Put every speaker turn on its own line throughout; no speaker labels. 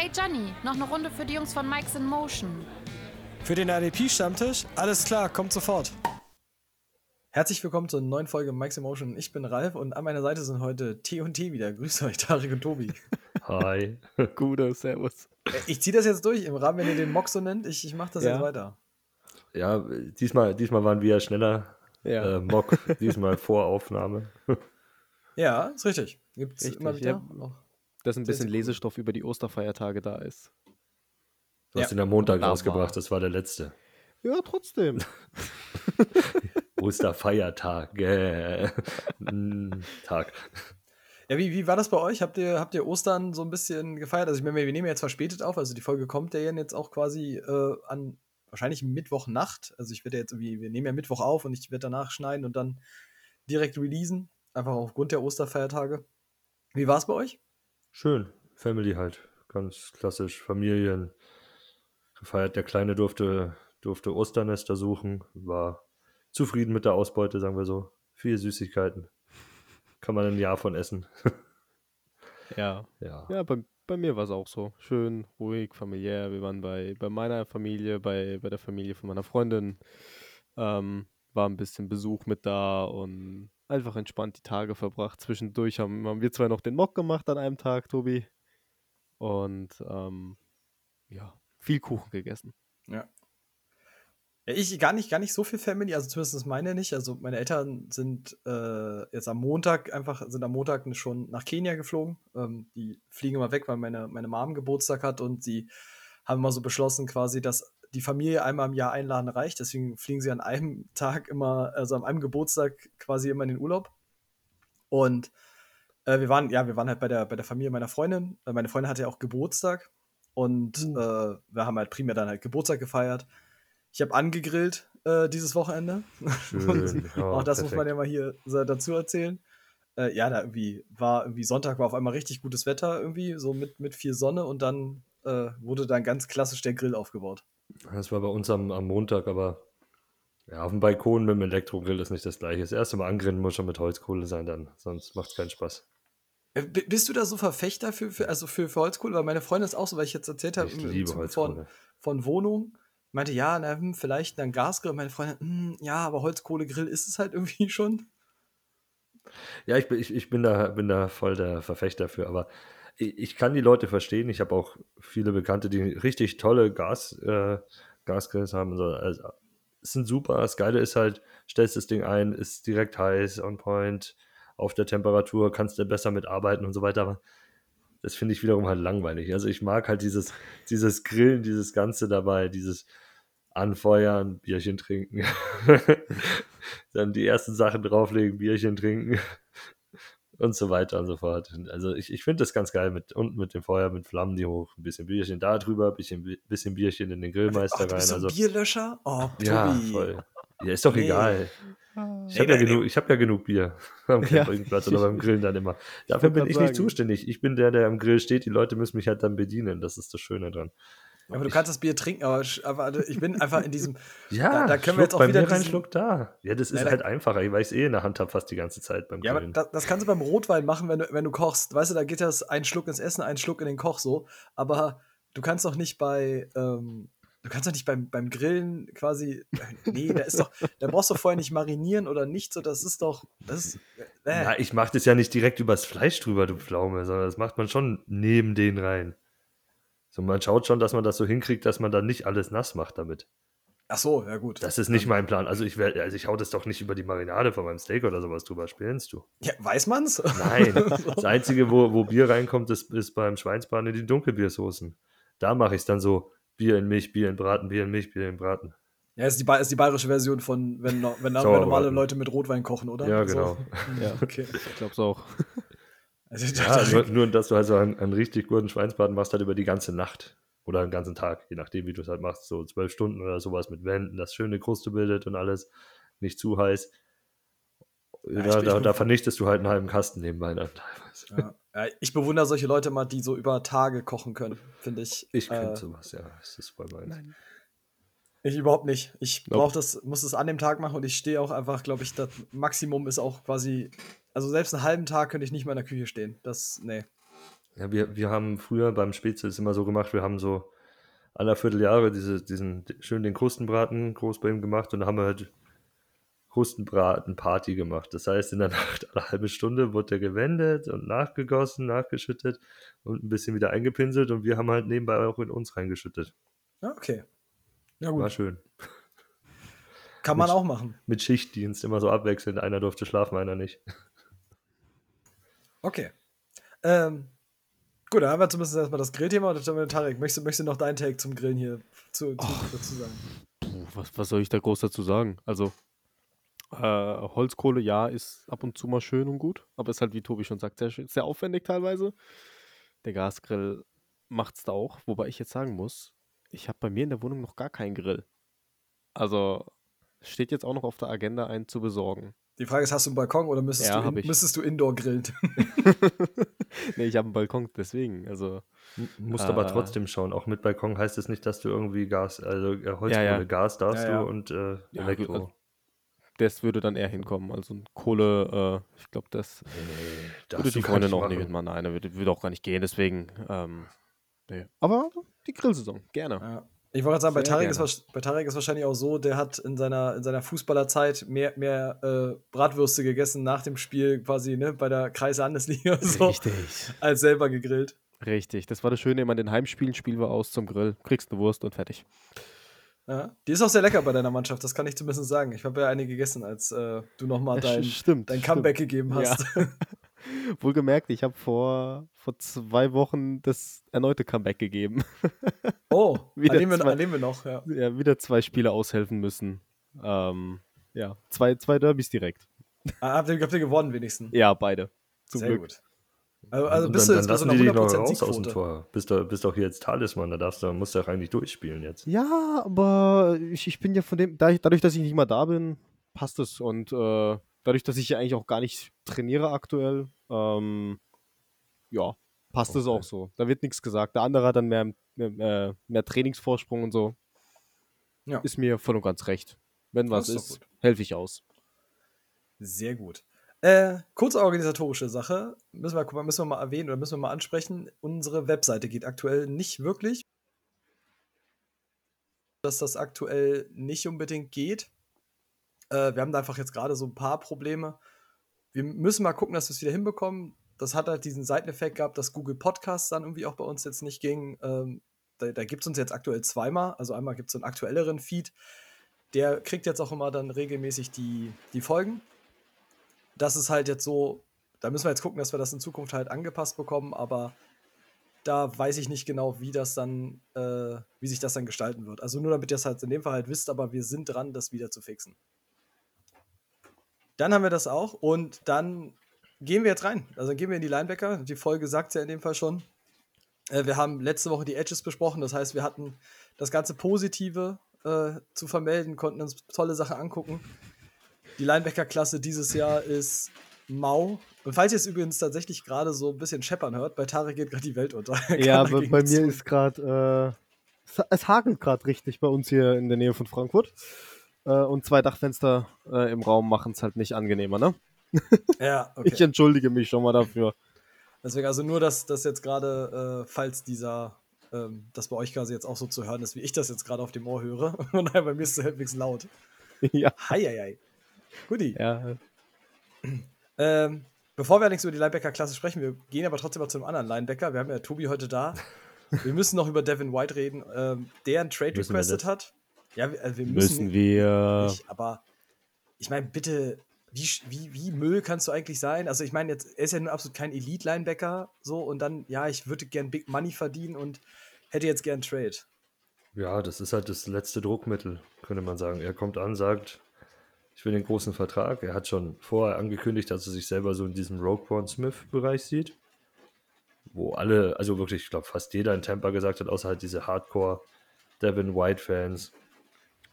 Hey Johnny, noch eine Runde für die Jungs von Mike's in Motion.
Für den RDP-Stammtisch? Alles klar, kommt sofort. Herzlich willkommen zur neuen Folge Mike's Emotion. Ich bin Ralf und an meiner Seite sind heute T und T wieder. Grüßt euch, Tarek und Tobi.
Hi.
Gute, servus.
Äh, Ich ziehe das jetzt durch im Rahmen, wenn ihr den Mock so nennt. Ich, ich mache das
Ja.
jetzt weiter.
Ja, diesmal, diesmal waren wir schneller.
Ja.
Äh, Mock, diesmal Voraufnahme.
Ja, ist richtig. Gibt es immer wieder
ja.
noch.
Dass ein bisschen. Lesestoff über die Osterfeiertage da ist.
Du hast
Ja.
ihn am Montag rausgebracht, das war der letzte.
Ja, trotzdem.
Osterfeiertag. Äh, mm, Tag.
Ja, wie, wie war das bei euch? Habt ihr, habt ihr Ostern so ein bisschen gefeiert? Also, ich meine, wir nehmen jetzt verspätet auf. Also, die Folge kommt ja jetzt auch quasi äh, an wahrscheinlich Mittwochnacht. Also, ich werde jetzt irgendwie, wir nehmen ja Mittwoch auf und ich werde danach schneiden und dann direkt releasen. Einfach aufgrund der Osterfeiertage. Wie war es bei euch?
Schön. Family halt. Ganz klassisch. Familien. Gefeiert. Der Kleine durfte, durfte Osternester suchen. War zufrieden mit der Ausbeute, sagen wir so. Viel Süßigkeiten. Kann man ein Jahr von essen.
Ja.
Ja.
Ja, bei, bei mir war es auch so. Schön, ruhig, familiär. Wir waren bei, bei meiner Familie, bei, bei der Familie von meiner Freundin. Ähm, war ein bisschen Besuch mit da und einfach entspannt die Tage verbracht. Zwischendurch haben, haben wir zwar noch den Mock gemacht an einem Tag, Tobi. Und ähm, ja, viel Kuchen gegessen.
Ja. Ja, ich gar nicht, gar nicht so viel Family, also zumindest meine nicht. Also meine Eltern sind äh, jetzt am Montag einfach, sind am Montag schon nach Kenia geflogen. Ähm, die fliegen immer weg, weil meine, meine Mom Geburtstag hat und sie haben immer so beschlossen, quasi, dass die Familie einmal im Jahr einladen reicht. Deswegen fliegen sie an einem Tag immer, also an einem Geburtstag quasi immer in den Urlaub. Und äh, wir waren, ja, wir waren halt bei der, bei der Familie meiner Freundin. Äh, Meine Freundin hatte ja auch Geburtstag. Und
Mhm.
äh, wir haben halt primär dann halt Geburtstag gefeiert. Ich habe angegrillt äh, dieses Wochenende.
Schön. Ja,
auch das muss man
perfekt.
ja mal hier so dazu erzählen. Äh, ja, da irgendwie war irgendwie Sonntag war auf einmal richtig gutes Wetter irgendwie, so mit, mit viel Sonne und dann äh, wurde dann ganz klassisch der Grill aufgebaut.
Das war bei uns am, am Montag, aber ja, auf dem Balkon mit dem Elektrogrill ist nicht das gleiche. Das erste Mal angrillen muss schon mit Holzkohle sein dann, sonst macht es keinen Spaß.
Äh, bi- Bist du da so Verfechter für, für, also für, für Holzkohle? Weil meine Freundin ist auch so, weil ich jetzt erzählt habe, von, von Wohnung. Meinte, ja, na, hm, vielleicht dann Gasgrill. Meine Freundin, hm, ja, aber Holzkohlegrill ist es halt irgendwie schon.
Ja, ich bin, ich, ich bin, da, bin da voll der Verfechter für, aber ich, kann die Leute verstehen. Ich habe auch viele Bekannte, die richtig tolle Gas, äh, Gasgrills haben. So. Also, es sind super. Das Geile ist halt, stellst das Ding ein, ist direkt heiß, on point, auf der Temperatur, kannst du besser mitarbeiten und so weiter. Aber das finde ich wiederum halt langweilig. Also ich mag halt dieses, dieses Grillen, dieses Ganze dabei, dieses Anfeuern, Bierchen trinken, dann die ersten Sachen drauflegen, Bierchen trinken und so weiter und so fort. Also ich, ich finde das ganz geil mit unten mit dem Feuer, mit Flammen, die hoch, ein bisschen Bierchen da drüber, ein bisschen, bisschen Bierchen in den Grillmeister
Ach, du
rein.
so
Also
Bierlöscher? Oh, Tobi.
ja, voll. Ja, ist doch
Nee.
egal. Ich
Nee,
habe ja,
nee,
genug, ich hab ja genug Bier am
Ja.
Campingplatz oder beim Grillen dann immer. Dafür bin ich nicht
sagen.
zuständig. Ich bin der, der am Grill steht. Die Leute müssen mich halt dann bedienen. Das ist das Schöne dran.
Aber du kannst das Bier trinken, aber, aber ich bin einfach in diesem.
Ja,
Da- da können wir
Schluck
jetzt auch
bei
wieder
mir
diesen-
Schluck da. Ja, das ist
Ja, da-
halt einfacher, weil ich es eh in der Hand habe fast die ganze Zeit beim
Ja, aber
Grillen.
das, das kannst du beim Rotwein machen, wenn du, wenn du kochst. Weißt du, da geht das ein Schluck ins Essen, ein Schluck in den Koch so. Aber du kannst doch nicht bei. Ähm, du kannst doch nicht beim, beim Grillen quasi. äh, Nee, da ist doch. Da brauchst du vorher nicht marinieren oder nicht so. Das ist doch. Das ist. Äh,
Ja, ich mache das ja nicht direkt übers Fleisch drüber, du Pflaume, sondern das macht man schon neben den rein. So, man schaut schon, dass man das so hinkriegt, dass man dann nicht alles nass macht damit.
Ach so, ja gut.
Das ist nicht mein Plan. Also ich, wär, also ich hau das doch nicht über die Marinade von meinem Steak oder sowas drüber. Spielst du?
ja, weiß man's?
Nein. Das Einzige, wo, wo Bier reinkommt, ist, ist beim Schweinsbraten in die Dunkelbiersoßen. Da mache ich es dann so: Bier in Milch, Bier in Braten, Bier in Milch, Bier in Braten.
Ja, ist die, ist die bayerische Version von, wenn, wenn, wenn normale Leute mit Rotwein kochen, oder?
Ja,
So.
genau.
Ja,
Okay.
ich glaube es auch.
Also,
Ja, nur, nur, dass du also einen, einen richtig guten Schweinsbraten machst, halt über die ganze Nacht. Oder den ganzen Tag, je nachdem, wie du es halt machst. So zwölf Stunden oder sowas mit Wänden, das schöne Kruste bildet und alles. Nicht zu heiß.
Ja, ich
da, da, vernichtest du halt einen halben Kasten nebenbei dann teilweise.
Ja. Ja, ich bewundere solche Leute mal, die so über Tage kochen können, finde ich.
Ich könnte
äh,
sowas, ja. Das ist voll meins.
Ich überhaupt nicht. Ich
Nope.
brauche das, muss es an dem Tag machen und ich stehe auch einfach, glaube ich, das Maximum ist auch quasi, also selbst einen halben Tag könnte ich nicht mal in der Küche stehen. Das, nee.
Ja, wir, wir haben früher beim Spätzle ist immer so gemacht, wir haben so aller Vierteljahre diese, diesen schön den Krustenbraten groß bei ihm gemacht und da haben wir halt Krustenbraten-Party gemacht. Das heißt, in der Nacht alle halbe Stunde wurde der gewendet und nachgegossen, nachgeschüttet und ein bisschen wieder eingepinselt und wir haben halt nebenbei auch in uns reingeschüttet.
Ja, okay. Ja,
War
gut.
schön.
Kann man
Mit-
auch machen.
Mit Schichtdienst immer so abwechselnd. Einer durfte schlafen, einer nicht.
Okay. Ähm, gut, dann haben wir zumindest erstmal das Grillthema. Und dann, Tarek, möchtest, du- möchtest du noch deinen Take zum Grillen hier zu, zu, dazu sagen?
Puh, was, was soll ich da groß dazu sagen? Also, äh, Holzkohle, ja, ist ab und zu mal schön und gut, aber ist halt, wie Tobi schon sagt, sehr, sehr aufwendig teilweise. Der Gasgrill macht's da auch, wobei ich jetzt sagen muss, ich habe bei mir in der Wohnung noch gar keinen Grill. Also, steht jetzt auch noch auf der Agenda, einen zu besorgen.
Die Frage ist, hast du einen Balkon oder müsstest,
Ja,
du, in,
ich.
müsstest du Indoor grillen?
nee, ich habe einen Balkon, deswegen. Also,
Musst aber
Äh.
trotzdem schauen. Auch mit Balkon heißt es nicht, dass du irgendwie Gas, also äh, Holzkohle,
Ja, ja.
Gas darfst
Ja, ja.
du und äh,
Ja,
Elektro.
also- das würde dann eher hinkommen. Also, ein Kohle, äh, ich glaube, das
Nee,
würde die Freundin
nicht
auch nicht
machen.
mitmachen. Nein, würde, würde auch gar nicht gehen, deswegen. Ähm, nee. Aber die Grillsaison, gerne.
Ich wollte gerade sagen, bei Tarek, ist,
gerne.
bei Tarek ist wahrscheinlich auch so, der hat in seiner, in seiner Fußballerzeit mehr, mehr äh, Bratwürste gegessen nach dem Spiel quasi, ne, bei der Kreislandesliga so,
Richtig.
als selber gegrillt.
Richtig. Das war das Schöne immer an den Heimspielen. Spielen wir aus zum Grill. Kriegst eine Wurst und fertig.
Ja. Die ist auch sehr lecker bei deiner Mannschaft, das kann ich zumindest sagen. Ich habe ja eine gegessen, als äh, du nochmal dein,
stimmt,
dein
stimmt.
Comeback gegeben
Ja. Wohlgemerkt, ich habe vor, vor zwei Wochen das erneute Comeback gegeben.
Oh, wir,
zwei-
dem wir noch, ja.
ja, wieder zwei Spiele aushelfen müssen. Ähm, ja, zwei, zwei Derbys direkt.
Ah, Habt ihr, habt ihr gewonnen wenigstens?
Ja, beide. Zum
Sehr
Glück.
gut. Also, also bist
dann,
du
dann
jetzt bei so
lassen die noch
100%
raus aus dem? Tor. Bist doch bist doch hier jetzt Talisman, da darfst du, musst du doch eigentlich durchspielen jetzt.
Ja, aber ich, ich bin ja von dem, dadurch, dass ich nicht mal da bin, passt es. Und äh, dadurch, dass ich ja eigentlich auch gar nicht trainiere aktuell, ähm, ja, passt es
Okay.
auch so. Da wird nichts gesagt. Der andere hat dann mehr, mehr, mehr Trainingsvorsprung und so.
Ja.
Ist mir voll und ganz recht. Wenn was
Das ist
ist, helfe ich aus.
Sehr gut. Äh, kurze organisatorische Sache. Müssen wir, müssen wir mal erwähnen oder müssen wir mal ansprechen. Unsere Webseite geht aktuell nicht wirklich. Dass das aktuell nicht unbedingt geht. Äh, wir haben da einfach jetzt gerade so ein paar Probleme. Wir müssen mal gucken, dass wir es wieder hinbekommen. Das hat halt diesen Seiteneffekt gehabt, dass Google Podcasts dann irgendwie auch bei uns jetzt nicht ging. Ähm, da da gibt es uns jetzt aktuell zweimal. Also einmal gibt es so einen aktuelleren Feed. Der kriegt jetzt auch immer dann regelmäßig die, die Folgen das ist halt jetzt so, da müssen wir jetzt gucken, dass wir das in Zukunft halt angepasst bekommen, aber da weiß ich nicht genau, wie das dann, äh, wie sich das dann gestalten wird. Also nur damit ihr es halt in dem Fall halt wisst, aber wir sind dran, das wieder zu fixen. Dann haben wir das auch und dann gehen wir jetzt rein. Also gehen wir in die Linebacker. Die Folge sagt es ja in dem Fall schon. Äh, wir haben letzte Woche die Edges besprochen, das heißt, wir hatten das ganze Positive äh, zu vermelden, konnten uns tolle Sachen angucken. Die Linebacker-Klasse dieses Jahr ist mau. Und falls ihr es übrigens tatsächlich gerade so ein bisschen scheppern hört, bei Tarek geht gerade die Welt unter. Er
Ja, bei, bei mir ist gerade, äh, es, es hagelt gerade richtig bei uns hier in der Nähe von Frankfurt. Äh, und zwei Dachfenster äh, im Raum machen es halt nicht angenehmer, ne?
Ja, okay.
Ich entschuldige mich schon mal dafür.
Deswegen also nur, dass das jetzt gerade, äh, falls dieser, ähm, das bei euch quasi jetzt auch so zu hören ist, wie ich das jetzt gerade auf dem Ohr höre. Und nein, bei mir ist es halbwegs laut.
ja.
Heieiei. Guti.
ja.
Ähm, bevor wir allerdings über die Linebacker-Klasse sprechen, wir gehen aber trotzdem mal zum anderen Linebacker. Wir haben ja Tobi heute da. Wir müssen noch über Devin White reden, ähm, der einen Trade requested hat. Ja, wir, äh, wir müssen,
Müssen wir.
nicht, aber ich meine, bitte, wie, wie, wie Müll kannst du eigentlich sein? Also, ich meine, jetzt er ist ja nun absolut kein Elite-Linebacker, so und dann, ja, ich würde gern Big Money verdienen und hätte jetzt gern Trade.
Ja, das ist halt das letzte Druckmittel, könnte man sagen. Er kommt an, sagt, ich will den großen Vertrag. Er hat schon vorher angekündigt, dass er sich selber so in diesem Roquan Smith-Bereich sieht. Wo alle, also wirklich, ich glaube, fast jeder in Tampa gesagt hat, außer halt diese Hardcore Devin White-Fans,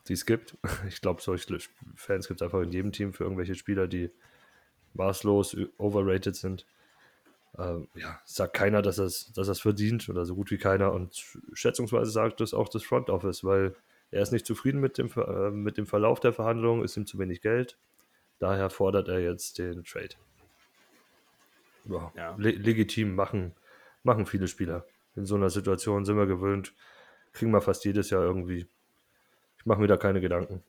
die es gibt. Ich glaube, solche Fans gibt es einfach in jedem Team für irgendwelche Spieler, die maßlos overrated sind. Ähm, ja, sagt keiner, dass er es dass er's verdient oder so gut wie keiner. Und schätzungsweise sagt das auch das Front Office, weil er ist nicht zufrieden mit dem, äh, mit dem Verlauf der Verhandlungen, ist ihm zu wenig Geld. Daher fordert er jetzt den Trade. Ja,
Ja.
Le legitim machen, machen viele Spieler. In so einer Situation sind wir gewöhnt. Kriegen wir fast jedes Jahr irgendwie. Ich mache mir da keine Gedanken.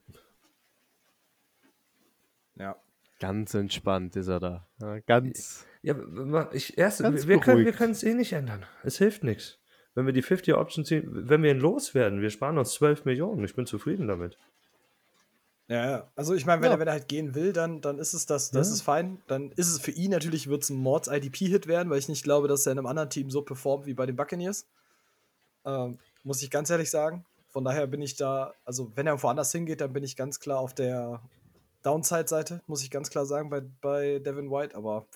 Ja.
Ganz entspannt ist er da. Ja, ganz.
Ja, ich, erst,
Ganz
wir,
beruhigt.
können es eh nicht ändern. Es hilft nichts. Wenn wir die 50 Option ziehen, wenn wir ihn loswerden, wir sparen uns 12 Millionen. Ich bin zufrieden damit.
Ja, ja. Also ich meine, wenn,
Ja.
er, wenn er halt gehen will, dann, dann ist es das, das
Ja.
ist fein. Dann ist es für ihn natürlich, wird es ein Mords-IDP-Hit werden, weil ich nicht glaube, dass er in einem anderen Team so performt wie bei den Buccaneers. Ähm, muss ich ganz ehrlich sagen. Von daher bin ich da, also wenn er woanders hingeht, dann bin ich ganz klar auf der Downside-Seite, muss ich ganz klar sagen, bei, bei Devin White. Aber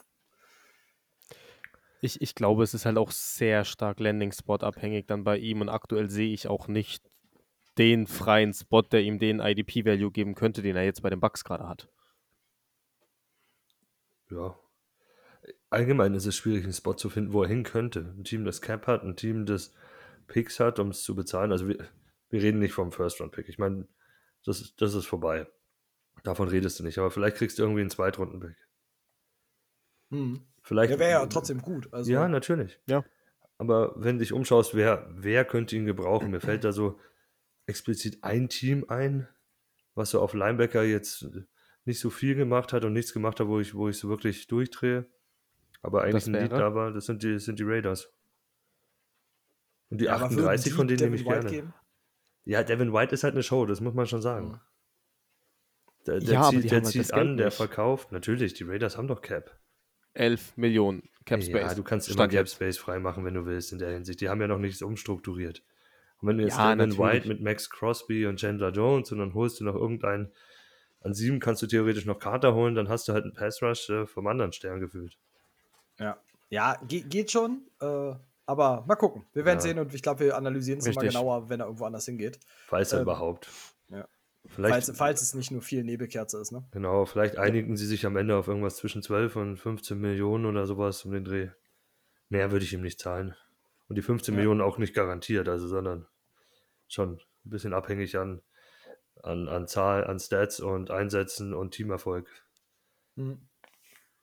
Ich, ich glaube, es ist halt auch sehr stark Landing-Spot abhängig dann bei ihm und aktuell sehe ich auch nicht den freien Spot, der ihm den IDP-Value geben könnte, den er jetzt bei den Bucks gerade hat.
Ja. Allgemein ist es schwierig, einen Spot zu finden, wo er hin könnte. Ein Team, das Cap hat, ein Team, das Picks hat, um es zu bezahlen. Also wir, wir reden nicht vom First-Round-Pick. Ich meine, das, ist- das ist vorbei. Davon redest du nicht. Aber vielleicht kriegst du irgendwie einen Zweitrunden-Pick.
hm.
Vielleicht,
der wäre ja trotzdem gut. Also,
ja, natürlich.
Ja.
Aber wenn du dich umschaust, wer, wer könnte ihn gebrauchen? Mir fällt da so explizit ein Team ein, was so auf Linebacker jetzt nicht so viel gemacht hat und nichts gemacht hat, wo ich, wo ich so wirklich durchdrehe. Aber eigentlich ein Lied da war, das sind die, das sind die Raiders. Und die
Ja, aber würden
38
die
von denen nehme ich
White
gerne.
geben?
Ja, Devin White ist halt eine Show, das muss man schon sagen. Der, der
Ja, aber die
zieht, der
haben halt
zieht
das Geld
an, der
nicht.
verkauft. Natürlich, die Raiders haben doch Cap.
11 Millionen Cap Space.
Ja, du kannst immer Cap. Space freimachen, wenn du willst, in der Hinsicht. Die haben ja noch nichts umstrukturiert. Und wenn du jetzt
Ja,
Devin
natürlich.
White mit Max Crosby und Chandler Jones und dann holst du noch irgendeinen, an sieben kannst du theoretisch noch Carter holen, dann hast du halt einen Pass Rush äh, vom anderen Stern gefühlt.
Ja, ja ge geht schon. Äh, aber mal gucken. Wir werden
Ja.
sehen und ich glaube, wir analysieren es nochmal genauer, wenn er irgendwo anders hingeht.
Falls er
Ähm,
überhaupt.
ja.
Vielleicht,
Falls, falls es nicht nur viel Nebelkerze ist, ne?
genau, vielleicht einigen sie sich am Ende auf irgendwas zwischen 12 und 15 Millionen oder sowas um den Dreh. Mehr würde ich ihm nicht zahlen. Und die 15
Ja.
Millionen auch nicht garantiert, also sondern schon ein bisschen abhängig an, an, an Zahl, an Stats und Einsätzen und Teamerfolg.
Mhm.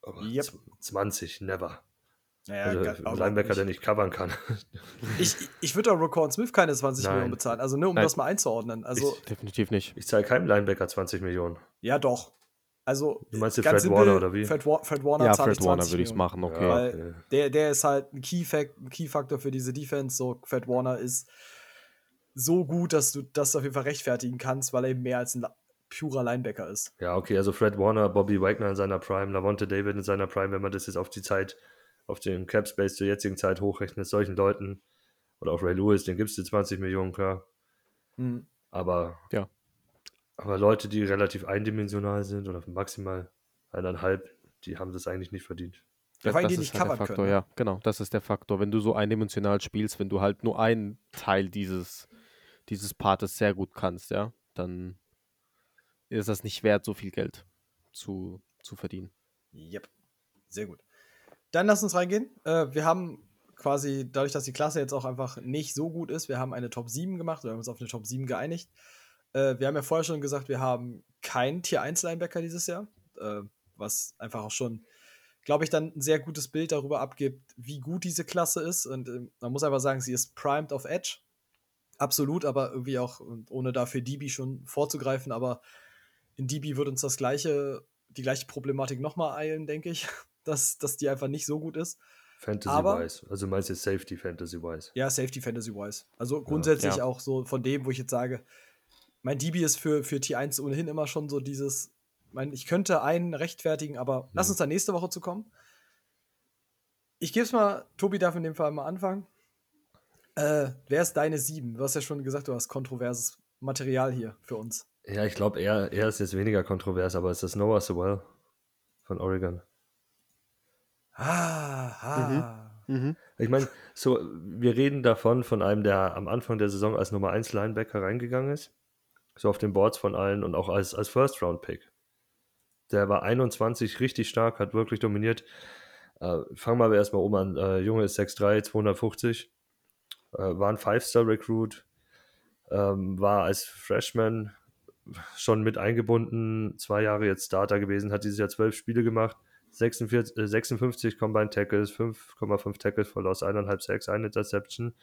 Aber
Yep.
z- 20, never.
Naja,
also Linebacker, der
nicht.
covern kann.
Ich, ich würde auch Rocon Smith keine 20
Nein.
Millionen bezahlen. Also, ne, um
Nein.
das mal einzuordnen. Also,
Definitiv nicht.
Ich zahle keinem Linebacker 20 Millionen.
ja, doch. Also,
Du meinst den
ganz
Fred Warner oder wie?
Fred, Wa Fred Warner
Ja,
zahle
Fred
ich
Warner
20
würde ich es machen, okay.
Ja, okay.
der, der ist halt ein Key, Fac- ein Key Faktor für diese Defense. So, Fred Warner ist so gut, dass du das auf jeden Fall rechtfertigen kannst, weil er eben mehr als ein purer Linebacker ist.
Ja, okay, also Fred Warner, Bobby Wagner in seiner Prime, Lavonte David in seiner Prime, wenn man das jetzt auf die Zeit, auf den Cap Space zur jetzigen Zeit hochrechnet, solchen Leuten, oder auch Ray Lewis, den gibst du 20 Millionen, klar.
Mhm.
Aber,
Ja.
aber Leute, die relativ eindimensional sind oder maximal eineinhalb, die haben das eigentlich nicht verdient.
Ja, vor allem, die
ist
nicht
halt der
covern
Faktor,
können, ne?
ja, genau. Das ist der Faktor. Wenn du so eindimensional spielst, wenn du halt nur einen Teil dieses, dieses Partes sehr gut kannst, ja, dann ist das nicht wert, so viel Geld zu, zu verdienen.
Yep. Sehr gut. Dann lass uns reingehen. Äh, wir haben quasi, dadurch, dass die Klasse jetzt auch einfach nicht so gut ist, wir haben eine Top 7 gemacht, wir haben uns auf eine Top 7 geeinigt. Äh, wir haben ja vorher schon gesagt, wir haben keinen Tier 1 Linebacker dieses Jahr, äh, was einfach auch schon, glaube ich, dann ein sehr gutes Bild darüber abgibt, wie gut diese Klasse ist. Und äh, man muss einfach sagen, sie ist primed auf Edge. Absolut, aber irgendwie auch, ohne dafür DB schon vorzugreifen, aber in DB wird uns das gleiche, die gleiche Problematik nochmal eilen, denke ich, dass, dass die einfach nicht so gut ist.
Fantasy-wise. Also du meinst jetzt Safety Fantasy-wise.
Ja, Safety Fantasy-wise. Also grundsätzlich
Ja.
auch so von dem, wo ich jetzt sage, mein DB ist für, für T1 ohnehin immer schon so dieses, mein, ich könnte einen rechtfertigen, aber lass
Mhm.
uns da nächste Woche zu kommen. Ich gebe es mal, Tobi darf in dem Fall mal anfangen. Äh, wer ist deine sieben? Du hast ja schon gesagt, du hast kontroverses Material hier für uns.
Ja, ich glaube, er, er ist jetzt weniger kontrovers, aber es ist Noah Sewell von Oregon.
Ah, ah.
Mhm.
Ich meine, so, wir reden davon, von einem, der am Anfang der Saison als Nummer 1 Linebacker reingegangen ist. So auf den Boards von allen und auch als, als First-Round-Pick. Der war 21, richtig stark, hat wirklich dominiert. Äh, fangen wir aber erstmal um an. Äh, Junge ist 6'3, 250. Äh, war ein Five-Star-Recruit. Ähm, war als Freshman schon mit eingebunden. Zwei Jahre jetzt Starter gewesen, hat dieses Jahr zwölf Spiele gemacht. 46, äh, 56 Combined Tackles, 5,5 Tackles for Loss, 1,5 Sacks, eine Interception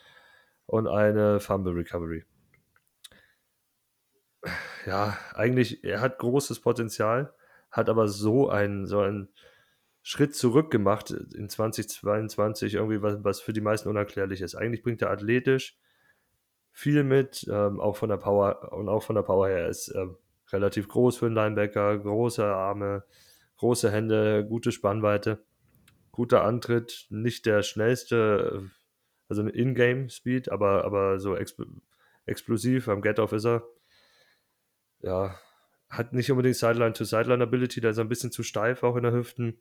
und eine Fumble Recovery. Ja, eigentlich, er hat großes Potenzial, hat aber so einen, so einen Schritt zurück gemacht in 2022, irgendwie was, was für die meisten unerklärlich ist. Eigentlich bringt er athletisch viel mit, ähm, auch von der Power und auch von der Power her. Er ist ähm, relativ groß für einen Linebacker, große Arme, große Hände, gute Spannweite, guter Antritt, nicht der schnellste, also In-Game-Speed, aber, aber so exp explosiv, am Get-Off ist er. Ja, hat nicht unbedingt Sideline-to-Sideline-Ability, da ist er ein bisschen zu steif auch in der Hüften,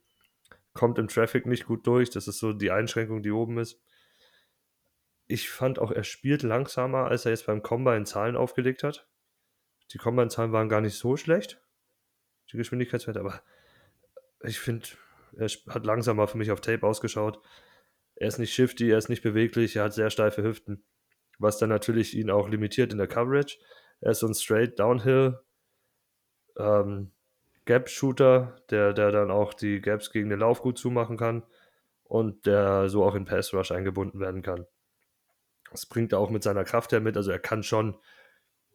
kommt im Traffic nicht gut durch, das ist so die Einschränkung, die oben ist. Ich fand auch, er spielt langsamer, als er jetzt beim Combine Zahlen aufgelegt hat. Die Combine-Zahlen waren gar nicht so schlecht, die Geschwindigkeitswerte, aber ich finde, er hat langsamer für mich auf Tape ausgeschaut. Er ist nicht shifty, er ist nicht beweglich, er hat sehr steife Hüften, was dann natürlich ihn auch limitiert in der Coverage. Er ist so ein straight Downhill ähm, Gap-Shooter, der, der dann auch die Gaps gegen den Lauf gut zumachen kann und der so auch in Pass Rush eingebunden werden kann. Das bringt er auch mit seiner Kraft her mit, also er kann schon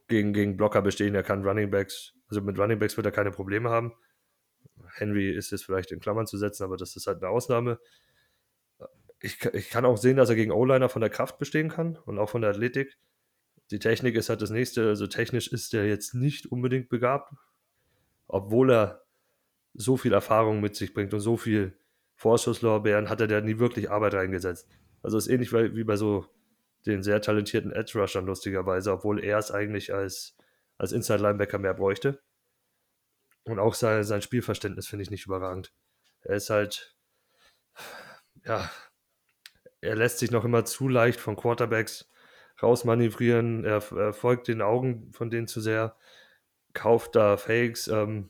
gegen, gegen Blocker bestehen, er kann Running Backs, also mit Running Backs wird er keine Probleme haben. Henry ist jetzt vielleicht in Klammern zu setzen, aber das ist halt eine Ausnahme. Ich, ich kann auch sehen, dass er gegen O-Liner von der Kraft bestehen kann und auch von der Athletik. Die Technik ist halt das nächste. Also technisch ist er jetzt nicht unbedingt begabt, obwohl er so viel Erfahrung mit sich bringt und so viel Vorschusslorbeeren hat er da nie wirklich Arbeit reingesetzt. Also ist ähnlich wie bei so den sehr talentierten Edge Rushern lustigerweise, obwohl er es eigentlich als, als Inside Linebacker mehr bräuchte. Und auch sein, sein Spielverständnis finde ich nicht überragend. Er ist halt, ja, er lässt sich noch immer zu leicht von Quarterbacks rausmanövrieren. Er, er folgt den Augen von denen zu sehr, kauft da Fakes. Ähm,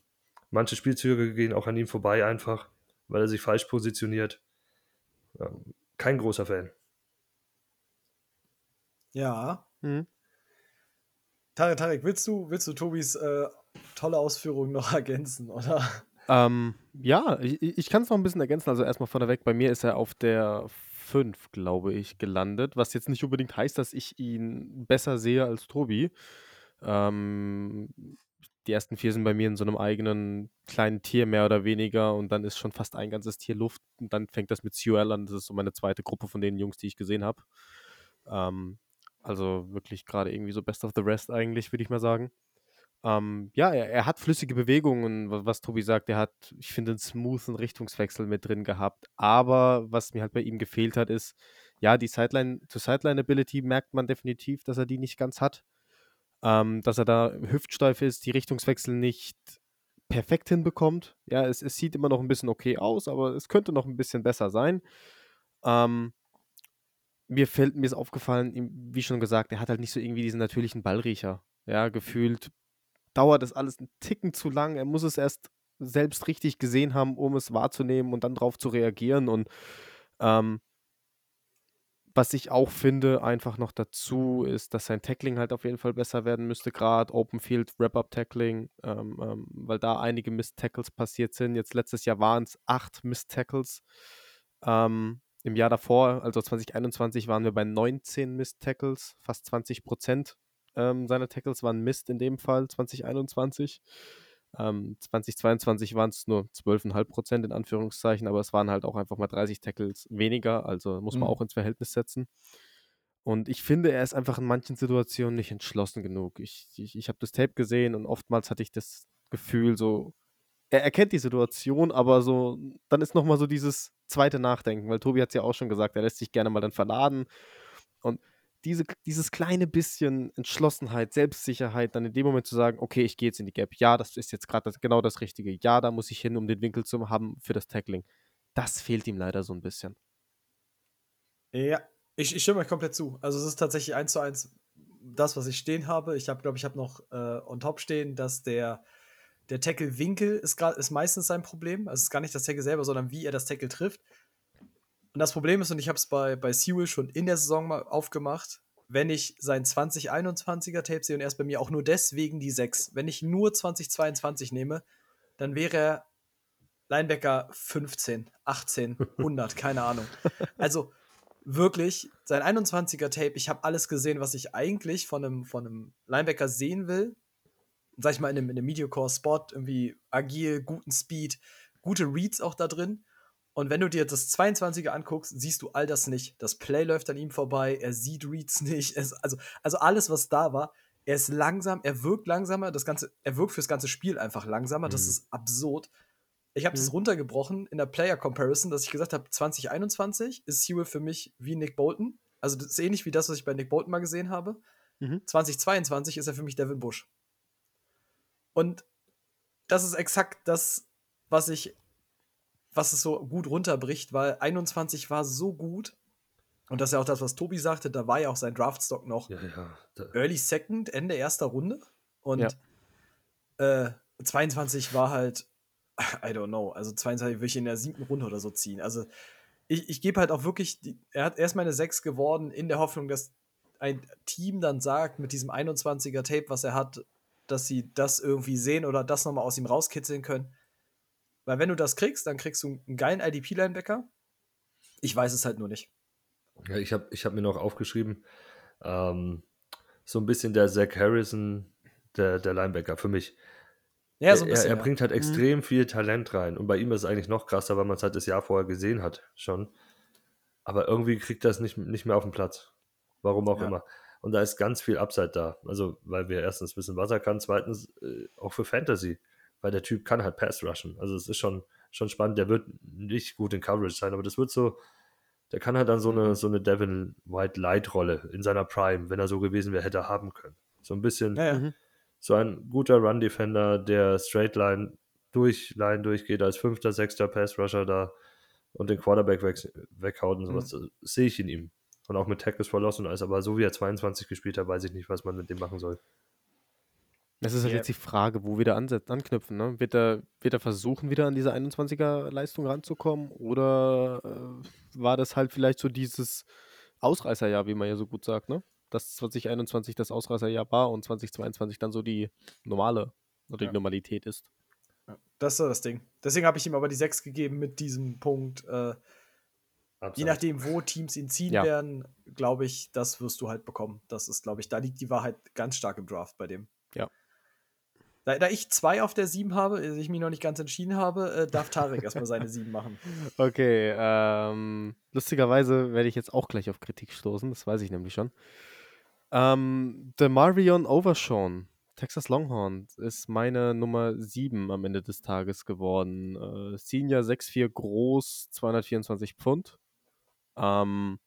manche Spielzüge gehen auch an ihm vorbei einfach, weil er sich falsch positioniert. Ähm, kein großer Fan.
Ja. Mhm. Tarek, Tarek, willst du, willst du Tobis äh, tolle Ausführungen noch ergänzen, oder?
Ähm, ja, ich, ich kann es noch ein bisschen ergänzen. Also erstmal vorneweg, bei mir ist er auf der 5, glaube ich, gelandet, was jetzt nicht unbedingt heißt, dass ich ihn besser sehe als Tobi. Ähm, die ersten vier sind bei mir in so einem eigenen kleinen Tier mehr oder weniger und dann ist schon fast ein ganzes Tier Luft und dann fängt das mit CUL an. Das ist so meine zweite Gruppe von den Jungs, die ich gesehen habe. Ähm, also wirklich gerade irgendwie so Best of the Rest eigentlich, würde ich mal sagen. Ähm, ja, er, er, hat flüssige Bewegungen, was, was Tobi sagt. Er hat, ich finde, einen smoothen Richtungswechsel mit drin gehabt. Aber was mir halt bei ihm gefehlt hat, ist, ja, die Sideline-to-Sideline-Ability merkt man definitiv, dass er die nicht ganz hat. Ähm, dass er da hüftsteif ist, die Richtungswechsel nicht perfekt hinbekommt. Ja, es, es, sieht immer noch ein bisschen okay aus, aber es könnte noch ein bisschen besser sein. Ähm, mir fällt mir ist aufgefallen, wie schon gesagt, er hat halt nicht so irgendwie diesen natürlichen Ballriecher. Ja, gefühlt dauert das alles einen Ticken zu lang. Er muss es erst selbst richtig gesehen haben, um es wahrzunehmen und dann darauf zu reagieren. Und ähm, was ich auch finde, einfach noch dazu, ist, dass sein Tackling halt auf jeden Fall besser werden müsste, gerade Open Field Wrap-Up-Tackling, ähm, ähm, weil da einige Mist-Tackles passiert sind. Jetzt letztes Jahr waren es acht Mist-Tackles. Ähm, Im Jahr davor, also 2021, waren wir bei 19 Mist-Tackles, fast 20 Prozent ähm, seine Tackles waren Mist in dem Fall, 2021. Ähm, 2022 waren es nur 12,5 Prozent in Anführungszeichen, aber es waren halt auch einfach mal 30 Tackles weniger, also muss man mhm. auch ins Verhältnis setzen. Und ich finde, er ist einfach in manchen Situationen nicht entschlossen genug. Ich, ich, ich habe das Tape gesehen und oftmals hatte ich das Gefühl, so, er erkennt die Situation, aber so, dann ist nochmal so dieses zweite Nachdenken, weil Tobi hat es ja auch schon gesagt, er lässt sich gerne mal dann verladen. Und diese, dieses kleine bisschen Entschlossenheit, Selbstsicherheit, dann in dem Moment zu sagen, okay, ich gehe jetzt in die Gap. Ja, das ist jetzt gerade genau das Richtige. Ja, da muss ich hin, um den Winkel zu haben für das Tackling. Das fehlt ihm leider so ein bisschen.
Ja, ich, ich stimme euch komplett zu. Also es ist tatsächlich eins zu eins das, was ich stehen habe. Ich habe, glaube ich, habe noch äh, on top stehen, dass der, der Tackle-Winkel ist, ist meistens sein Problem. Also es ist gar nicht das Tackle selber, sondern wie er das Tackle trifft. Und das Problem ist, und ich habe es bei, bei Sewell schon in der Saison mal aufgemacht, wenn ich sein 2021er Tape sehe und erst bei mir auch nur deswegen die 6, wenn ich nur 2022 nehme, dann wäre er Linebacker 15, 18, 100, keine Ahnung. Also wirklich, sein 21er Tape, ich habe alles gesehen, was ich eigentlich von einem, von einem Linebacker sehen will. Sag ich mal, in einem, in einem Mediacore-Spot, irgendwie agil, guten Speed, gute Reads auch da drin. Und wenn du dir das 22er anguckst, siehst du all das nicht. Das Play läuft an ihm vorbei, er sieht Reads nicht. Es, also, also alles, was da war, er ist langsam, er wirkt langsamer, das Ganze, er wirkt fürs ganze Spiel einfach langsamer. Mhm. Das ist absurd. Ich habe mhm. das runtergebrochen in der Player Comparison, dass ich gesagt habe, 2021 ist Sewell für mich wie Nick Bolton. Also das ist ähnlich wie das, was ich bei Nick Bolton mal gesehen habe. Mhm. 2022 ist er für mich Devin Bush. Und das ist exakt das, was ich, was es so gut runterbricht, weil 21 war so gut. Und das ist ja auch das, was Tobi sagte, da war ja auch sein Draftstock noch
ja, ja,
Early Second, Ende erster Runde. Und ja. äh, 22 war halt I don't know. Also 22 würde ich in der siebten Runde oder so ziehen. Also ich, ich gebe halt auch wirklich, die, er hat erst meine 6 geworden, in der Hoffnung, dass ein Team dann sagt, mit diesem 21er Tape, was er hat, dass sie das irgendwie sehen oder das nochmal aus ihm rauskitzeln können. Weil wenn du das kriegst, dann kriegst du einen geilen IDP-Linebacker. Ich weiß es halt nur nicht.
Ja, ich habe ich hab mir noch aufgeschrieben, ähm, so ein bisschen der Zach Harrison, der, der Linebacker für mich. Ja, so ein bisschen. Er, er ja. bringt halt mhm. extrem mhm. viel Talent rein. Und bei ihm ist es eigentlich noch krasser, weil man es halt das Jahr vorher gesehen hat schon. Aber irgendwie kriegt er es nicht, nicht mehr auf den Platz. Warum auch ja. immer. Und da ist ganz viel Upside da. Also, weil wir erstens wissen, was er kann, zweitens äh, auch für Fantasy. Weil der Typ kann halt Pass rushen. Also, es ist schon, schon spannend. Der wird nicht gut in Coverage sein, aber das wird so, der kann halt dann so eine, mhm. so eine Devin White Light Rolle in seiner Prime, wenn er so gewesen wäre, hätte er haben können. So ein bisschen. Ja, ja. Mhm so ein guter Run-Defender, der Straight Line durch Line durchgeht, als fünfter, sechster Pass-Rusher da und den Quarterback weg, weghaut und sowas, mhm. sehe ich in ihm. Und auch mit Tackles verlassen und alles, aber so wie er 22 gespielt hat, weiß ich nicht, was man mit dem machen soll.
Das ist halt yeah. jetzt die Frage, wo wir da anknüpfen. Ne? Wird, er, wird er versuchen, wieder an diese 21er-Leistung ranzukommen? Oder äh, war das halt vielleicht so dieses Ausreißerjahr, wie man ja so gut sagt, ne? dass 2021 das Ausreißerjahr war und 2022 dann so die normale oder die Normalität ist.
Das ist das Ding. Deswegen habe ich ihm aber die 6 gegeben mit diesem Punkt. Äh, je nachdem, wo Teams ihn ziehen ja. werden, glaube ich, das wirst du halt bekommen. Das ist, glaube ich, da liegt die Wahrheit ganz stark im Draft bei dem. Da, da ich zwei auf der 7 habe, also ich mich noch nicht ganz entschieden habe, äh, darf Tarek erstmal seine 7 machen.
Okay, ähm, lustigerweise werde ich jetzt auch gleich auf Kritik stoßen, das weiß ich nämlich schon. Ähm, der Marion Overshawn, Texas Longhorn, ist meine Nummer 7 am Ende des Tages geworden. Äh, Senior 6'4 groß, 224 Pfund. Ähm,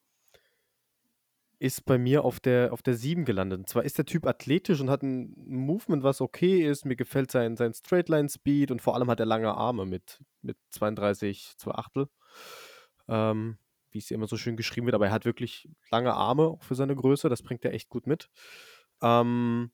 ist bei mir auf der, auf der 7 gelandet. Und zwar ist der Typ athletisch und hat ein Movement, was okay ist. Mir gefällt sein, sein Straightline-Speed und vor allem hat er lange Arme mit, mit 32, 2 Achtel. Ähm, wie es immer so schön geschrieben wird, aber er hat wirklich lange Arme für seine Größe, das bringt er echt gut mit. Ähm,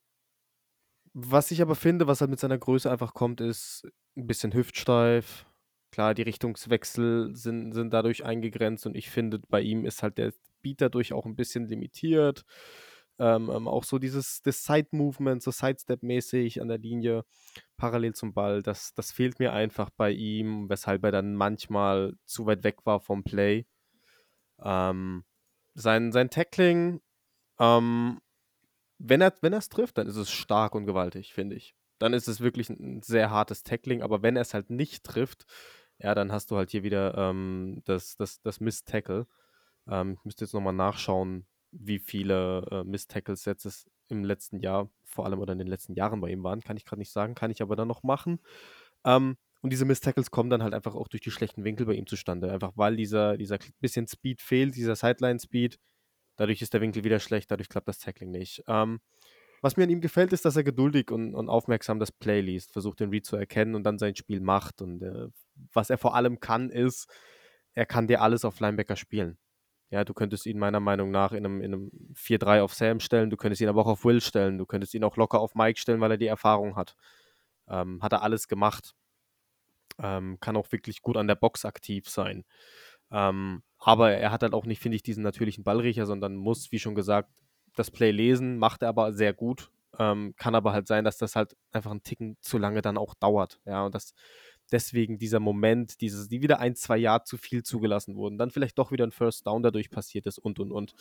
was ich aber finde, was halt mit seiner Größe einfach kommt, ist ein bisschen hüftsteif. Klar, die Richtungswechsel sind, sind dadurch eingegrenzt und ich finde, bei ihm ist halt der Beat dadurch auch ein bisschen limitiert. Ähm, ähm, auch so dieses das Side-Movement, so Sidestep-mäßig an der Linie, parallel zum Ball, das, das fehlt mir einfach bei ihm, weshalb er dann manchmal zu weit weg war vom Play. Ähm, sein, sein Tackling, ähm, wenn er wenn es trifft, dann ist es stark und gewaltig, finde ich. Dann ist es wirklich ein sehr hartes Tackling, aber wenn er es halt nicht trifft, ja, dann hast du halt hier wieder ähm, das, das, das Miss-Tackle. Ähm, ich müsste jetzt nochmal nachschauen, wie viele äh, Miss-Tackles jetzt es im letzten Jahr, vor allem oder in den letzten Jahren bei ihm waren. Kann ich gerade nicht sagen, kann ich aber dann noch machen. Ähm, und diese Miss-Tackles kommen dann halt einfach auch durch die schlechten Winkel bei ihm zustande. Einfach weil dieser, dieser bisschen Speed fehlt, dieser Sideline-Speed. Dadurch ist der Winkel wieder schlecht, dadurch klappt das Tackling nicht. Ähm, was mir an ihm gefällt, ist, dass er geduldig und, und aufmerksam das Play liest, versucht den Read zu erkennen und dann sein Spiel macht. Und äh, was er vor allem kann, ist, er kann dir alles auf Linebacker spielen. Ja, du könntest ihn meiner Meinung nach in einem, in einem 4-3 auf Sam stellen, du könntest ihn aber auch auf Will stellen, du könntest ihn auch locker auf Mike stellen, weil er die Erfahrung hat. Ähm, hat er alles gemacht. Ähm, kann auch wirklich gut an der Box aktiv sein. Ähm, aber er hat halt auch nicht, finde ich, diesen natürlichen Ballriecher, sondern muss, wie schon gesagt, das Play lesen, macht er aber sehr gut. Ähm, kann aber halt sein, dass das halt einfach einen Ticken zu lange dann auch dauert. Ja, und das, deswegen dieser Moment, dieses, die wieder ein, zwei Jahre zu viel zugelassen wurden, dann vielleicht doch wieder ein First Down dadurch passiert ist und und und.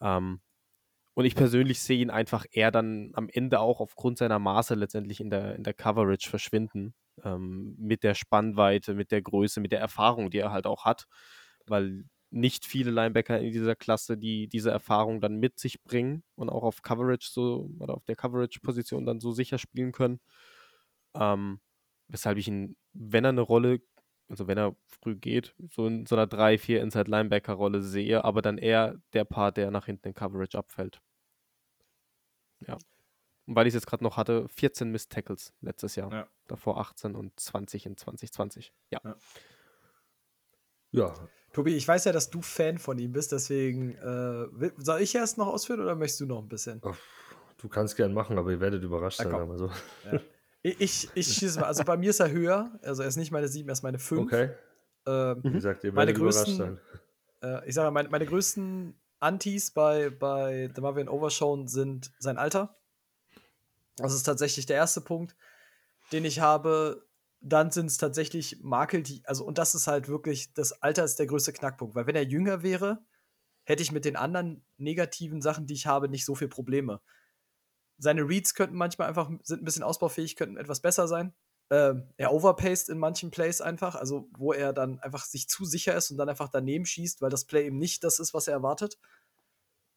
Ähm, und ich persönlich sehe ihn einfach eher dann am Ende auch aufgrund seiner Maße letztendlich in der, in der Coverage verschwinden. Ähm, mit der Spannweite, mit der Größe, mit der Erfahrung, die er halt auch hat. Weil nicht viele Linebacker in dieser Klasse, die diese Erfahrung dann mit sich bringen und auch auf Coverage so oder auf der Coverage-Position dann so sicher spielen können. Ähm, weshalb ich ihn, wenn er eine Rolle, also wenn er früh geht, so in so einer 3-4 Inside-Linebacker-Rolle sehe, aber dann eher der Part, der nach hinten in Coverage abfällt. Ja. Und weil ich es jetzt gerade noch hatte, 14 Missed Tackles letztes Jahr.
Ja.
Davor 18 und 20 in 2020. Ja.
Ja.
Ja,
Tobi, ich weiß ja, dass du Fan von ihm bist, deswegen äh, soll ich erst noch ausführen oder möchtest du noch ein bisschen?
du kannst gern machen, aber ihr werdet überrascht
Na
sein, wir so.
Ich, ich, ich schieße mal, also bei mir ist er höher, also er ist nicht meine 7, er ist meine 5.
Okay,
Ähm,
wie gesagt, ihr
Meine
werdet überrascht
größten-
sein.
äh, ich sage mal, meine, meine größten Antis bei, bei The Marvin Overshown sind sein Alter. Das ist tatsächlich der erste Punkt, den ich habe. Dann sind es tatsächlich Makel, die, also, und das ist halt wirklich, das Alter ist der größte Knackpunkt, weil wenn er jünger wäre, hätte ich mit den anderen negativen Sachen, die ich habe, nicht so viel Probleme. Seine Reads könnten manchmal einfach, sind ein bisschen ausbaufähig, könnten etwas besser sein. Ähm, er overpaced in manchen Plays einfach, also wo er dann einfach sich zu sicher ist und dann einfach daneben schießt, weil das Play eben nicht das ist, was er erwartet.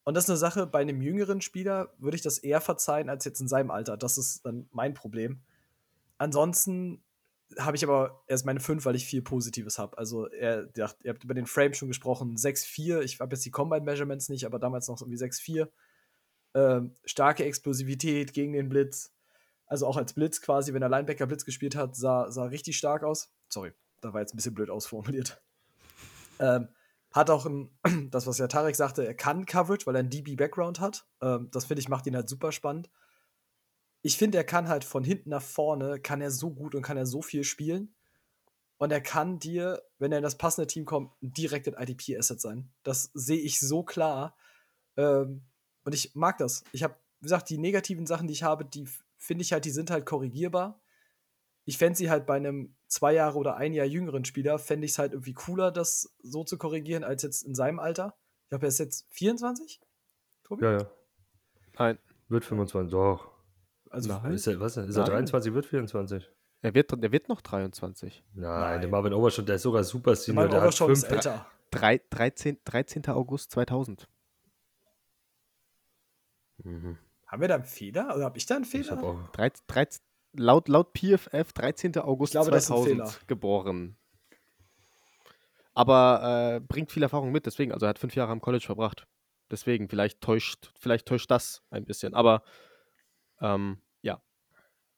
Und das ist eine Sache, bei einem jüngeren Spieler würde ich das eher verzeihen als jetzt in seinem Alter. Das ist dann mein Problem. Ansonsten habe ich aber erst meine 5, weil ich viel Positives habe. Also, er, der, ihr habt über den Frame schon gesprochen, 6-4. Ich habe jetzt die Combine Measurements nicht, aber damals noch so irgendwie 6-4. Ähm, starke Explosivität gegen den Blitz. Also auch als Blitz quasi, wenn er Linebacker Blitz gespielt hat, sah, sah richtig stark aus. Sorry, da war jetzt ein bisschen blöd ausformuliert. Ähm, hat auch ein, das, was ja Tarek sagte, er kann Coverage, weil er einen DB-Background hat. Ähm, das finde ich, macht ihn halt super spannend. Ich finde, er kann halt von hinten nach vorne, kann er so gut und kann er so viel spielen. Und er kann dir, wenn er in das passende Team kommt, direkt ein IDP-Asset sein. Das sehe ich so klar. Ähm, und ich mag das. Ich habe, wie gesagt, die negativen Sachen, die ich habe, die finde ich halt, die sind halt korrigierbar. Ich fände sie halt bei einem zwei Jahre oder ein Jahr jüngeren Spieler, fände ich es halt irgendwie cooler, das so zu korrigieren, als jetzt in seinem Alter. Ich glaube, er ist jetzt 24? Tobi?
Ja, ja.
Nein.
Wird 25, doch.
Also,
Nein.
Ist er, was? Ist er
Nein.
23, wird 24?
Er wird, er wird noch 23.
Nein,
Nein.
der Marvin Overshown, der ist sogar super Senior.
mein
Der hat
ist
fünf,
älter.
Drei, 13, 13. August 2000.
Mhm.
Haben wir da einen Fehler? Oder habe ich da einen Fehler?
auch.
13, 13, laut, laut PFF 13. August
Ich glaube, das ist ein
2000
Fehler.
geboren. Aber äh, bringt viel Erfahrung mit, deswegen, also er hat fünf Jahre am College verbracht. Deswegen, vielleicht täuscht, vielleicht täuscht das ein bisschen. Aber ähm, ja.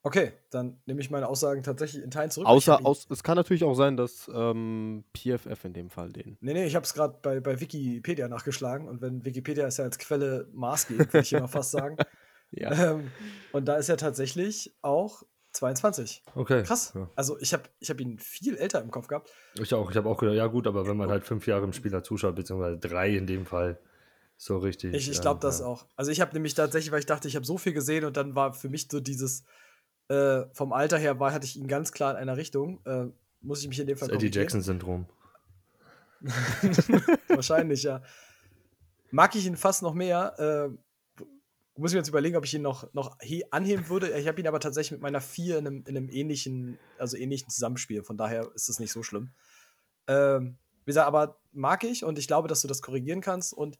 Okay, dann nehme ich meine Aussagen tatsächlich in Teilen zurück.
Außer, aus, es kann natürlich auch sein, dass ähm, PFF in dem Fall den.
Nee, nee, ich habe es gerade bei, bei Wikipedia nachgeschlagen und wenn Wikipedia ist ja als Quelle maßgebend, würde ich immer fast sagen.
Ja.
Ähm, und da ist er tatsächlich auch 22.
Okay.
Krass.
Ja.
Also ich habe ich hab ihn viel älter im Kopf gehabt.
Ich auch. Ich habe auch gedacht, ja gut, aber wenn man halt fünf Jahre im Spieler zuschaut, beziehungsweise drei in dem Fall, so richtig.
Ich, ich glaube das
ja.
auch. Also ich habe nämlich tatsächlich, weil ich dachte, ich habe so viel gesehen und dann war für mich so dieses, äh, vom Alter her war, hatte ich ihn ganz klar in einer Richtung. Äh, muss ich mich in dem Fall
Das Eddie. Jackson-Syndrom.
Wahrscheinlich, ja. Mag ich ihn fast noch mehr. Äh, muss ich mir jetzt überlegen, ob ich ihn noch, noch he- anheben würde. Ich habe ihn aber tatsächlich mit meiner 4 in einem, in einem ähnlichen, also ähnlichen Zusammenspiel. Von daher ist es nicht so schlimm. Ähm, wie gesagt, aber mag ich und ich glaube, dass du das korrigieren kannst. Und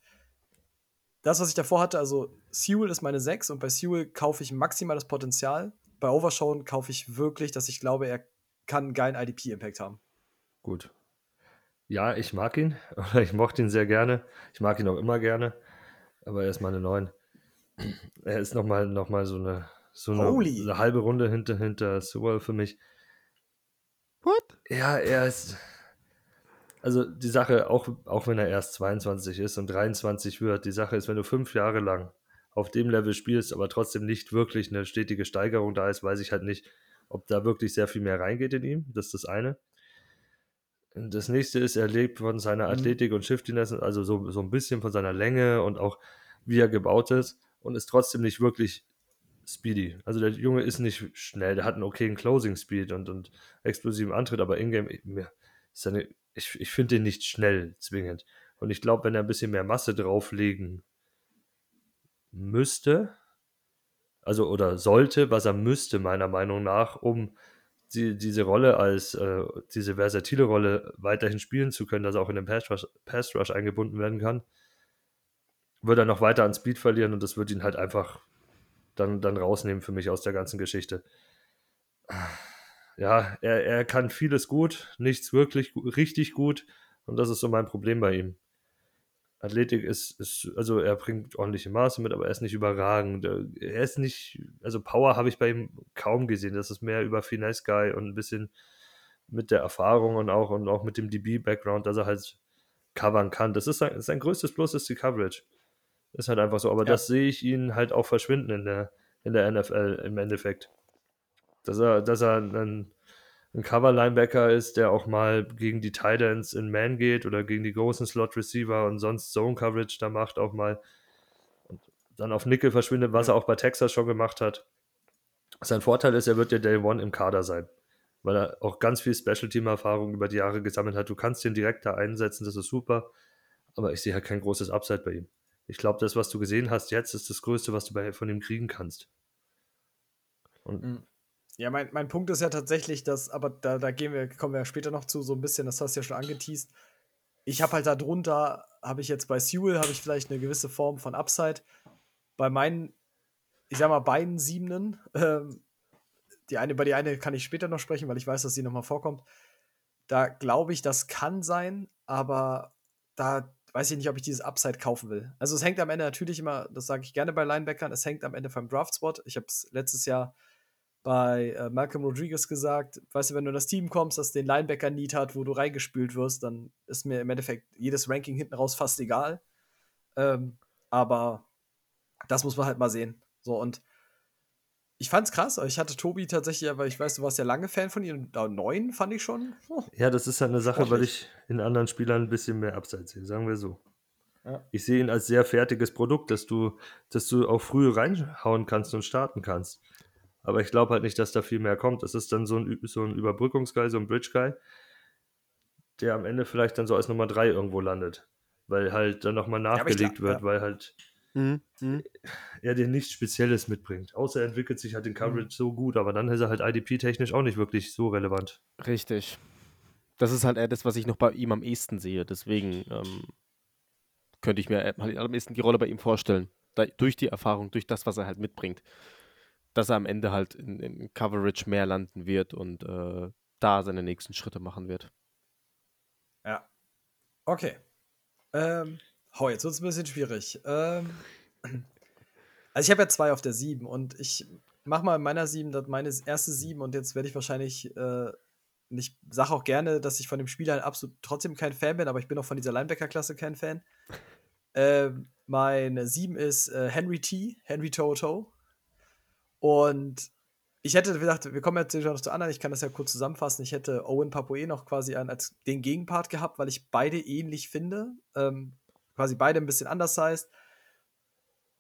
das, was ich davor hatte, also Sewell ist meine 6 und bei Sewell kaufe ich maximales Potenzial. Bei Overshown kaufe ich wirklich, dass ich glaube, er kann einen geilen IDP-Impact haben.
Gut. Ja, ich mag ihn. Oder ich mochte ihn sehr gerne. Ich mag ihn auch immer gerne. Aber er ist meine 9. Er ist nochmal noch mal so, eine, so eine, eine halbe Runde hinter, hinter Sewell für mich.
What?
Ja, er ist. Also die Sache, auch, auch wenn er erst 22 ist und 23 wird, die Sache ist, wenn du fünf Jahre lang auf dem Level spielst, aber trotzdem nicht wirklich eine stetige Steigerung da ist, weiß ich halt nicht, ob da wirklich sehr viel mehr reingeht in ihm. Das ist das eine. Das nächste ist, er lebt von seiner
Mhm.
Athletik und Shiftiness, also so, so ein bisschen von seiner Länge und auch wie er gebaut ist und ist trotzdem nicht wirklich speedy. Also der Junge ist nicht schnell, der hat einen okayen Closing Speed und, und explosiven Antritt, aber Ingame, ist eine, ich, ich finde den nicht schnell zwingend. Und ich glaube, wenn er ein bisschen mehr Masse drauflegen müsste, also oder sollte, was er müsste, meiner Meinung nach, um die, diese Rolle als, äh, diese versatile Rolle weiterhin spielen zu können, dass er auch in den Pass Rush, Pass Rush eingebunden werden kann, würde er noch weiter an Speed verlieren und das würde ihn halt einfach dann, dann rausnehmen für mich aus der ganzen Geschichte. Ja, er, er kann vieles gut, nichts wirklich richtig gut und das ist so mein Problem bei ihm. Athletik ist, ist, also er bringt ordentliche Maße mit, aber er ist nicht überragend. Er ist nicht, also Power habe ich bei ihm kaum gesehen. Das ist mehr über Finesse Guy und ein bisschen mit der Erfahrung und auch, und auch mit dem DB-Background, dass er halt covern kann. Das ist sein, sein größtes Plus ist die Coverage. Ist halt einfach so. Aber ja. das sehe ich ihn halt auch verschwinden in der, in der NFL im Endeffekt. Dass er, dass er ein, ein Cover-Linebacker ist, der auch mal gegen die Titans in Man geht oder gegen die großen Slot-Receiver und sonst Zone-Coverage da macht, auch mal und dann auf Nickel verschwindet, was er auch bei Texas schon gemacht hat. Sein Vorteil ist, er wird ja Day One im Kader sein, weil er auch ganz viel Special-Team-Erfahrung über die Jahre gesammelt hat. Du kannst den direkt da einsetzen, das ist super, aber ich sehe halt kein großes Upside bei ihm. Ich glaube, das, was du gesehen hast jetzt, ist das Größte, was du bei, von ihm kriegen kannst.
Und mhm. Ja, mein, mein Punkt ist ja tatsächlich, dass, aber da, da gehen wir, kommen wir später noch zu, so ein bisschen, das hast du ja schon angeteased. Ich habe halt da drunter, habe ich jetzt bei Sewell, habe ich vielleicht eine gewisse Form von Upside. Bei meinen, ich sag mal, beiden Siebenen, ähm, die eine, über die eine kann ich später noch sprechen, weil ich weiß, dass sie nochmal vorkommt. Da glaube ich, das kann sein, aber da weiß ich nicht, ob ich dieses Upside kaufen will. Also es hängt am Ende natürlich immer, das sage ich gerne bei Linebackern, es hängt am Ende vom Draftspot. Ich habe es letztes Jahr bei äh, Malcolm Rodriguez gesagt, weißt du, wenn du in das Team kommst, das den Linebacker-Need hat, wo du reingespült wirst, dann ist mir im Endeffekt jedes Ranking hinten raus fast egal. Ähm, aber das muss man halt mal sehen. So, und ich fand's krass, ich hatte Tobi tatsächlich, aber ich weiß, du warst ja lange Fan von ihm. Da neun fand ich schon.
Oh, ja, das ist halt eine Sache, weil ich in anderen Spielern ein bisschen mehr Abseits sehe, sagen wir so. Ja. Ich sehe ihn als sehr fertiges Produkt, dass du, dass du auch früh reinhauen kannst und starten kannst. Aber ich glaube halt nicht, dass da viel mehr kommt. Das ist dann so ein, so ein Überbrückungsguy, so ein Bridge-Guy, der am Ende vielleicht dann so als Nummer 3 irgendwo landet. Weil halt dann nochmal nachgelegt ja, wird, ja. weil halt mhm. Mhm. er dir nichts Spezielles mitbringt. Außer er entwickelt sich halt den Coverage mhm. so gut, aber dann ist er halt IDP-technisch auch nicht wirklich so relevant.
Richtig. Das ist halt eher das, was ich noch bei ihm am ehesten sehe. Deswegen ähm, könnte ich mir halt am ehesten die Rolle bei ihm vorstellen. Da, durch die Erfahrung, durch das, was er halt mitbringt dass er am Ende halt in, in Coverage mehr landen wird und äh, da seine nächsten Schritte machen wird.
Ja. Okay. Ähm, oh, jetzt wird es ein bisschen schwierig. Ähm, also ich habe ja zwei auf der 7 und ich mache mal in meiner 7 das meine erste 7 und jetzt werde ich wahrscheinlich äh, ich sage auch gerne, dass ich von dem Spieler absolut trotzdem kein Fan bin, aber ich bin auch von dieser Linebacker-Klasse kein Fan. Ähm, meine 7 ist äh, Henry T, Henry Toto. Und ich hätte gedacht, wir kommen jetzt noch zu anderen, ich kann das ja kurz zusammenfassen. Ich hätte Owen Papoe noch quasi als den Gegenpart gehabt, weil ich beide ähnlich finde. Ähm, quasi beide ein bisschen anders heißt.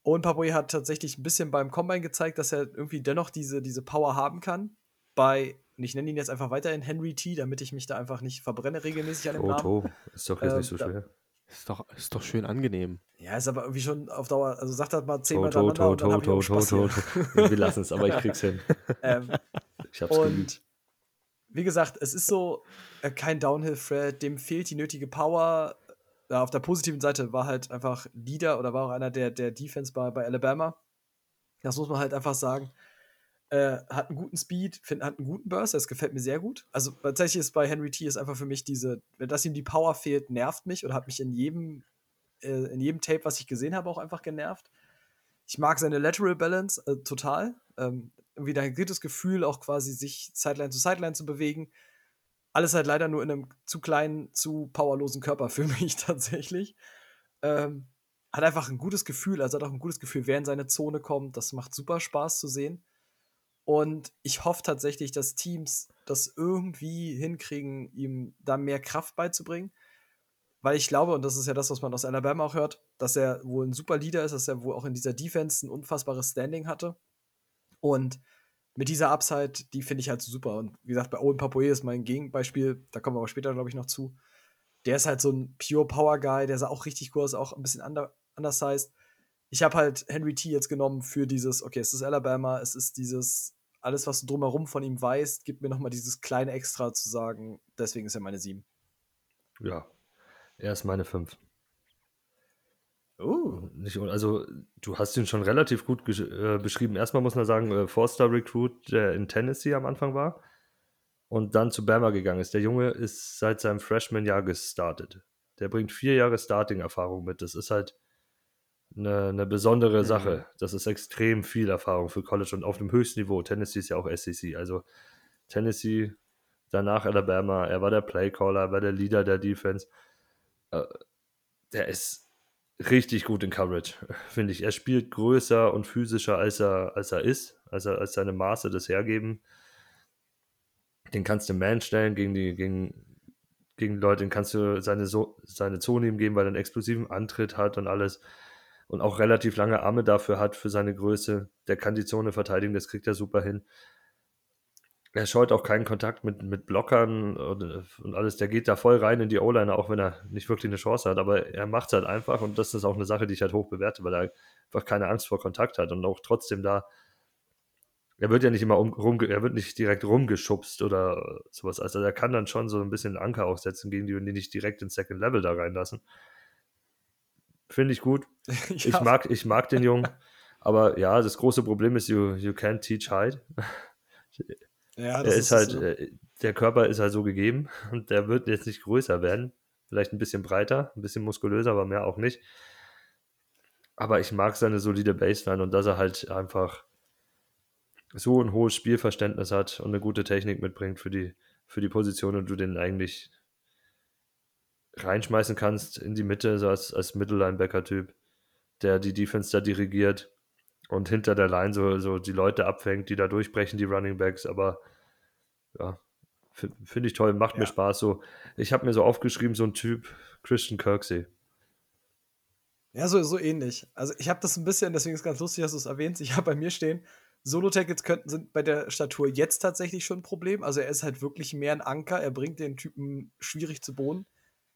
Owen Papoe hat tatsächlich ein bisschen beim Combine gezeigt, dass er irgendwie dennoch diese, diese Power haben kann. Bei, und ich nenne ihn jetzt einfach weiterhin Henry T, damit ich mich da einfach nicht verbrenne regelmäßig an dem oh, Namen. Oh,
ist doch jetzt ähm, nicht so schwer.
Ist doch, ist doch schön angenehm.
Ja, ist aber irgendwie schon auf Dauer, also sagt das mal zehnmal to, to, to,
to, to, to, to. Wir lassen es, aber ich krieg's hin.
ähm, ich hab's und geliebt. Wie gesagt, es ist so äh, kein Downhill-Thread, dem fehlt die nötige Power. Ja, auf der positiven Seite war halt einfach Leader oder war auch einer der, der Defense bei, bei Alabama. Das muss man halt einfach sagen. Äh, hat einen guten Speed, find, hat einen guten Burst, das gefällt mir sehr gut. Also tatsächlich ist bei Henry T ist einfach für mich diese, wenn das ihm die Power fehlt, nervt mich oder hat mich in jedem, äh, in jedem Tape, was ich gesehen habe, auch einfach genervt. Ich mag seine Lateral Balance äh, total. Ähm, irgendwie ein gutes Gefühl, auch quasi sich Sideline zu Sideline zu bewegen. Alles halt leider nur in einem zu kleinen, zu powerlosen Körper für mich tatsächlich. Ähm, hat einfach ein gutes Gefühl, also hat auch ein gutes Gefühl, wer in seine Zone kommt. Das macht super Spaß zu sehen. Und ich hoffe tatsächlich, dass Teams das irgendwie hinkriegen, ihm da mehr Kraft beizubringen. Weil ich glaube, und das ist ja das, was man aus Alabama auch hört, dass er wohl ein super Leader ist, dass er wohl auch in dieser Defense ein unfassbares Standing hatte. Und mit dieser Upside, die finde ich halt super. Und wie gesagt, bei Owen Papoe ist mein Gegenbeispiel, da kommen wir aber später, glaube ich, noch zu. Der ist halt so ein Pure Power Guy, der sah auch richtig cool aus, auch ein bisschen under, undersized. Ich habe halt Henry T jetzt genommen für dieses, okay, es ist Alabama, es ist dieses, alles, was du drumherum von ihm weißt, gibt mir nochmal dieses kleine Extra zu sagen, deswegen ist er meine 7.
Ja, er ist meine 5.
Oh.
Nicht, also, du hast ihn schon relativ gut äh, beschrieben. Erstmal muss man sagen, äh, Four-Star-Recruit, der in Tennessee am Anfang war und dann zu Bama gegangen ist. Der Junge ist seit seinem Freshman-Jahr gestartet. Der bringt vier Jahre Starting-Erfahrung mit. Das ist halt eine, eine besondere mhm. Sache. Das ist extrem viel Erfahrung für College und auf dem höchsten Niveau. Tennessee ist ja auch SEC. Also Tennessee, danach Alabama. Er war der Playcaller, er war der Leader der Defense. Äh, der ist richtig gut in Coverage, finde ich. Er spielt größer und physischer, als er, als er ist, als, er, als seine Maße das hergeben. Den kannst du Man stellen gegen die, gegen, gegen Leute, den kannst du seine, so seine Zone ihm geben, weil er einen explosiven Antritt hat und alles. Und auch relativ lange Arme dafür hat, für seine Größe. Der kann die Zone verteidigen, das kriegt er super hin er scheut auch keinen Kontakt mit, mit Blockern und, und, alles. Der geht da voll rein in die O-Line, auch wenn er nicht wirklich eine Chance hat. Aber er macht es halt einfach und das ist auch eine Sache, die ich halt hoch bewerte, weil er einfach keine Angst vor Kontakt hat und auch trotzdem da. Er wird ja nicht immer um, rum, er wird nicht direkt rumgeschubst oder sowas. Also er kann dann schon so ein bisschen Anker aufsetzen gegen die, und die nicht direkt ins Second Level da reinlassen. Finde ich gut. ja. ich, mag, ich mag den Jungen. Aber ja, das große Problem ist, you, you can't teach height. Ja, das er ist, ist halt, so. Äh, der Körper ist halt so gegeben und der wird jetzt nicht größer werden. Vielleicht ein bisschen breiter, ein bisschen muskulöser, aber mehr auch nicht. Aber ich mag seine solide Baseline und dass er halt einfach so ein hohes Spielverständnis hat und eine gute Technik mitbringt für die, für die Position und du den eigentlich reinschmeißen kannst in die Mitte, so als, als Mittellinebacker-Typ, der die Defense da dirigiert und hinter der Line so, so die Leute abfängt, die da durchbrechen, die Running Backs, aber ja, finde ich toll, macht ja. mir Spaß. So, ich habe mir so aufgeschrieben, so ein Typ, Christian Kirksey.
Ja, so, so ähnlich. Also ich habe das ein bisschen, deswegen ist es ganz lustig, dass du es erwähnst. Ich habe bei mir stehen, Solo-Tackles könnten sind bei der Statur jetzt tatsächlich schon ein Problem. Also er ist halt wirklich mehr ein Anker. Er bringt den Typen schwierig zu Boden.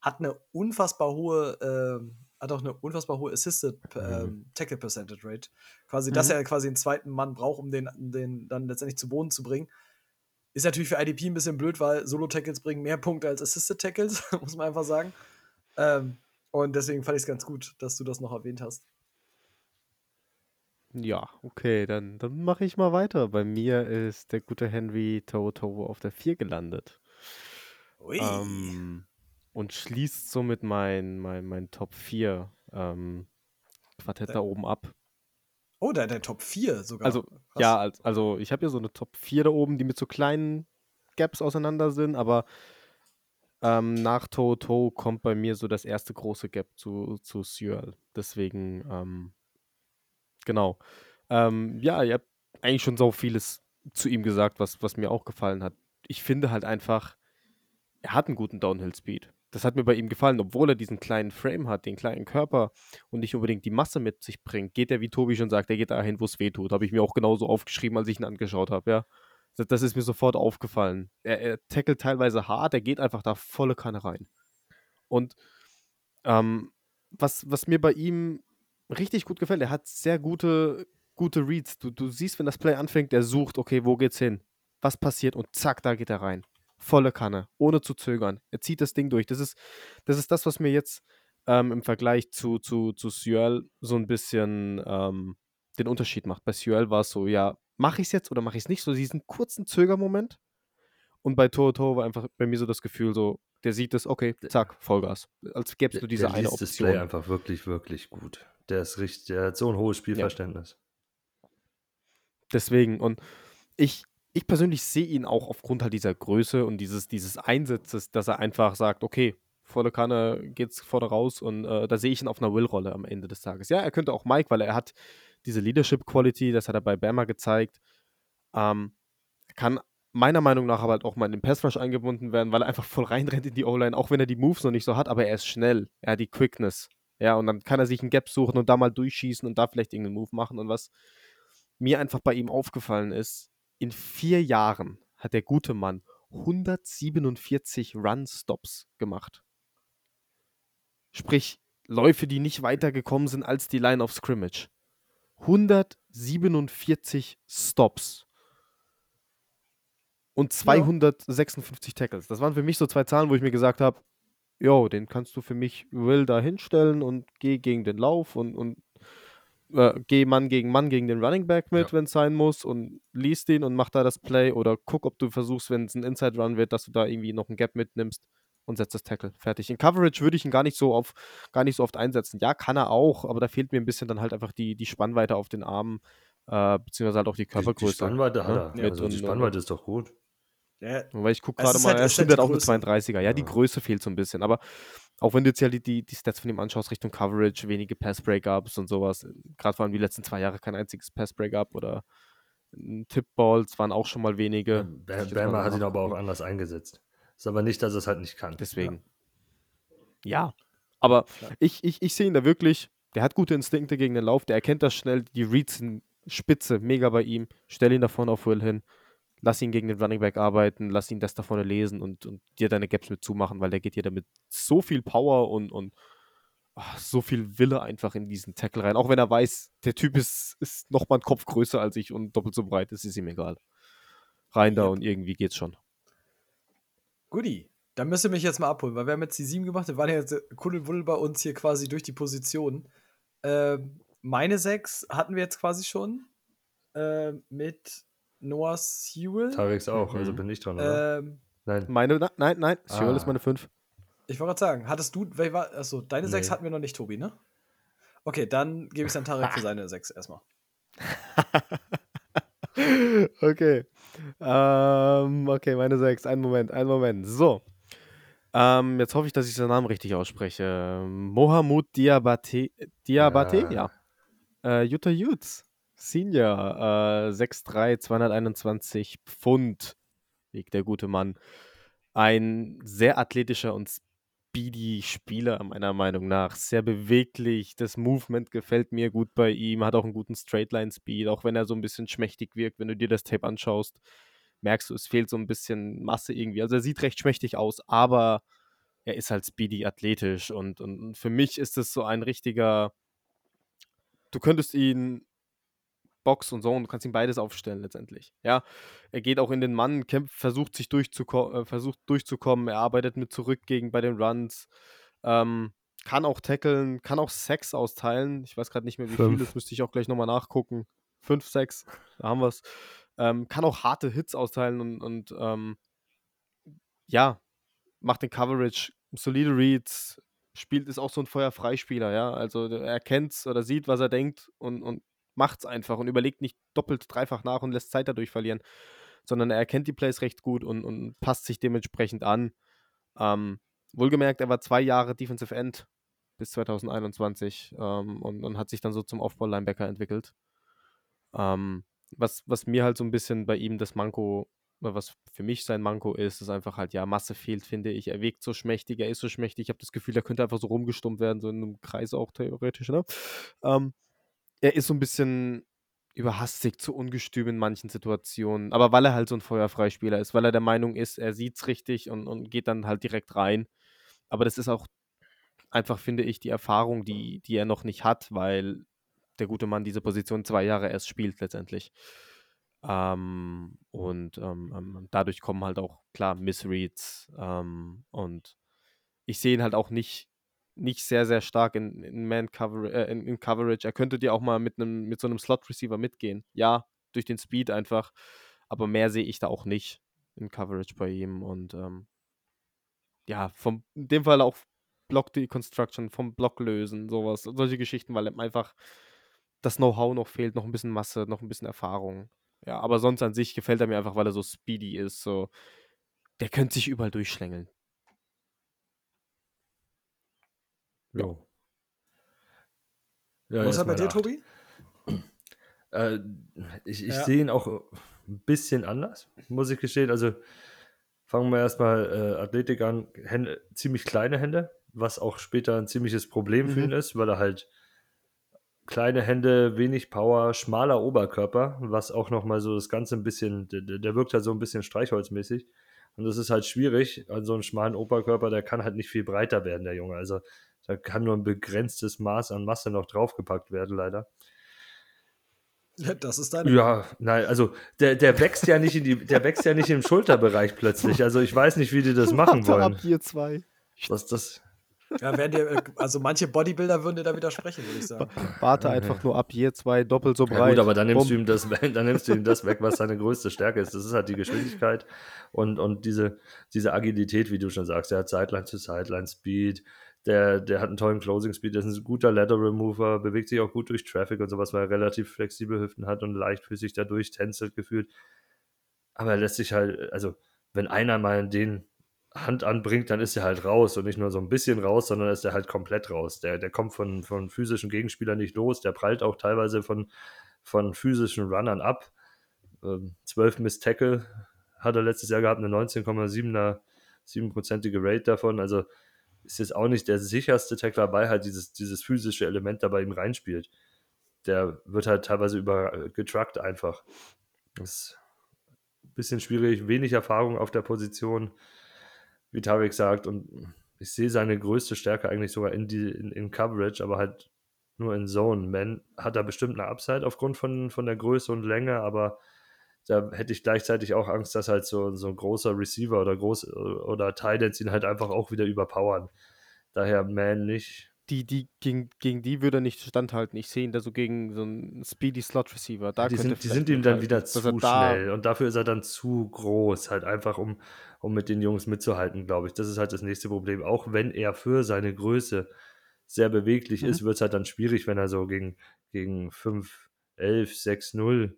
Hat eine unfassbar hohe, äh, hat auch eine unfassbar hohe Assisted äh. Tackle Percentage Rate. Quasi, mhm. dass er quasi einen zweiten Mann braucht, um den, den dann letztendlich zu Boden zu bringen. Ist natürlich für IDP ein bisschen blöd, weil Solo-Tackles bringen mehr Punkte als Assisted-Tackles, muss man einfach sagen. Ähm, und deswegen fand ich es ganz gut, dass du das noch erwähnt hast.
Ja, okay, dann, dann mache ich mal weiter. Bei mir ist der gute Henry Toto auf der 4 gelandet. Ui. Ähm, und schließt somit mein, mein, mein Top 4 ähm, Quartett da oben ab.
Oh, der, der Top 4 sogar.
Also, Krass. ja, also ich habe hier so eine Top 4 da oben, die mit so kleinen Gaps auseinander sind, aber ähm, nach Toto kommt bei mir so das erste große Gap zu, zu Searle. Deswegen, ähm, genau. Ähm, ja, ihr habt eigentlich schon so vieles zu ihm gesagt, was, was mir auch gefallen hat. Ich finde halt einfach, er hat einen guten Downhill-Speed. Das hat mir bei ihm gefallen, obwohl er diesen kleinen Frame hat, den kleinen Körper und nicht unbedingt die Masse mit sich bringt. Geht er, wie Tobi schon sagt, er geht dahin, wo es weh tut. Habe ich mir auch genauso aufgeschrieben, als ich ihn angeschaut habe, ja. Das, das, ist mir sofort aufgefallen. Er, er tackelt teilweise hart, er geht einfach da volle Kanne rein. Und ähm, was, was mir bei ihm richtig gut gefällt, er hat sehr gute, gute Reads. Du, du siehst, wenn das Play anfängt, er sucht, okay, wo geht's hin? Was passiert? Und zack, da geht er rein volle Kanne, ohne zu zögern. Er zieht das Ding durch. Das ist das, ist das was mir jetzt ähm, im Vergleich zu, zu, zu Suel so ein bisschen ähm, den Unterschied macht. Bei Suel war es so, ja, mache ich es jetzt oder mache ich es nicht? So diesen kurzen Zögermoment. Und bei Toto war einfach bei mir so das Gefühl, so, der sieht es, okay, zack, Vollgas. Als gäbe es nur diese der eine Option.
Display einfach wirklich, wirklich gut. Der ist richtig, der hat so ein hohes Spielverständnis.
Ja. Deswegen, und ich, ich persönlich sehe ihn auch aufgrund halt dieser Größe und dieses, dieses Einsatzes, dass er einfach sagt, okay, volle Kanne geht's vorne raus und äh, da sehe ich ihn auf einer Will-Rolle am Ende des Tages. Ja, er könnte auch Mike, weil er hat diese Leadership-Quality, das hat er bei Bama gezeigt. Ähm, kann meiner Meinung nach aber halt auch mal in den Pass-Rush eingebunden werden, weil er einfach voll reinrennt in die O-Line, auch wenn er die Moves noch nicht so hat, aber er ist schnell, er hat die Quickness. Ja, und dann kann er sich einen Gap suchen und da mal durchschießen und da vielleicht irgendeinen Move machen und was. mir einfach bei ihm aufgefallen ist, in vier Jahren hat der gute Mann 147 Run-Stops gemacht. Sprich, Läufe, die nicht weitergekommen sind als die Line of Scrimmage. 147 Stops. Und 256 Tackles. Das waren für mich so zwei Zahlen, wo ich mir gesagt habe, jo, den kannst du für mich Will da hinstellen und geh gegen den Lauf und, und äh, geh Mann gegen Mann gegen den Running Back mit,
Ja.
wenn es sein muss und liest den und mach da das Play oder guck, ob du versuchst, wenn es ein Inside Run wird, dass du da irgendwie noch ein Gap mitnimmst und setzt das Tackle. Fertig. In Coverage würde ich ihn gar nicht so auf gar nicht so oft einsetzen. Ja, kann er auch, aber da fehlt mir ein bisschen dann halt einfach die, die Spannweite auf den Armen, äh, beziehungsweise halt auch die
Die, die
Körpergröße.
Spannweite hat
ne?
er.
Ja,
also
und-
die
und-
Spannweite ist doch gut.
Ja,
Weil ich gucke
Es
gerade mal,
halt-
er stimmt
halt die
auch eine
Größe.
32er. Ja, die
Ja.
Größe fehlt so ein bisschen. Aber auch wenn du jetzt ja die, die, die Stats von ihm anschaust, Richtung Coverage, wenige Pass-Breakups und sowas, gerade waren die letzten zwei Jahre kein einziges Pass-Breakup oder Tip-Balls waren auch schon mal wenige.
Bama hat ihn aber auch anders eingesetzt. Ist aber nicht, dass er es halt nicht kann.
Deswegen. Ja. Aber
Klar.
ich, ich, ich sehe ihn da wirklich. Der hat gute Instinkte gegen den Lauf. Der erkennt das schnell. Die Reads sind spitze, mega bei ihm. Stell ihn da vorne auf Will hin. Lass ihn gegen den Running Back arbeiten. Lass ihn das da vorne lesen und, und dir deine Gaps mit zumachen, weil der geht dir damit so viel Power und, und ah, so viel Wille einfach in diesen Tackle rein. Auch wenn er weiß, der Typ ist, ist nochmal ein Kopf größer als ich und doppelt so breit. Das ist ihm egal. Rein da
Yep.
und irgendwie geht's schon.
Guti. Dann müsst ihr mich jetzt mal abholen, weil wir haben jetzt die sieben gemacht. Wir waren ja jetzt Kuddelwuddel bei uns hier quasi durch die Positionen. Ähm, meine sechs hatten wir jetzt quasi schon. Ähm, mit Noah Sewell.
Tarex auch, also
Mhm.
bin ich dran, oder?
Ähm,
Nein.
Meine, na- nein, nein, Sewell ist
Ah.
meine 5.
ich wollte gerade sagen, hattest du, wer war, achso, deine sechs
Nee.
hatten wir noch nicht, Tobi, ne? Okay, dann gebe ich es an Tarek für seine sechs erstmal.
okay. Ähm, okay, meine 6. Einen Moment, einen Moment. So. Ähm, jetzt hoffe ich, dass ich seinen Namen richtig ausspreche. Mohamud Diabate. Diabate? Ja.
Ja.
Äh, Jutta Jutz. Senior. Äh, 6'3, 221 Pfund. Wiegt der gute Mann. Ein sehr athletischer und speedy Spieler, meiner Meinung nach. Sehr beweglich. Das Movement gefällt mir gut bei ihm. Hat auch einen guten Straightline-Speed, auch wenn er so ein bisschen schmächtig wirkt. Wenn du dir das Tape anschaust, merkst du, es fehlt so ein bisschen Masse irgendwie. Also er sieht recht schmächtig aus, aber er ist halt speedy, athletisch. Und, und für mich ist es so ein richtiger. Du könntest ihn Box und Zone, du kannst ihm beides aufstellen letztendlich. Ja, er geht auch in den Mann, kämpft, versucht sich durchzuko äh, versucht durchzukommen, er arbeitet mit zurück gegen bei den Runs, ähm, kann auch tackeln, kann auch Sex austeilen. Ich weiß gerade nicht mehr, wie viel,
Fünf.
das müsste ich auch gleich nochmal nachgucken. Fünf, sechs, da haben wir es. Ähm, kann auch harte Hits austeilen und, und ähm, ja, macht den Coverage, solide Reads, spielt, ist auch so ein Feuerfreispieler, ja. Also er kennt's oder sieht, was er denkt und, und macht's einfach und überlegt nicht doppelt, dreifach nach und lässt Zeit dadurch verlieren, sondern er erkennt die Plays recht gut und, und passt sich dementsprechend an. Ähm, wohlgemerkt, er war zwei Jahre Defensive End bis 2021 ähm, und, und hat sich dann so zum Off-Ball-Linebacker entwickelt. Ähm, was, was mir halt so ein bisschen bei ihm das Manko, was für mich sein Manko ist, ist einfach halt, ja, Masse fehlt, finde ich. Er wirkt so schmächtig, er ist so schmächtig. Ich habe das Gefühl, er könnte einfach so rumgestummt werden, so in einem Kreis auch theoretisch, ne? Ähm, er ist so ein bisschen überhastig, zu ungestüm in manchen Situationen. Aber weil er halt so ein Feuerfreispieler ist, weil er der Meinung ist, er sieht's richtig und, und geht dann halt direkt rein. Aber das ist auch einfach, finde ich, die Erfahrung, die, die er noch nicht hat, weil der gute Mann diese Position zwei Jahre erst spielt letztendlich. Ähm, und ähm, ähm, dadurch kommen halt auch, klar, Missreads. Ähm, und ich sehe ihn halt auch nicht, nicht sehr, sehr stark in, in Man -Cover äh, in, in Coverage. Er könnte dir auch mal mit, einem, mit so einem Slot-Receiver mitgehen. Ja, durch den Speed einfach. Aber mehr sehe ich da auch nicht in Coverage bei ihm. Und ähm, ja, vom, in dem Fall auch Block Deconstruction, vom Block lösen, sowas, solche Geschichten, weil einfach das Know-how noch fehlt, noch ein bisschen Masse, noch ein bisschen Erfahrung. Ja, aber sonst an sich gefällt er mir einfach, weil er so speedy ist. So, der könnte sich überall durchschlängeln.
Jo. Ja,
Was hat bei dir,
acht.
Tobi?
Äh, ich ich
Ja.
sehe ihn auch ein bisschen anders, muss ich gestehen. Also fangen wir erstmal äh, Athletik an. Hände, ziemlich kleine Hände, was auch später ein ziemliches Problem für
Mhm.
ihn ist, weil er halt kleine Hände, wenig Power, schmaler Oberkörper, was auch nochmal so das Ganze ein bisschen, der, der wirkt halt so ein bisschen streichholzmäßig. Und das ist halt schwierig an so einem schmalen Oberkörper, der kann halt nicht viel breiter werden, der Junge. Also da kann nur ein begrenztes Maß an Masse noch draufgepackt werden, leider.
Ja, das ist deine.
Ja, nein, also der, der wächst ja nicht in die, der wächst ja nicht im Schulterbereich plötzlich. Also ich weiß nicht, wie die das machen
Warte
wollen.
ab hier zwei.
Was das.
Ja, werden dir, also manche Bodybuilder würden dir da widersprechen, würde ich sagen.
Warte einfach nur ab hier zwei doppelt so
Ja
breit.
gut, aber dann nimmst, du ihm das, dann nimmst du ihm das weg, was seine größte Stärke ist. Das ist halt die Geschwindigkeit und, und diese, diese Agilität, wie du schon sagst. Er hat Sideline zu Sideline Speed, der, der hat einen tollen Closing Speed, der ist ein guter Ladder Remover, bewegt sich auch gut durch Traffic und sowas, weil er relativ flexible Hüften hat und leichtfüßig dadurch tänzelt gefühlt. Aber er lässt sich halt, also wenn einer mal den Hand anbringt, dann ist er halt raus und nicht nur so ein bisschen raus, sondern ist er halt komplett raus. Der, der kommt von, von physischen Gegenspielern nicht los, der prallt auch teilweise von, von physischen Runnern ab. Ähm, 12 Miss Tackle hat er letztes Jahr gehabt, eine 19,7er 7%ige Rate davon. Also ist jetzt auch nicht der sicherste Tackler, weil halt dieses, dieses physische Element dabei ihm reinspielt. Der wird halt teilweise über getruckt einfach. Das ist ein bisschen schwierig, wenig Erfahrung auf der Position, wie Tarek sagt. Und ich sehe seine größte Stärke eigentlich sogar in, die, in, in Coverage, aber halt nur in Zone. Man hat da bestimmt eine Upside aufgrund von, von der Größe und Länge, aber da hätte ich gleichzeitig auch Angst, dass halt so, so ein großer Receiver oder groß oder Titans ihn halt einfach auch wieder überpowern. Daher Man nicht.
Die, die, gegen, gegen die würde er nicht standhalten. Ich sehe ihn da so gegen so einen Speedy Slot Receiver. Da
die sind, die sind ihm dann wieder zu
er da-
schnell und dafür ist er dann zu groß, halt einfach um, um mit den Jungs mitzuhalten, glaube ich. Das ist halt das nächste Problem. Auch wenn er für seine Größe sehr beweglich
Mhm.
ist, wird es halt dann schwierig, wenn er so gegen, gegen 5, 11, 6, 0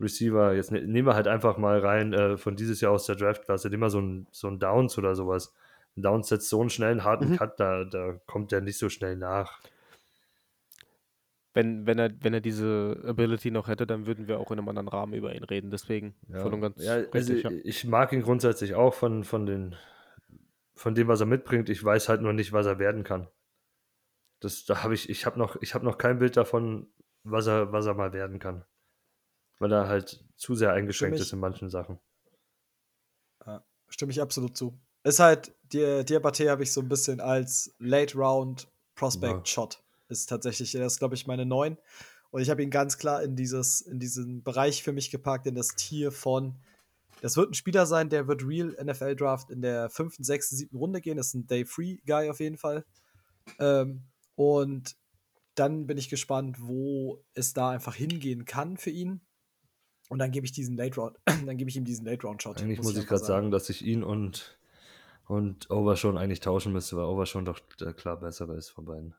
Receiver, jetzt ne, nehmen wir halt einfach mal rein äh, von dieses Jahr aus der Draftklasse, nehmen wir so ein, so ein Downs oder sowas. Ein Downs setzt so einen schnellen, harten
Mhm.
Cut, da, da kommt der nicht so schnell nach.
Wenn, wenn, er, wenn er diese Ability noch hätte, dann würden wir auch in einem anderen Rahmen über ihn reden. Deswegen
Ja,
voll und ganz
ja, also
richtig. Ja.
ich mag ihn grundsätzlich auch von, von, den, von dem, was er mitbringt. Ich weiß halt nur nicht, was er werden kann. Das, da habe ich, ich habe noch, ich habe noch kein Bild davon, was er, was er mal werden kann. Weil er halt zu sehr eingeschränkt ist in manchen Sachen.
Stimme ich absolut zu. Ist halt, die Diabate habe ich so ein bisschen als Late Round Prospect Shot. Ist tatsächlich, der ist, glaube ich, meine 9. Und ich habe ihn ganz klar in dieses, in diesen Bereich für mich gepackt, in das Tier von. Das wird ein Spieler sein, der wird Real NFL Draft in der fünften, sechsten, siebten Runde gehen. Das ist ein Day Free Guy auf jeden Fall. Ähm, und dann bin ich gespannt, wo es da einfach hingehen kann für ihn. Und dann gebe ich diesen Late Round, dann gebe ich ihm diesen Late Round Shot.
Eigentlich muss ich
einfach
gerade sagen, dass ich ihn und, und Overshown eigentlich tauschen müsste, weil Overshown doch der klar bessere ist von beiden.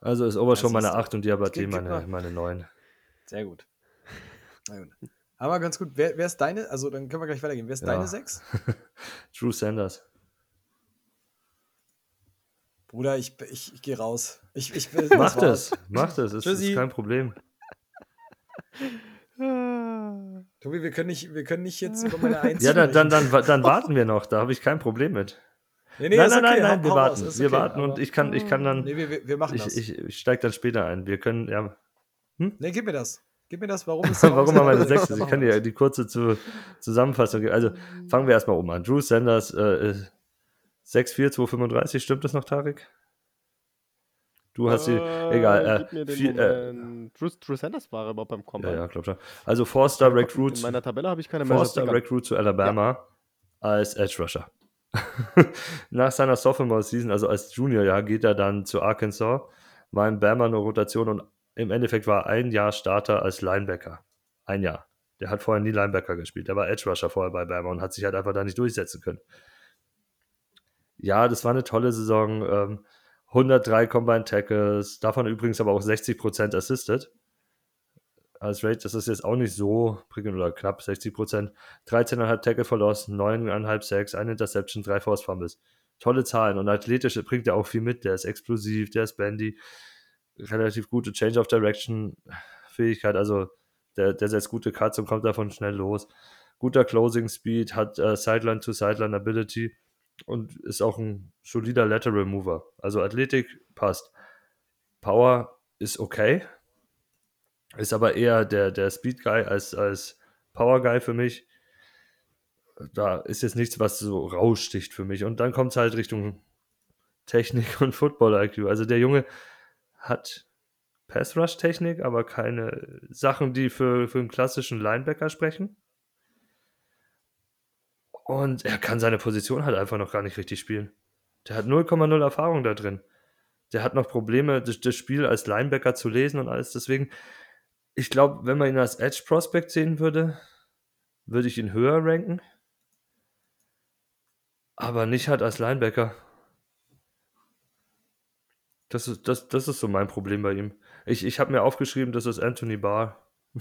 Also ist Overshown
siehst
meine
du.
8 und
gib
meine, meine 9.
Sehr gut. Na gut. Aber ganz gut. Wer, wer ist deine? Also dann können wir gleich weitergehen. Wer ist
Ja.
deine 6?
Drew Sanders.
Bruder, ich, ich, ich gehe raus. Ich, ich,
Mach das, mach das, ist, ist kein Problem.
Tobi, wir können nicht, wir können nicht jetzt über meine 1
Ja, dann, dann, dann, dann warten wir noch, da habe ich kein Problem mit.
Nee, nee,
nein, nein,
okay,
nein, nein, wir warten.
ist
wir
okay,
warten und ich kann, ich kann dann.
Nee, wir, wir machen
ich
das.
ich, ich steige dann später ein. Wir können, ja.
nee, gib mir das. Gib mir das. Warum ist
Warum haben wir eine
ist der
6?
Dann
Ich kann dir die kurze zu, Zusammenfassung geben. Also fangen wir erstmal um an. Drew Sanders, äh, 6'4, 235, stimmt das noch, Tarek? Du hast. Egal. Äh,
mir den
vier, äh.
Drew, Drew Sanders war aber beim Combine.
ja, ja, glaub schon. Also Four-Star Recruit.
In meiner Tabelle habe ich keine.
Four-Star Recruit zu Alabama als Edge Rusher. Nach seiner Sophomore-Season, also als Junior-Jahr, geht er dann zu Arkansas, war in Bama eine Rotation und im Endeffekt war er ein Jahr Starter als Linebacker. Ein Jahr. Der hat vorher nie Linebacker gespielt. Der war Edge Rusher vorher bei Bama und hat sich halt einfach da nicht durchsetzen können. Ja, das war eine tolle Saison. Ähm, 103 Combined Tackles, davon übrigens aber auch 60% assisted. Als Rate, das ist jetzt auch nicht so prickelnd oder knapp 60%. 13,5 Tackle verloren, 9,5 Sacks, eine Interception, drei Force Fumbles. Tolle Zahlen und athletisch bringt er auch viel mit. Der ist explosiv, der ist bandy, relativ gute Change of Direction Fähigkeit, also der, der setzt gute Cuts und kommt davon schnell los. Guter Closing Speed, hat äh, Sideline to Sideline Ability und ist auch ein solider Lateral Mover. Also Athletik passt. Power ist okay. Ist aber eher der, der Speed Guy als, als Power Guy für mich. Da ist jetzt nichts, was so raussticht für mich. Und dann kommt es halt Richtung Technik und Football IQ. Also der Junge hat Pass Rush Technik, aber keine Sachen, die für, für einen klassischen Linebacker sprechen. Und er kann seine Position halt einfach noch gar nicht richtig spielen. Der hat 0,0 Erfahrung da drin. Der hat noch Probleme, das, Spiel als Linebacker zu lesen und alles. Deswegen, ich glaube, wenn man ihn als Edge Prospect sehen würde, würde ich ihn höher ranken. Aber nicht halt als Linebacker. Das ist, das, das ist so mein Problem bei ihm. Ich, ich habe mir aufgeschrieben, das ist Anthony Barr.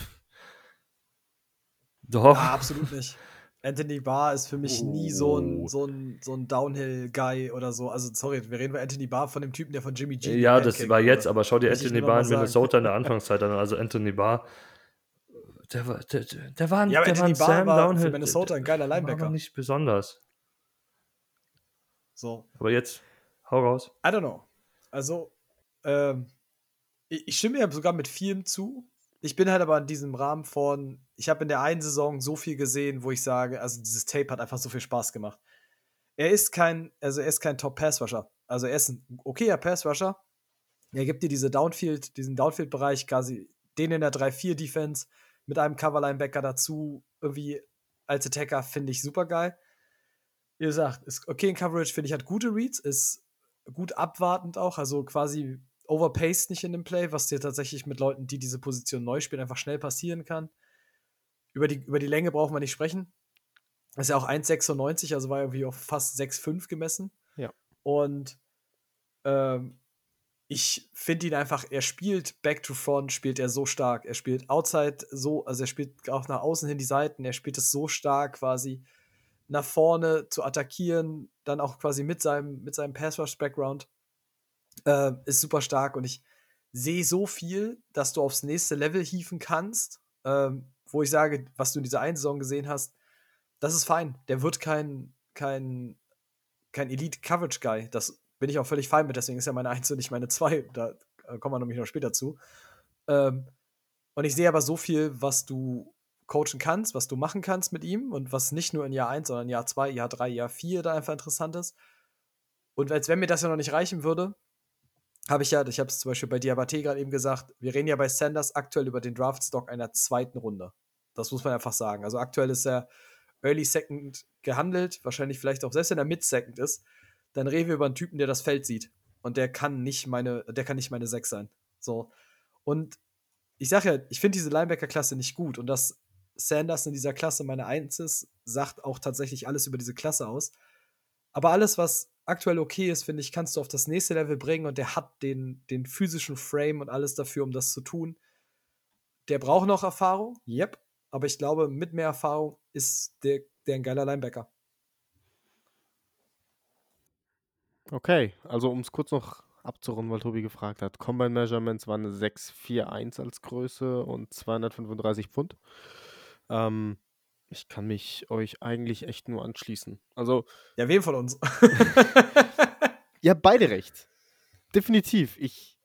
Doch. Ja, absolut nicht. Anthony Barr ist für mich oh. nie so ein, oh. so ein, so ein Downhill-Guy oder so. Also, sorry, wir reden bei Anthony Barr von dem Typen, der von Jimmy G.
Ja, das war jetzt, aber schau dir Anthony Barr in Minnesota in der Anfangszeit an. Also, Anthony Barr, der war, der, der war,
ja,
der
Anthony war Barr Sam war Downhill. Für Minnesota ein geiler Linebacker.
Aber nicht besonders.
So.
Aber jetzt, hau raus.
I don't know. Also, ähm, ich, ich stimme ja sogar mit vielem zu. Ich bin halt aber in diesem Rahmen von, ich habe in der einen Saison so viel gesehen, wo ich sage, also dieses Tape hat einfach so viel Spaß gemacht. Er ist kein, also er ist kein Top-Pass-Rusher. Also er ist ein okayer Pass-Rusher. Er gibt dir diese Downfield, diesen Downfield-Bereich quasi, den in der 3-4-Defense mit einem Cover-Linebacker dazu, irgendwie als Attacker, finde ich super geil. Wie gesagt, ist okay in Coverage, finde ich, hat gute Reads, ist gut abwartend auch, also quasi overpaced nicht in dem Play, was dir tatsächlich mit Leuten, die diese Position neu spielen, einfach schnell passieren kann. Über die, über die Länge brauchen wir nicht sprechen. Das ist ja auch 1,96, also war irgendwie auf fast 6,5 gemessen.
Ja.
Und ähm, ich finde ihn einfach, er spielt Back to Front, spielt er so stark. Er spielt Outside so, also er spielt auch nach außen hin die Seiten, er spielt es so stark quasi nach vorne zu attackieren, dann auch quasi mit seinem, mit seinem Pass-Rush-Background. Äh, ist super stark und ich sehe so viel, dass du aufs nächste Level hieven kannst, ähm, wo ich sage, was du in dieser einen Saison gesehen hast, das ist fein. Der wird kein, kein, kein Elite-Coverage-Guy. Das bin ich auch völlig fein mit, deswegen ist ja meine 1 und nicht meine 2. Da äh, kommen wir nämlich noch später zu. Ähm, und ich sehe aber so viel, was du coachen kannst, was du machen kannst mit ihm und was nicht nur in Jahr 1, sondern in Jahr 2, Jahr 3, Jahr 4 da einfach interessant ist. Und als wenn mir das ja noch nicht reichen würde, habe ich ja, ich habe es zum Beispiel bei Diabate gerade eben gesagt, wir reden ja bei Sanders aktuell über den Draftstock einer zweiten Runde. Das muss man einfach sagen. Also aktuell ist er Early Second gehandelt, wahrscheinlich vielleicht auch selbst wenn er Mid Second ist, dann reden wir über einen Typen, der das Feld sieht. Und der kann nicht meine, der kann nicht meine 6 sein. So. Und ich sage ja, ich finde diese Linebacker-Klasse nicht gut. Und dass Sanders in dieser Klasse meine 1 ist, sagt auch tatsächlich alles über diese Klasse aus. Aber alles, was aktuell okay ist, finde ich, kannst du auf das nächste Level bringen und der hat den, den physischen Frame und alles dafür, um das zu tun. Der braucht noch Erfahrung, yep, aber ich glaube, mit mehr Erfahrung ist der, der ein geiler Linebacker.
Okay, also um es kurz noch abzurunden, weil Tobi gefragt hat. Combine Measurements waren 641 als Größe und 235 Pfund. Ähm, ich kann mich euch eigentlich echt nur anschließen. Also.
Ja, wem von uns?
ja, beide recht. Definitiv. Ich.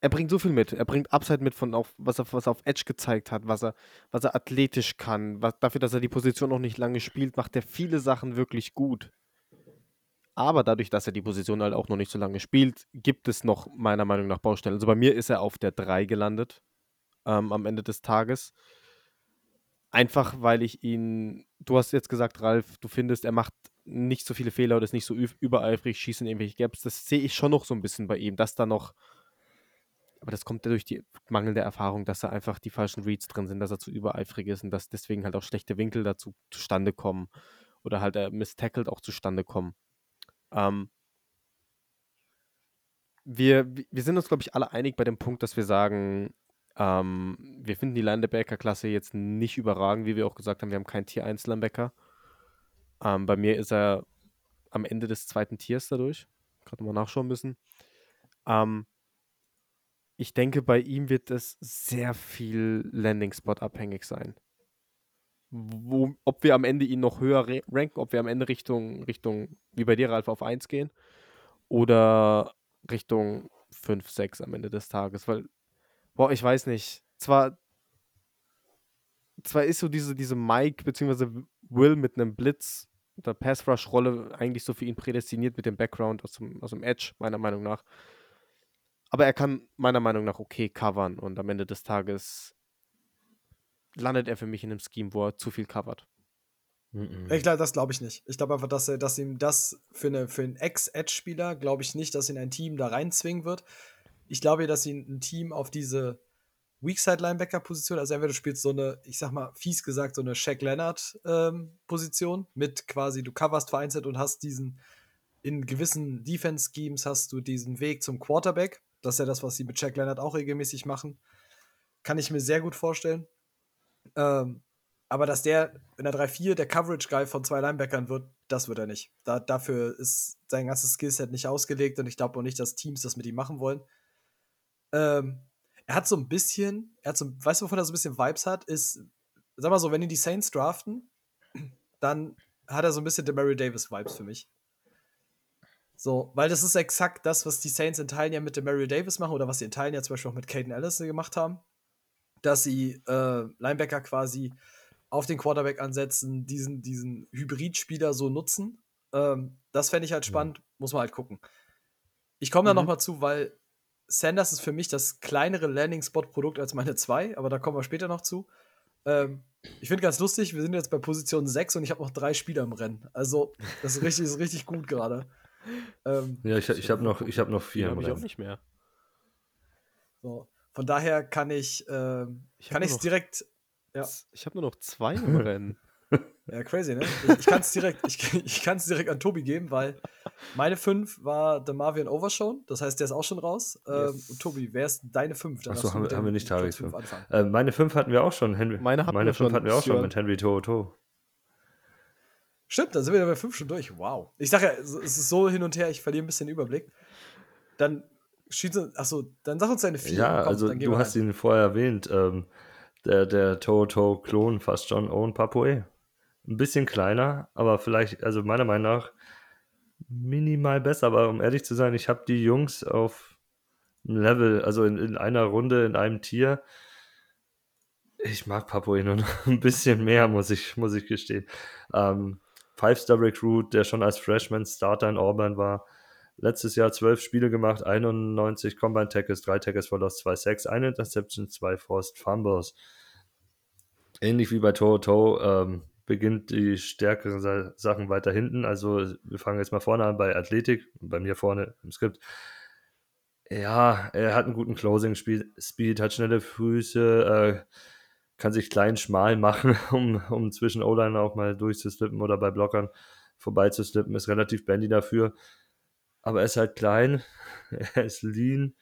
Er bringt so viel mit. Er bringt Upside mit von auf, was er, was er auf Edge gezeigt hat, was er, was er athletisch kann. Was, dafür, dass er die Position noch nicht lange spielt, macht er viele Sachen wirklich gut. Aber dadurch, dass er die Position halt auch noch nicht so lange spielt, gibt es noch meiner Meinung nach Baustellen. Also bei mir ist er auf der 3 gelandet ähm, am Ende des Tages. Einfach weil ich ihn, du hast jetzt gesagt, Ralf, du findest, er macht nicht so viele Fehler oder ist nicht so übereifrig, schießt in irgendwelche Gaps. Das sehe ich schon noch so ein bisschen bei ihm, dass da noch, aber das kommt ja durch die mangelnde Erfahrung, dass da einfach die falschen Reads drin sind, dass er zu übereifrig ist und dass deswegen halt auch schlechte Winkel dazu zustande kommen oder halt er misstackled auch zustande kommen. Ähm, wir, wir sind uns, glaube ich, alle einig bei dem Punkt, dass wir sagen, ähm, wir finden die Linebacker-Klasse jetzt nicht überragend, wie wir auch gesagt haben. Wir haben keinen Tier 1 Linebacker. Ähm, bei mir ist er am Ende des zweiten Tiers dadurch. Gerade mal nachschauen müssen. Ähm, ich denke, bei ihm wird es sehr viel Landing-Spot abhängig sein. Wo, ob wir am Ende ihn noch höher ranken, ob wir am Ende Richtung, Richtung wie bei dir, Ralf, auf 1 gehen oder Richtung 5, 6 am Ende des Tages, weil, boah, ich weiß nicht. Zwar, zwar ist so diese, diese Mike bzw. Will mit einem Blitz der Pass-Rush-Rolle eigentlich so für ihn prädestiniert mit dem Background aus dem, aus dem Edge, meiner Meinung nach. Aber er kann meiner Meinung nach okay covern und am Ende des Tages landet er für mich in einem Scheme, wo er zu viel covert.
Ich glaube, das glaube ich nicht. Ich glaube einfach, dass, er, dass ihm das für, eine, für einen Ex-Edge-Spieler, glaube ich nicht, dass ihn ein Team da reinzwingen wird. Ich glaube, dass ihn ein Team auf diese Weakside-Linebacker-Position, also entweder du spielst so eine, ich sag mal, fies gesagt, so eine Shaq Leonard-Position ähm, mit quasi, du coverst vereinzelt und hast diesen, in gewissen Defense-Schemes hast du diesen Weg zum Quarterback. Das ist ja das, was sie mit Shaq Leonard auch regelmäßig machen. Kann ich mir sehr gut vorstellen. Ähm, aber dass der in der 3-4 der Coverage-Guy von zwei Linebackern wird, das wird er nicht. Da, dafür ist sein ganzes Skillset nicht ausgelegt und ich glaube auch nicht, dass Teams das mit ihm machen wollen. Ähm, er hat so ein bisschen, er hat so, weißt du, wovon er so ein bisschen Vibes hat, ist, sag mal so, wenn ihn die Saints draften, dann hat er so ein bisschen der Mary Davis Vibes für mich. So, weil das ist exakt das, was die Saints in Teilen ja mit dem Mary Davis machen oder was sie in Teilen ja zum Beispiel auch mit Caden Allison gemacht haben, dass sie äh, Linebacker quasi auf den Quarterback ansetzen, diesen, diesen Hybridspieler so nutzen. Ähm, das fände ich halt spannend, mhm. muss man halt gucken. Ich komme da mhm. noch mal zu, weil Sanders ist für mich das kleinere Landing-Spot-Produkt als meine zwei, aber da kommen wir später noch zu. Ähm, ich finde ganz lustig, wir sind jetzt bei Position 6 und ich habe noch drei Spieler im Rennen. Also, das ist richtig, ist richtig gut gerade.
Ähm, ja, ich, ich habe noch, hab noch vier
im Rennen. Ich auch nicht mehr.
So. Von daher kann ich, äh, ich kann ich direkt
ja. Ich habe nur noch zwei im Rennen.
Ja, crazy, ne? Ich, ich kann es direkt, ich, ich direkt an Tobi geben, weil meine 5 war The Marvian Overshown, das heißt, der ist auch schon raus. Ähm, yes. Tobi, wer ist deine 5?
Achso, haben, haben wir nicht Tages 5. Äh, meine 5 hatten wir auch schon. Henry, meine hatten meine wir 5 hatten wir auch schon mit Henry Toto.
Stimmt, dann sind wir bei 5 schon durch. Wow. Ich sage ja, es ist so hin und her, ich verliere ein bisschen den Überblick. Dann schießt, achso, dann sag uns deine 4.
Ja, Komm, also du hast ihn vorher erwähnt. Ähm, der, der Toto-Klon fast schon Owen Papue. Ein bisschen kleiner, aber vielleicht, also meiner Meinung nach, minimal besser. Aber um ehrlich zu sein, ich habe die Jungs auf einem Level, also in, in einer Runde, in einem Tier. Ich mag Papue nur noch ein bisschen mehr, muss ich, muss ich gestehen. Ähm, Five-Star-Recruit, der schon als Freshman Starter in Auburn war. Letztes Jahr zwölf Spiele gemacht, 91 Combine Tackles, drei Tackles for Loss, zwei Sacks, eine Interception, zwei Forced Fumbles ähnlich wie bei Toto ähm, beginnt die stärkeren Sachen weiter hinten. Also wir fangen jetzt mal vorne an bei Athletik, bei mir vorne im Skript. Ja, er hat einen guten Closing-Speed, hat schnelle Füße, äh, kann sich klein, schmal machen, um, um zwischen O-Line auch mal durchzuslippen oder bei Blockern vorbeizuslippen. Ist relativ bendy dafür. Aber er ist halt klein, er ist lean.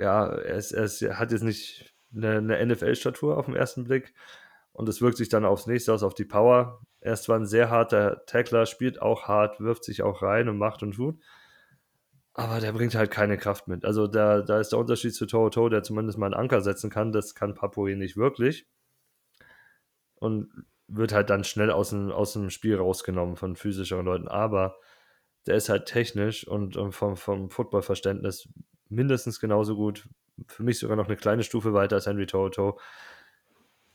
Ja, er, ist, er, ist, er hat jetzt nicht eine, eine NFL-Statur auf den ersten Blick. Und es wirkt sich dann aufs nächste aus, auf die Power. Er ist zwar ein sehr harter Tackler, spielt auch hart, wirft sich auch rein und macht und tut. Aber der bringt halt keine Kraft mit. Also da, da ist der Unterschied zu Toto, der zumindest mal einen Anker setzen kann. Das kann Papoe nicht wirklich. Und wird halt dann schnell aus dem, aus dem Spiel rausgenommen von physischeren Leuten. Aber der ist halt technisch und, und vom, vom Footballverständnis mindestens genauso gut, für mich sogar noch eine kleine Stufe weiter als Henry Toto,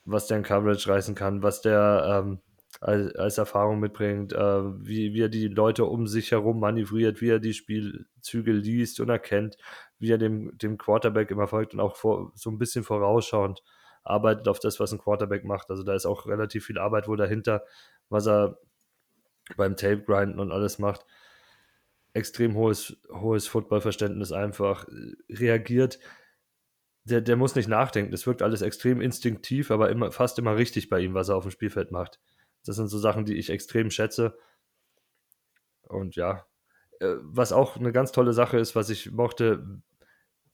was der in Coverage reißen kann, was der ähm, als, als, Erfahrung mitbringt, äh, wie, wie er die Leute um sich herum manövriert, wie er die Spielzüge liest und erkennt, wie er dem, dem Quarterback immer folgt und auch vor, so ein bisschen vorausschauend arbeitet auf das, was ein Quarterback macht. Also da ist auch relativ viel Arbeit wohl dahinter, was er beim Tape grinden und alles macht. Extrem hohes, hohes Footballverständnis einfach, reagiert der, der muss nicht nachdenken. Das wirkt alles extrem instinktiv, aber immer, fast immer richtig bei ihm, was er auf dem Spielfeld macht. Das sind so Sachen, die ich extrem schätze. Und ja, äh, was auch eine ganz tolle Sache ist, was ich mochte,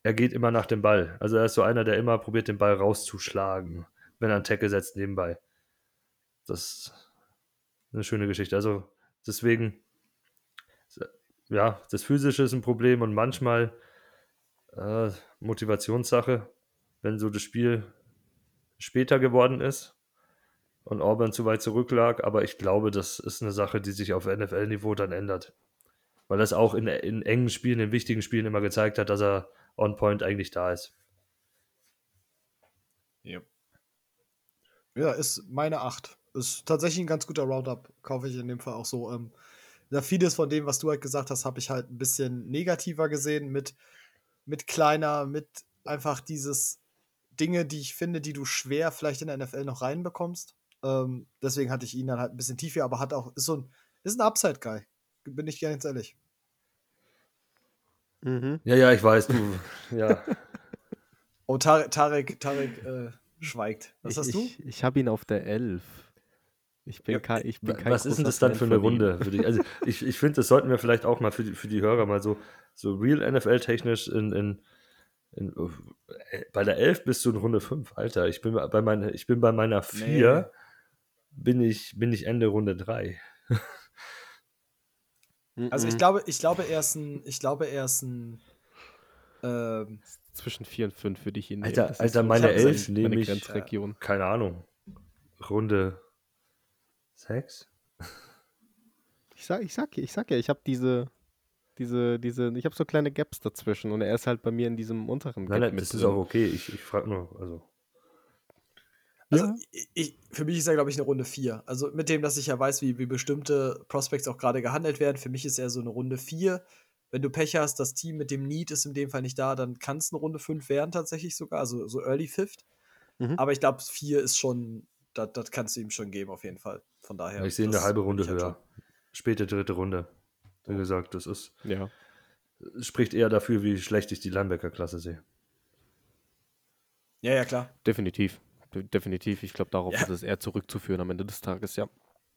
er geht immer nach dem Ball. Also er ist so einer, der immer probiert, den Ball rauszuschlagen, wenn er einen Tackle setzt nebenbei. Das ist eine schöne Geschichte. Also deswegen, ja, das Physische ist ein Problem und manchmal äh, Motivationssache, wenn so das Spiel später geworden ist und Auburn zu weit zurücklag. Aber ich glaube, das ist eine Sache, die sich auf NFL-Niveau dann ändert. Weil das auch in, in engen Spielen, in wichtigen Spielen immer gezeigt hat, dass er on point eigentlich da ist.
Ja. Ja, ist meine 8. Ist tatsächlich ein ganz guter Roundup, kaufe ich in dem Fall auch so. Ähm, ja, vieles von dem, was du halt gesagt hast, habe ich halt ein bisschen negativer gesehen mit, mit kleiner, mit einfach dieses Dinge, die ich finde, die du schwer vielleicht in der NFL noch reinbekommst. Ähm, deswegen hatte ich ihn dann halt ein bisschen tiefer, aber hat auch, ist so ein, ist ein Upside-Guy. Bin ich ganz ehrlich.
Mhm. Ja, ja, ich weiß, du, ja.
Oh, Tarek, Tarek, Tarek äh, schweigt. Was
ich,
hast du?
Ich, ich habe ihn auf der 11. Ich bin, ja, kein, ich bin kein
Was ist denn das dann für eine Runde? ich also ich, ich finde, das sollten wir vielleicht auch mal für die, für die Hörer mal so, so real NFL-technisch in, in, in, äh, bei der 11 bist du in Runde 5. Alter, ich bin bei, meine, ich bin bei meiner 4, nee. bin, ich, bin ich Ende Runde 3.
also ich glaube, ich glaube, er ist ein, ich glaube, er ist ein
ähm, zwischen 4 und 5 würde ich ihn
nehmen. Alter, Alter meine 11 nehme ich, Grenzregion. keine Ahnung, Runde 6?
Ich sag, ich sag, ich sag ja, ich habe diese, diese, diese, ich habe so kleine Gaps dazwischen und er ist halt bei mir in diesem unteren
Gap Nein, nein, das drin. ist auch okay. Ich, ich frage nur, also.
Also, ja. ich, für mich ist er, glaube ich, eine Runde 4. Also, mit dem, dass ich ja weiß, wie, wie bestimmte Prospects auch gerade gehandelt werden, für mich ist er so eine Runde 4. Wenn du Pech hast, das Team mit dem Need ist in dem Fall nicht da, dann kann es eine Runde 5 werden, tatsächlich sogar, also so Early Fifth. Mhm. Aber ich glaube, 4 ist schon, das kannst du ihm schon geben, auf jeden Fall. Von daher.
Ich sehe eine halbe Runde höher. Späte dritte Runde. Wie gesagt, das ist.
Ja.
Spricht eher dafür, wie schlecht ich die Linebacker-Klasse sehe.
Ja, ja, klar.
Definitiv. Definitiv. Ich glaube, darauf ja. ist es eher zurückzuführen am Ende des Tages, ja.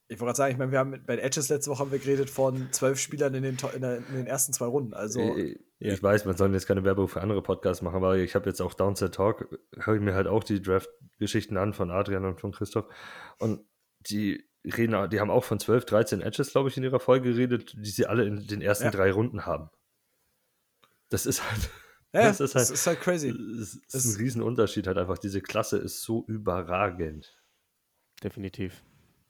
Ich wollte gerade sagen, ich meine, wir haben bei Edges letzte Woche haben wir geredet von zwölf Spielern in den, in, der, in den ersten zwei Runden. Also.
Ich, ich weiß, man soll jetzt keine Werbung für andere Podcasts machen, aber ich habe jetzt auch Downset Talk, höre ich mir halt auch die Draft-Geschichten an von Adrian und von Christoph. Und die reden, die haben auch von 12, 13 Edges, glaube ich, in ihrer Folge geredet, die sie alle in den ersten ja. drei Runden haben. Das ist halt.
Ja, das ist halt, das ist halt crazy.
Das ist, das ist ein Riesenunterschied halt einfach. Diese Klasse ist so überragend.
Definitiv.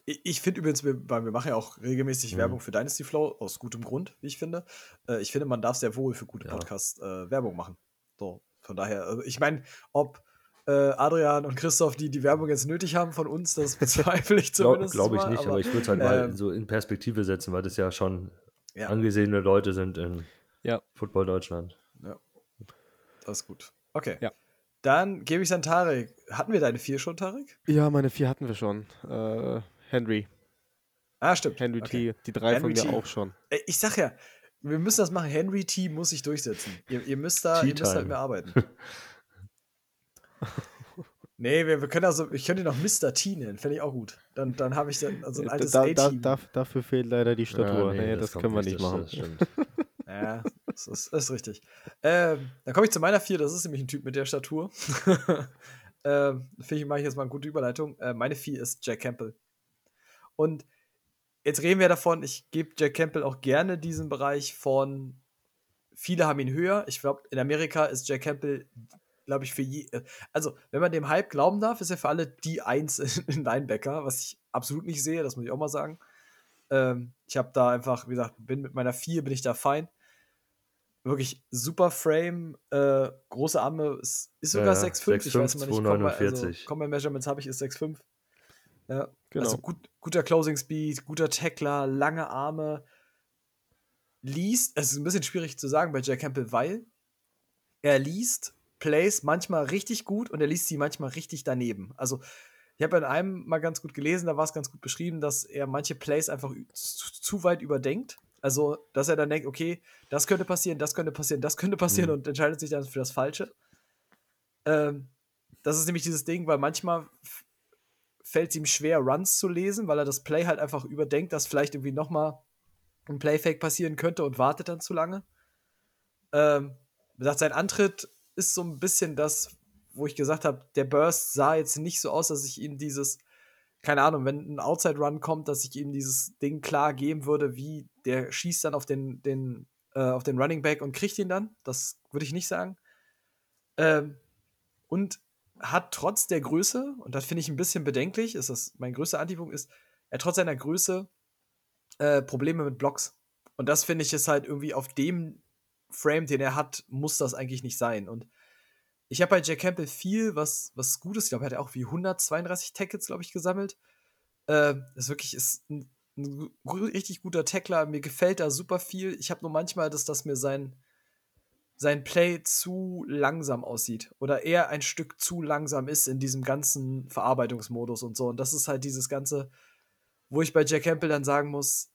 Ich, ich finde übrigens, wir, wir machen ja auch regelmäßig mhm. Werbung für Dynasty Flow, aus gutem Grund, wie ich finde. Äh, ich finde, man darf sehr wohl für gute ja. Podcasts äh, Werbung machen. So, von daher, also ich meine, ob Adrian und Christoph, die die Werbung jetzt nötig haben von uns, das bezweifle ich zumindest.
Glaube glaub ich nicht, aber, aber ich würde es halt ähm, mal so in Perspektive setzen, weil das ja schon ja. angesehene Leute sind in ja. Football Deutschland.
Ja. Das ist gut. Okay.
Ja.
Dann gebe ich es an Tarek. Hatten wir deine vier schon, Tarek?
Ja, meine vier hatten wir schon. Äh, Henry.
Ah, stimmt.
Henry okay. T. Die drei Henry von mir T. auch schon.
Ich sag ja, wir müssen das machen. Henry T muss sich durchsetzen. Ihr, ihr müsst da ihr müsst halt mehr arbeiten. Nee, wir, wir können also, ich könnte noch Mr. T nennen, fände ich auch gut. Dann, dann habe ich dann also ein altes da,
da, da, Dafür fehlt leider die Statur. Ja, nee, nee, das, das können wir nicht machen.
Das ja, das ist, das ist richtig. Ähm, dann komme ich zu meiner vier, das ist nämlich ein Typ mit der Statur. ähm, Finde ich, mache ich jetzt mal eine gute Überleitung. Äh, meine vier ist Jack Campbell. Und jetzt reden wir davon, ich gebe Jack Campbell auch gerne diesen Bereich von, viele haben ihn höher. Ich glaube, in Amerika ist Jack Campbell glaube ich, für je. Äh, also, wenn man dem Hype glauben darf, ist er für alle die Eins in Linebacker, was ich absolut nicht sehe, das muss ich auch mal sagen. Ähm, ich habe da einfach, wie gesagt, bin mit meiner 4 bin ich da fein. Wirklich super Frame, äh, große Arme, ist, ist sogar ja, 6'5, ich weiß immer nicht, Combat, also, Combat Measurements habe ich, ist 6'5. Ja, genau. Also gut, guter Closing Speed, guter Tackler, lange Arme. Liest, es ist ein bisschen schwierig zu sagen bei Jack Campbell, weil er liest Plays manchmal richtig gut und er liest sie manchmal richtig daneben. Also, ich habe in einem mal ganz gut gelesen, da war es ganz gut beschrieben, dass er manche Plays einfach zu, zu, weit überdenkt. Also, dass er dann denkt, okay, das könnte passieren, das könnte passieren, das könnte passieren mhm. und entscheidet sich dann für das Falsche. Ähm, das ist nämlich dieses Ding, weil manchmal fällt es ihm schwer, Runs zu lesen, weil er das Play halt einfach überdenkt, dass vielleicht irgendwie nochmal ein Playfake passieren könnte und wartet dann zu lange. Ähm, sagt, sein Antritt ist so ein bisschen das, wo ich gesagt habe, der Burst sah jetzt nicht so aus, dass ich ihm dieses, keine Ahnung, wenn ein Outside Run kommt, dass ich ihm dieses Ding klar geben würde, wie der schießt dann auf den, den, äh, auf den Running Back und kriegt ihn dann. Das würde ich nicht sagen. Ähm, und hat trotz der Größe, und das finde ich ein bisschen bedenklich, ist das mein größter Antipunkt, ist, er trotz seiner Größe äh, Probleme mit Blocks. Und das finde ich ist halt irgendwie auf dem Frame, den er hat, muss das eigentlich nicht sein. Und ich habe bei Jack Campbell viel, was, was gut ist. Ich glaube, er hat auch wie 132 Tackles, glaube ich, gesammelt. Äh, das wirklich ist ein, ein, richtig guter Tackler. Mir gefällt da super viel. Ich habe nur manchmal, dass das mir sein, sein Play zu langsam aussieht. Oder eher ein Stück zu langsam ist in diesem ganzen Verarbeitungsmodus und so. Und das ist halt dieses Ganze, wo ich bei Jack Campbell dann sagen muss,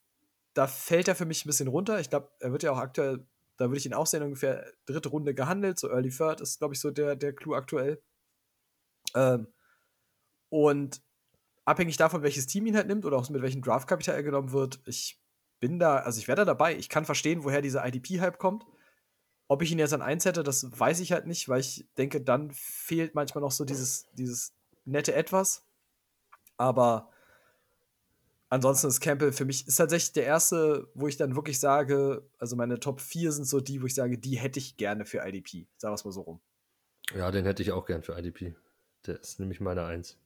da fällt er für mich ein bisschen runter. Ich glaube, er wird ja auch aktuell da würde ich ihn auch sehen, ungefähr dritte Runde gehandelt. So Early Third ist, glaube ich, so der, der Clou aktuell. Ähm, und abhängig davon, welches Team ihn halt nimmt oder auch mit welchem Draftkapital er genommen wird, ich bin da, also ich wäre da dabei. Ich kann verstehen, woher dieser IDP-Hype kommt. Ob ich ihn jetzt an eins hätte, das weiß ich halt nicht, weil ich denke, dann fehlt manchmal noch so dieses, dieses nette Etwas. Aber ansonsten ist Campbell für mich ist tatsächlich der erste, wo ich dann wirklich sage, also meine Top 4 sind so die, wo ich sage, die hätte ich gerne für IDP. Sagen wir es mal so rum.
Ja, den hätte ich auch gern für IDP. Der ist nämlich meine Eins.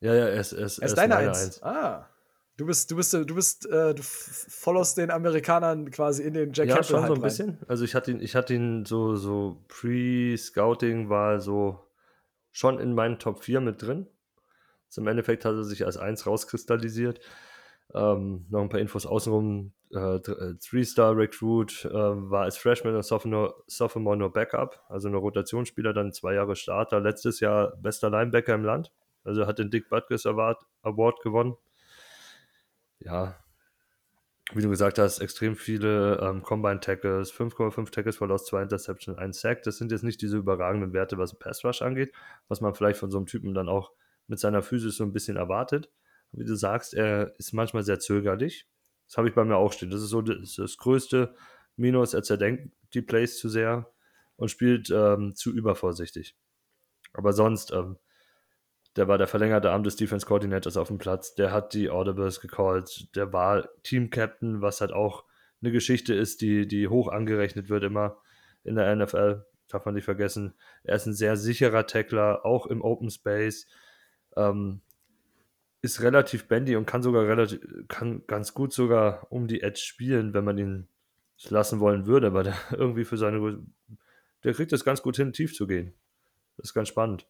Ja, ja, er ist, er ist,
er ist, deine Eins. Eins. Ah. Du bist, du bist, du bist, äh, du followst den Amerikanern quasi in den Jack
Ja, schon so ein bisschen. Also ich hatte ihn, ich hatte ihn so, so Pre-Scouting war so schon in meinen Top 4 mit drin. Im Endeffekt hat er sich als eins rauskristallisiert. Ähm, noch ein paar Infos außenrum. Äh, äh, Three-Star-Recruit äh, war als Freshman und Sophomore, Sophomore nur Backup, also nur Rotationsspieler, dann zwei Jahre Starter. Letztes Jahr bester Linebacker im Land. Also hat den Dick Butkus Award, Award gewonnen. Ja, wie du gesagt hast, extrem viele ähm, Combine Tackles, 5,5 Tackles for Loss, 2 Interception, 1 Sack. Das sind jetzt nicht diese überragenden Werte, was Pass Rush angeht, was man vielleicht von so einem Typen dann auch mit seiner Physis so ein bisschen erwartet. Wie du sagst, er ist manchmal sehr zögerlich. Das habe ich bei mir auch stehen. Das ist so das, das größte Minus. Er zerdenkt die Plays zu sehr und spielt ähm, zu übervorsichtig. Aber sonst, ähm, der war der verlängerte Arm des Defense Coordinators auf dem Platz. Der hat die Audibles gecallt. Der war Team Captain, was halt auch eine Geschichte ist, die, die hoch angerechnet wird immer in der NFL. Darf man nicht vergessen. Er ist ein sehr sicherer Tackler, auch im Open Space. Ähm, ist relativ bendy und kann sogar relativ, kann ganz gut sogar um die Edge spielen, wenn man ihn lassen wollen würde, weil der irgendwie für seine, der kriegt es ganz gut hin, tief zu gehen. Das ist ganz spannend.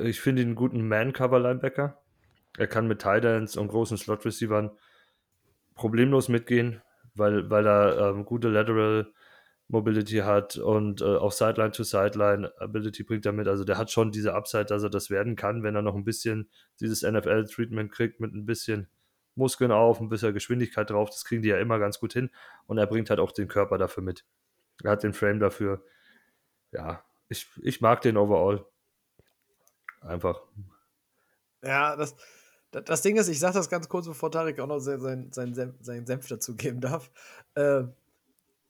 Ich finde ihn einen guten Man-Cover-Linebacker. Er kann mit Tidans und großen Slot-Receivern problemlos mitgehen, weil, weil er ähm, gute Lateral Mobility hat und äh, auch Sideline to Sideline Ability bringt er mit. Also der hat schon diese Upside, dass er das werden kann, wenn er noch ein bisschen dieses NFL-Treatment kriegt mit ein bisschen Muskeln auf, ein bisschen Geschwindigkeit drauf. Das kriegen die ja immer ganz gut hin. Und er bringt halt auch den Körper dafür mit. Er hat den Frame dafür. Ja, ich, ich mag den overall. Einfach.
Ja, das, das Ding ist, ich sage das ganz kurz, bevor Tarek auch noch seinen sein, sein, Senf dazu geben darf. Äh,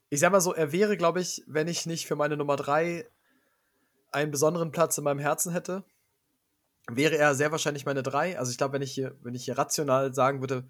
ich sag mal so, er wäre, glaube ich, wenn ich nicht für meine Nummer 3 einen besonderen Platz in meinem Herzen hätte, wäre er sehr wahrscheinlich meine 3. Also ich glaube, wenn ich hier, wenn ich hier rational sagen würde,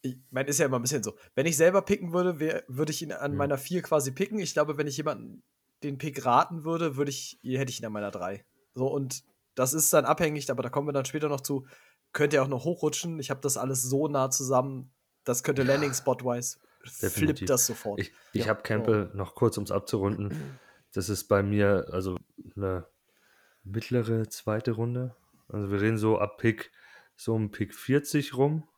ich meine, ist ja immer ein bisschen so. Wenn ich selber picken würde, wär, würde ich ihn an mhm. meiner 4 quasi picken. Ich glaube, wenn ich jemanden den Pick raten würde, würde ich, hätte ich ihn an meiner 3. So, und das ist dann abhängig, aber da kommen wir dann später noch zu. Könnte er auch noch hochrutschen. Ich habe das alles so nah zusammen. Das könnte Landing Spot-wise Definitiv. flippt das sofort.
Ich, ich ja. habe Campbell oh. noch kurz, um es abzurunden. Das ist bei mir also eine mittlere zweite Runde. Also wir reden so ab Pick, so um Pick 40 rum.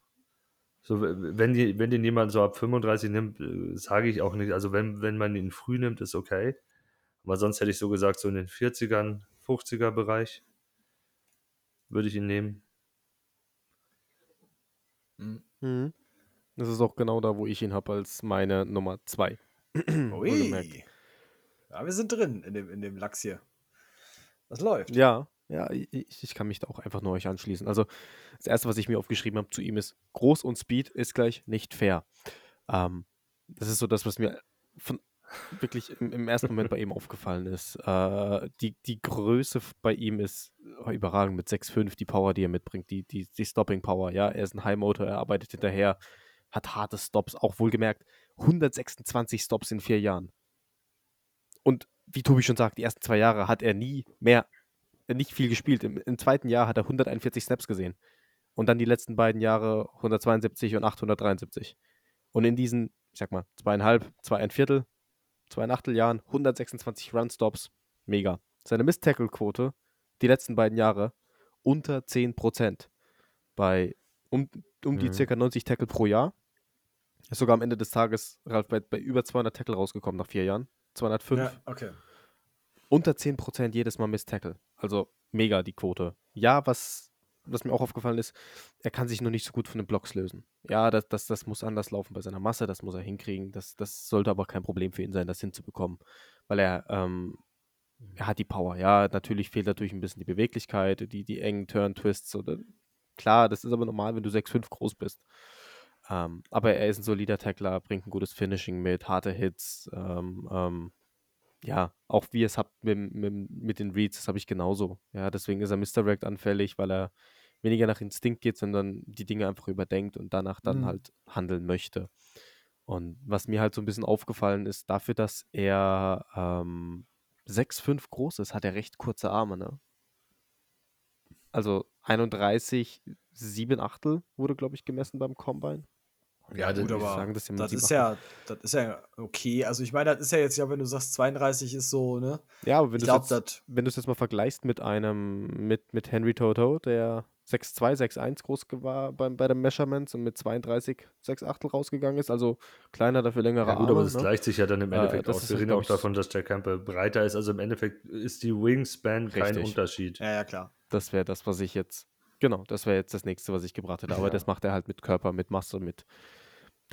So, wenn, die, wenn den jemand so ab 35 nimmt, äh, sage ich auch nicht. Also wenn, wenn man ihn früh nimmt, ist okay. Aber sonst hätte ich so gesagt, so in den 40ern, 50er Bereich würde ich ihn nehmen.
Mhm. Das ist auch genau da, wo ich ihn habe als meine Nummer 2.
Ui. Ja, wir sind drin in dem, in dem Lachs hier. Das läuft.
Ja, ja, ich, ich kann mich da auch einfach nur euch anschließen. Also, das erste, was ich mir aufgeschrieben habe zu ihm ist: groß und Speed ist gleich nicht fair. Ähm, das ist so das, was mir von wirklich im, im ersten Moment bei ihm aufgefallen ist. Äh, die, die Größe bei ihm ist überragend mit 6,5, die Power, die er mitbringt, die, die, die Stopping Power. Ja, er ist ein High Motor, er arbeitet hinterher hat harte Stops, auch wohlgemerkt 126 Stops in vier Jahren. Und wie Tobi schon sagt, die ersten zwei Jahre hat er nie mehr, äh, nicht viel gespielt. Im, Im, zweiten Jahr hat er 141 Snaps gesehen. Und dann die letzten beiden Jahre 172 und 873. Und in diesen, ich sag mal, zweieinhalb, zwei ein Viertel, zweieinachtel Jahren, 126 Run-Stops, mega. Seine Miss-Tackle-Quote die letzten beiden Jahre unter 10%. Bei um, um die
Mhm.
circa 90 Tackle pro Jahr. Ist sogar am Ende des Tages Ralf bei, bei über 200 Tackle rausgekommen nach vier Jahren. 205.
Ja, okay.
Unter 10% jedes Mal Miss Tackle. Also mega die Quote. Ja, was, was mir auch aufgefallen ist, er kann sich noch nicht so gut von den Blocks lösen. Ja, das, das, das muss anders laufen bei seiner Masse, das muss er hinkriegen. Das, das sollte aber kein Problem für ihn sein, das hinzubekommen. Weil er, ähm, er hat die Power. Ja, natürlich fehlt natürlich ein bisschen die Beweglichkeit, die, die engen Turn-Twists. Klar, das ist aber normal, wenn du 6'5 groß bist. Ähm, aber er ist ein solider Tackler, bringt ein gutes Finishing mit, harte Hits. Ähm, ähm, ja, auch wie es habt mit, mit, mit den Reads, das habe ich genauso. Ja, deswegen ist er Misdirect anfällig, weil er weniger nach Instinkt geht, sondern die Dinge einfach überdenkt und danach dann
Mhm.
halt handeln möchte. Und was mir halt so ein bisschen aufgefallen ist, dafür, dass er ähm, 6'5 groß ist, hat er recht kurze Arme, ne? Also 31, 7 Achtel wurde, glaube ich, gemessen beim Combine.
Ja, das,
Gut, aber
sagen,
das
sieben
ist ja, das ist ja okay. Also ich meine, das ist ja jetzt ja, wenn du sagst 32 ist so, ne?
Ja, aber wenn du
glaube,
jetzt,
das
wenn du es jetzt mal vergleichst mit einem, mit, mit Henry Toto, der 6'2, 6'1 groß war beim, bei den Measurements und mit 32, 6 Achtel rausgegangen ist, also kleiner, dafür längere
Ja gut,
Arme.
aber das
ne?
gleicht sich ja dann im Endeffekt
das
aus. Wir reden auch davon, dass der Campbell breiter ist. Also im Endeffekt ist die Wingspan kein
Richtig.
Unterschied.
Ja, ja, klar.
Das wäre das, was ich jetzt, genau, das wäre jetzt das nächste, was ich gebracht hätte. Aber
Ja.
das macht er halt mit Körper, mit Masse, mit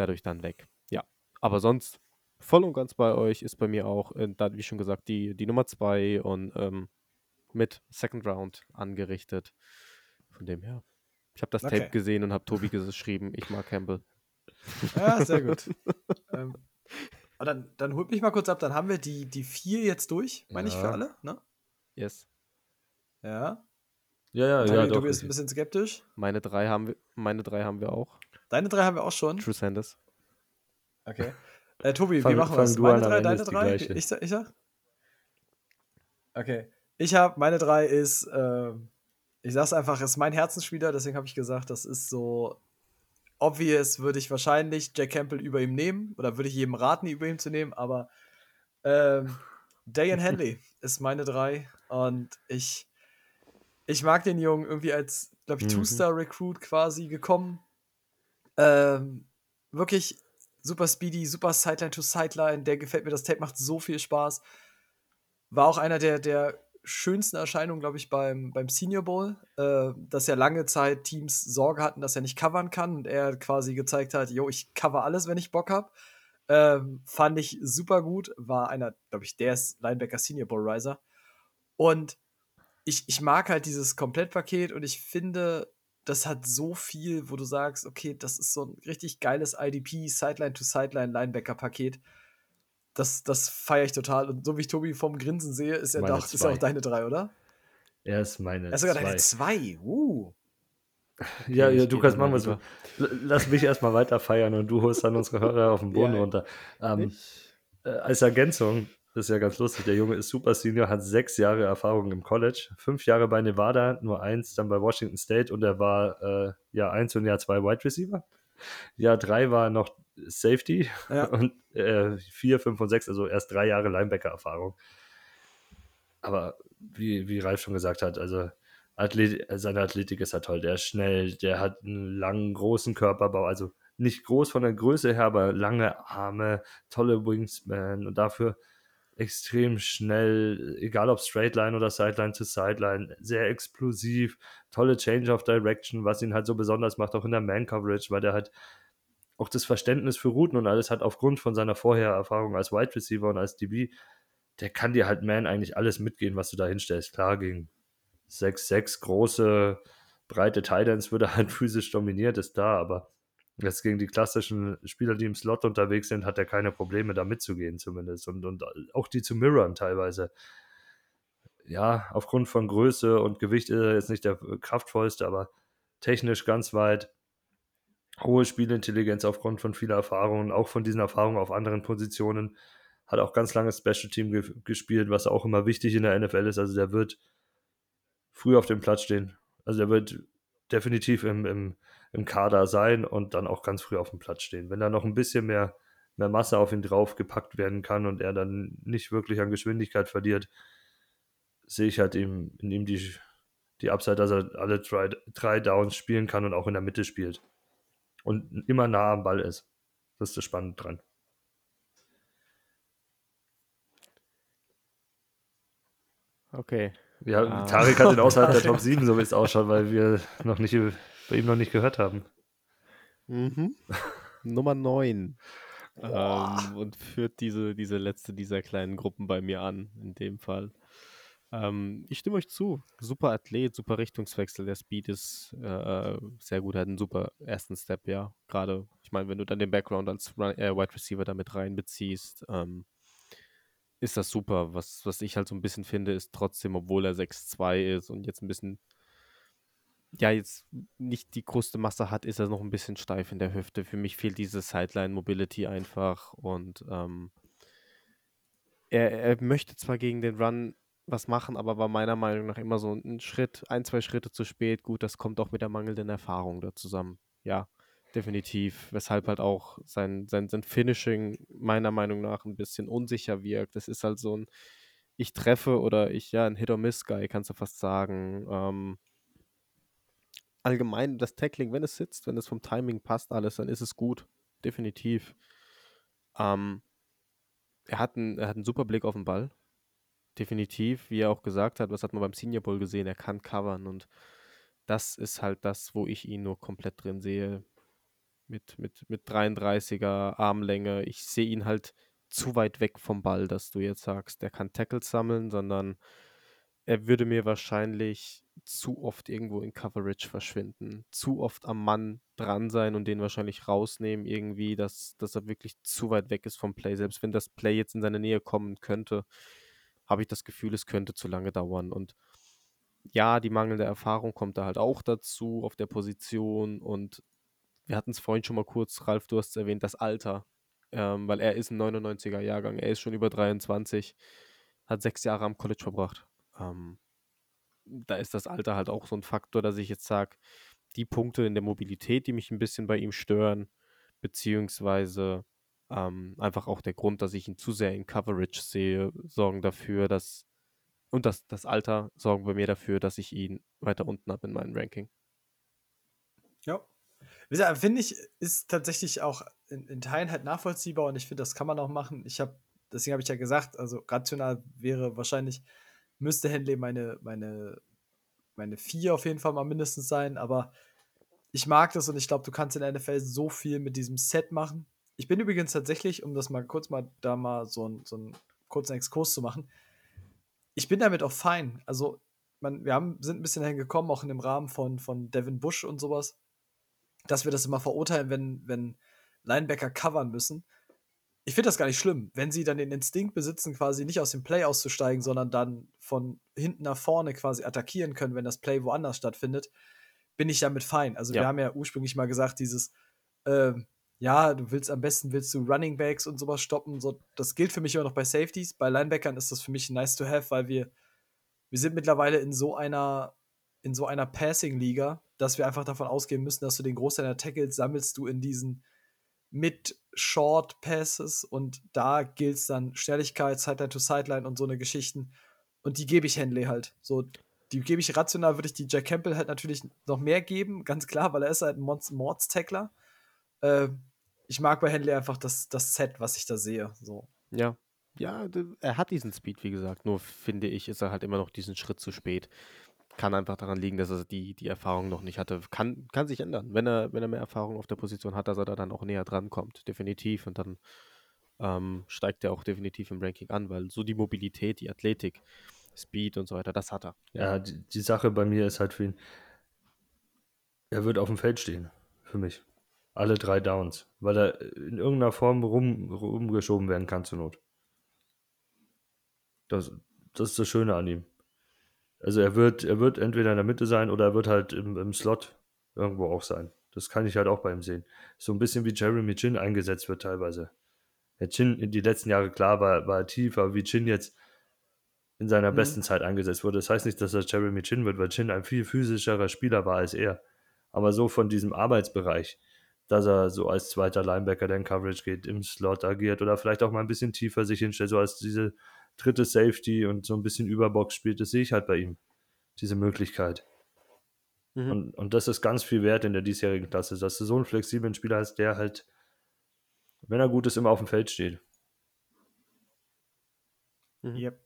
dadurch dann weg. Ja, aber sonst voll und ganz bei euch ist bei mir auch, äh, da, wie schon gesagt, die, die Nummer 2 und ähm, mit Second Round angerichtet. Von dem her. Ich habe das
Okay.
Tape gesehen und habe Tobi geschrieben, ich mag Campbell.
Ja, sehr gut. ähm, dann, dann holt mich mal kurz ab, dann haben wir die, die vier jetzt durch, meine ich, für
Ja.
alle, ne?
Yes.
Ja.
Ja, ja,
Tobi,
ja, doch.
Tobi ist ein bisschen skeptisch.
Meine drei haben wir, meine drei haben wir auch.
Deine drei haben wir auch schon.
True Sanders.
Okay. Äh, Tobi,
Fang-
wie machen wir das?
du
Meine drei, deine drei? Ich sag, ich sag? Okay. Ich habe, meine drei ist, ähm, ich sag's einfach, ist mein Herzensspieler, deswegen habe ich gesagt, das ist so obvious, würde ich wahrscheinlich Jack Campbell über ihm nehmen oder würde ich jedem raten, über ihm zu nehmen, aber ähm, Dayan Henley ist meine drei und ich, ich mag den Jungen irgendwie als, glaube ich,
Mhm.
Two-Star-Recruit quasi gekommen. Ähm, wirklich super speedy, super Sideline to Sideline. Der gefällt mir, das Tape macht so viel Spaß. War auch einer der, der schönsten Erscheinungen, glaube ich, beim, beim Senior Bowl, äh, dass ja lange Zeit Teams Sorge hatten, dass er nicht covern kann und er quasi gezeigt hat, jo, ich cover alles, wenn ich Bock habe. Ähm, fand ich super gut, war einer, glaube ich, der ist Linebacker Senior Bowl Riser. Und ich, ich mag halt dieses Komplettpaket und ich finde, das hat so viel, wo du sagst, okay, das ist so ein richtig geiles IDP, Sideline-to-Sideline-Linebacker-Paket. Das, das feiere ich total. Und so wie ich Tobi vom Grinsen sehe, ist er doch, ist auch deine drei, oder?
Er ist meine
Er ist sogar
zwei.
deine zwei. Uh.
Ja,
Okay,
ja
ich
du kannst machen,
mal
was du. Lass mich erstmal weiter feiern und du holst dann unsere Hörer auf den Boden
Ja.
runter. Ähm, äh, als Ergänzung, das ist ja ganz lustig, der Junge ist Super Senior, hat sechs Jahre Erfahrung im College, fünf Jahre bei Nevada, nur eins dann bei Washington State und er war äh, Jahr eins und Jahr zwei Wide Receiver. Jahr drei war noch Safety
Ja.
und äh, vier, fünf und sechs, also erst drei Jahre Linebacker-Erfahrung. Aber wie, wie Ralf schon gesagt hat, also Athlet, seine Athletik ist ja toll. Der ist schnell, der hat einen langen, großen Körperbau, also nicht groß von der Größe her, aber lange Arme, tolle Wingspan und dafür extrem schnell, egal ob Straight Line oder Sideline to Sideline, sehr explosiv, tolle Change of Direction, was ihn halt so besonders macht, auch in der Man-Coverage, weil der halt auch das Verständnis für Routen und alles hat aufgrund von seiner Vorhererfahrung als Wide Receiver und als DB, der kann dir halt Man eigentlich alles mitgehen, was du da hinstellst. Klar, gegen 6-6 große, breite Titans würde halt physisch dominiert, ist da, aber jetzt gegen die klassischen Spieler, die im Slot unterwegs sind, hat er keine Probleme, da mitzugehen zumindest. Und, und auch die zu mirrorn teilweise. Ja, aufgrund von Größe und Gewicht ist er jetzt nicht der kraftvollste, aber technisch ganz weit. Hohe Spielintelligenz aufgrund von vieler Erfahrungen, auch von diesen Erfahrungen auf anderen Positionen. Hat auch ganz lange Special Team ge gespielt, was auch immer wichtig in der NFL ist. Also der wird früh auf dem Platz stehen. Also der wird definitiv im, im im Kader sein und dann auch ganz früh auf dem Platz stehen. Wenn da noch ein bisschen mehr, mehr Masse auf ihn draufgepackt werden kann und er dann nicht wirklich an Geschwindigkeit verliert, sehe ich halt ihm, in ihm die, die Upside, dass er alle drei, drei Downs spielen kann und auch in der Mitte spielt. Und immer nah am Ball ist. Das ist das Spannende dran.
Okay.
Ja,
Ah.
Tarek hat den außerhalb der Top 7, so wie es ausschaut, weil wir noch nicht bei ihm noch nicht gehört haben.
Mhm. Nummer 9. Ähm, und führt diese, diese letzte dieser kleinen Gruppen bei mir an, in dem Fall. Ähm, ich stimme euch zu. Super Athlet, super Richtungswechsel. Der Speed ist äh, sehr gut, hat einen super ersten Step, ja. Gerade, ich meine, wenn du dann den Background als Run äh, Wide Receiver damit reinbeziehst, ähm, ist das super. Was, was ich halt so ein bisschen finde, ist trotzdem, obwohl er 6'2 ist und jetzt ein bisschen, ja, jetzt nicht die größte Masse hat, ist er noch ein bisschen steif in der Hüfte. Für mich fehlt diese Sideline-Mobility einfach und ähm, er, er möchte zwar gegen den Run was machen, aber war meiner Meinung nach immer so ein Schritt, ein, zwei Schritte zu spät. Gut, das kommt auch mit der mangelnden Erfahrung da zusammen. Ja, definitiv. Weshalb halt auch sein, sein, sein Finishing meiner Meinung nach ein bisschen unsicher wirkt. Das ist halt so ein, ich treffe oder ich, ja, ein Hit-or-Miss-Guy, kannst du fast sagen. Ähm, allgemein das Tackling, wenn es sitzt, wenn es vom Timing passt, alles, dann ist es gut. Definitiv. Ähm, er, hat einen, er hat einen super Blick auf den Ball. Definitiv, wie er auch gesagt hat, was hat man beim Senior Bowl gesehen, er kann covern und das ist halt das, wo ich ihn nur komplett drin sehe. Mit, mit, mit 33er Armlänge. Ich sehe ihn halt zu weit weg vom Ball, dass du jetzt sagst, er kann Tackles sammeln, sondern er würde mir wahrscheinlich zu oft irgendwo in Coverage verschwinden, zu oft am Mann dran sein und den wahrscheinlich rausnehmen, irgendwie, dass, dass er wirklich zu weit weg ist vom Play. Selbst wenn das Play jetzt in seine Nähe kommen könnte, habe ich das Gefühl, es könnte zu lange dauern. Und ja, die mangelnde Erfahrung kommt da halt auch dazu auf der Position. Und wir hatten es vorhin schon mal kurz, Ralf, du hast es erwähnt, das Alter. Ähm, weil er ist ein 99er Jahrgang, er ist schon über 23, hat sechs Jahre am College verbracht. Ähm, da ist das Alter halt auch so ein Faktor, dass ich jetzt sage, die Punkte in der Mobilität, die mich ein bisschen bei ihm stören, beziehungsweise ähm, einfach auch der Grund, dass ich ihn zu sehr in Coverage sehe, sorgen dafür, dass und das, das Alter sorgen bei mir dafür, dass ich ihn weiter unten habe in meinem Ranking.
Ja. Finde ich, ist tatsächlich auch in, in Teilen halt nachvollziehbar und ich finde, das kann man auch machen. Ich habe, deswegen habe ich ja gesagt, also rational wäre wahrscheinlich, müsste Henley meine, meine, meine vier auf jeden Fall mal mindestens sein, aber ich mag das und ich glaube, du kannst in NFL so viel mit diesem Set machen. Ich bin übrigens tatsächlich, um das mal kurz mal da mal so, ein, so einen kurzen Exkurs zu machen, ich bin damit auch fein. Also, man, wir haben, sind ein bisschen dahin gekommen, auch in dem Rahmen von, von Devin Bush und sowas, dass wir das immer verurteilen, wenn, wenn Linebacker covern müssen. Ich finde das gar nicht schlimm, wenn sie dann den Instinkt besitzen, quasi nicht aus dem Play auszusteigen, sondern dann von hinten nach vorne quasi attackieren können, wenn das Play woanders stattfindet, bin ich damit fein. Also
Ja.
wir haben ja ursprünglich mal gesagt, dieses, ähm, ja, du willst am besten willst du Running Backs und sowas stoppen. So, das gilt für mich immer noch bei Safeties. Bei Linebackern ist das für mich nice to have, weil wir, wir sind mittlerweile in so einer, in so einer Passing-Liga, dass wir einfach davon ausgehen müssen, dass du den Großteil der Tackles sammelst du in diesen Mid-Short-Passes und da gilt es dann Schnelligkeit, Sideline to Sideline und so eine Geschichten. Und die gebe ich Henley halt. So, die gebe ich rational, würde ich die Jack Campbell halt natürlich noch mehr geben, ganz klar, weil er ist halt ein Mords- Mords-Tackler. Äh, ich mag bei Henley einfach das, das Set, was ich da sehe. So.
Ja. Ja, er hat diesen Speed, wie gesagt. Nur finde ich, ist er halt immer noch diesen Schritt zu spät. Kann einfach daran liegen, dass er die, die Erfahrung noch nicht hatte. Kann, kann sich ändern. Wenn er, wenn er mehr Erfahrung auf der Position hat, dass er da dann auch näher dran kommt. Definitiv. Und dann ähm, steigt er auch definitiv im Ranking an, weil so die Mobilität, die Athletik, Speed und so weiter, das hat er.
Ja, die, die Sache bei mir ist halt für ihn, er wird auf dem Feld stehen, für mich. Alle drei Downs, weil er in irgendeiner Form rum, rumgeschoben werden kann zur Not. Das, das ist das Schöne an ihm. Also er wird, er wird entweder in der Mitte sein oder er wird halt im, im Slot irgendwo auch sein. Das kann ich halt auch bei ihm sehen. So ein bisschen wie Jeremy Chin eingesetzt wird teilweise. Der Chin in die letzten Jahre, klar, war, war er tief, aber wie Chin jetzt in seiner
Mhm.
besten Zeit eingesetzt wurde. Das heißt nicht, dass er Jeremy Chin wird, weil Chin ein viel physischerer Spieler war als er. Aber so von diesem Arbeitsbereich, dass er so als zweiter Linebacker, in Coverage geht, im Slot agiert oder vielleicht auch mal ein bisschen tiefer sich hinstellt, so als diese dritte Safety und so ein bisschen Überbox spielt, das sehe ich halt bei ihm, diese Möglichkeit. Mhm. Und, und das ist ganz viel wert in der diesjährigen Klasse, dass du so einen flexiblen Spieler hast, der halt, wenn er gut ist, immer auf dem Feld steht.
Mhm. Yep.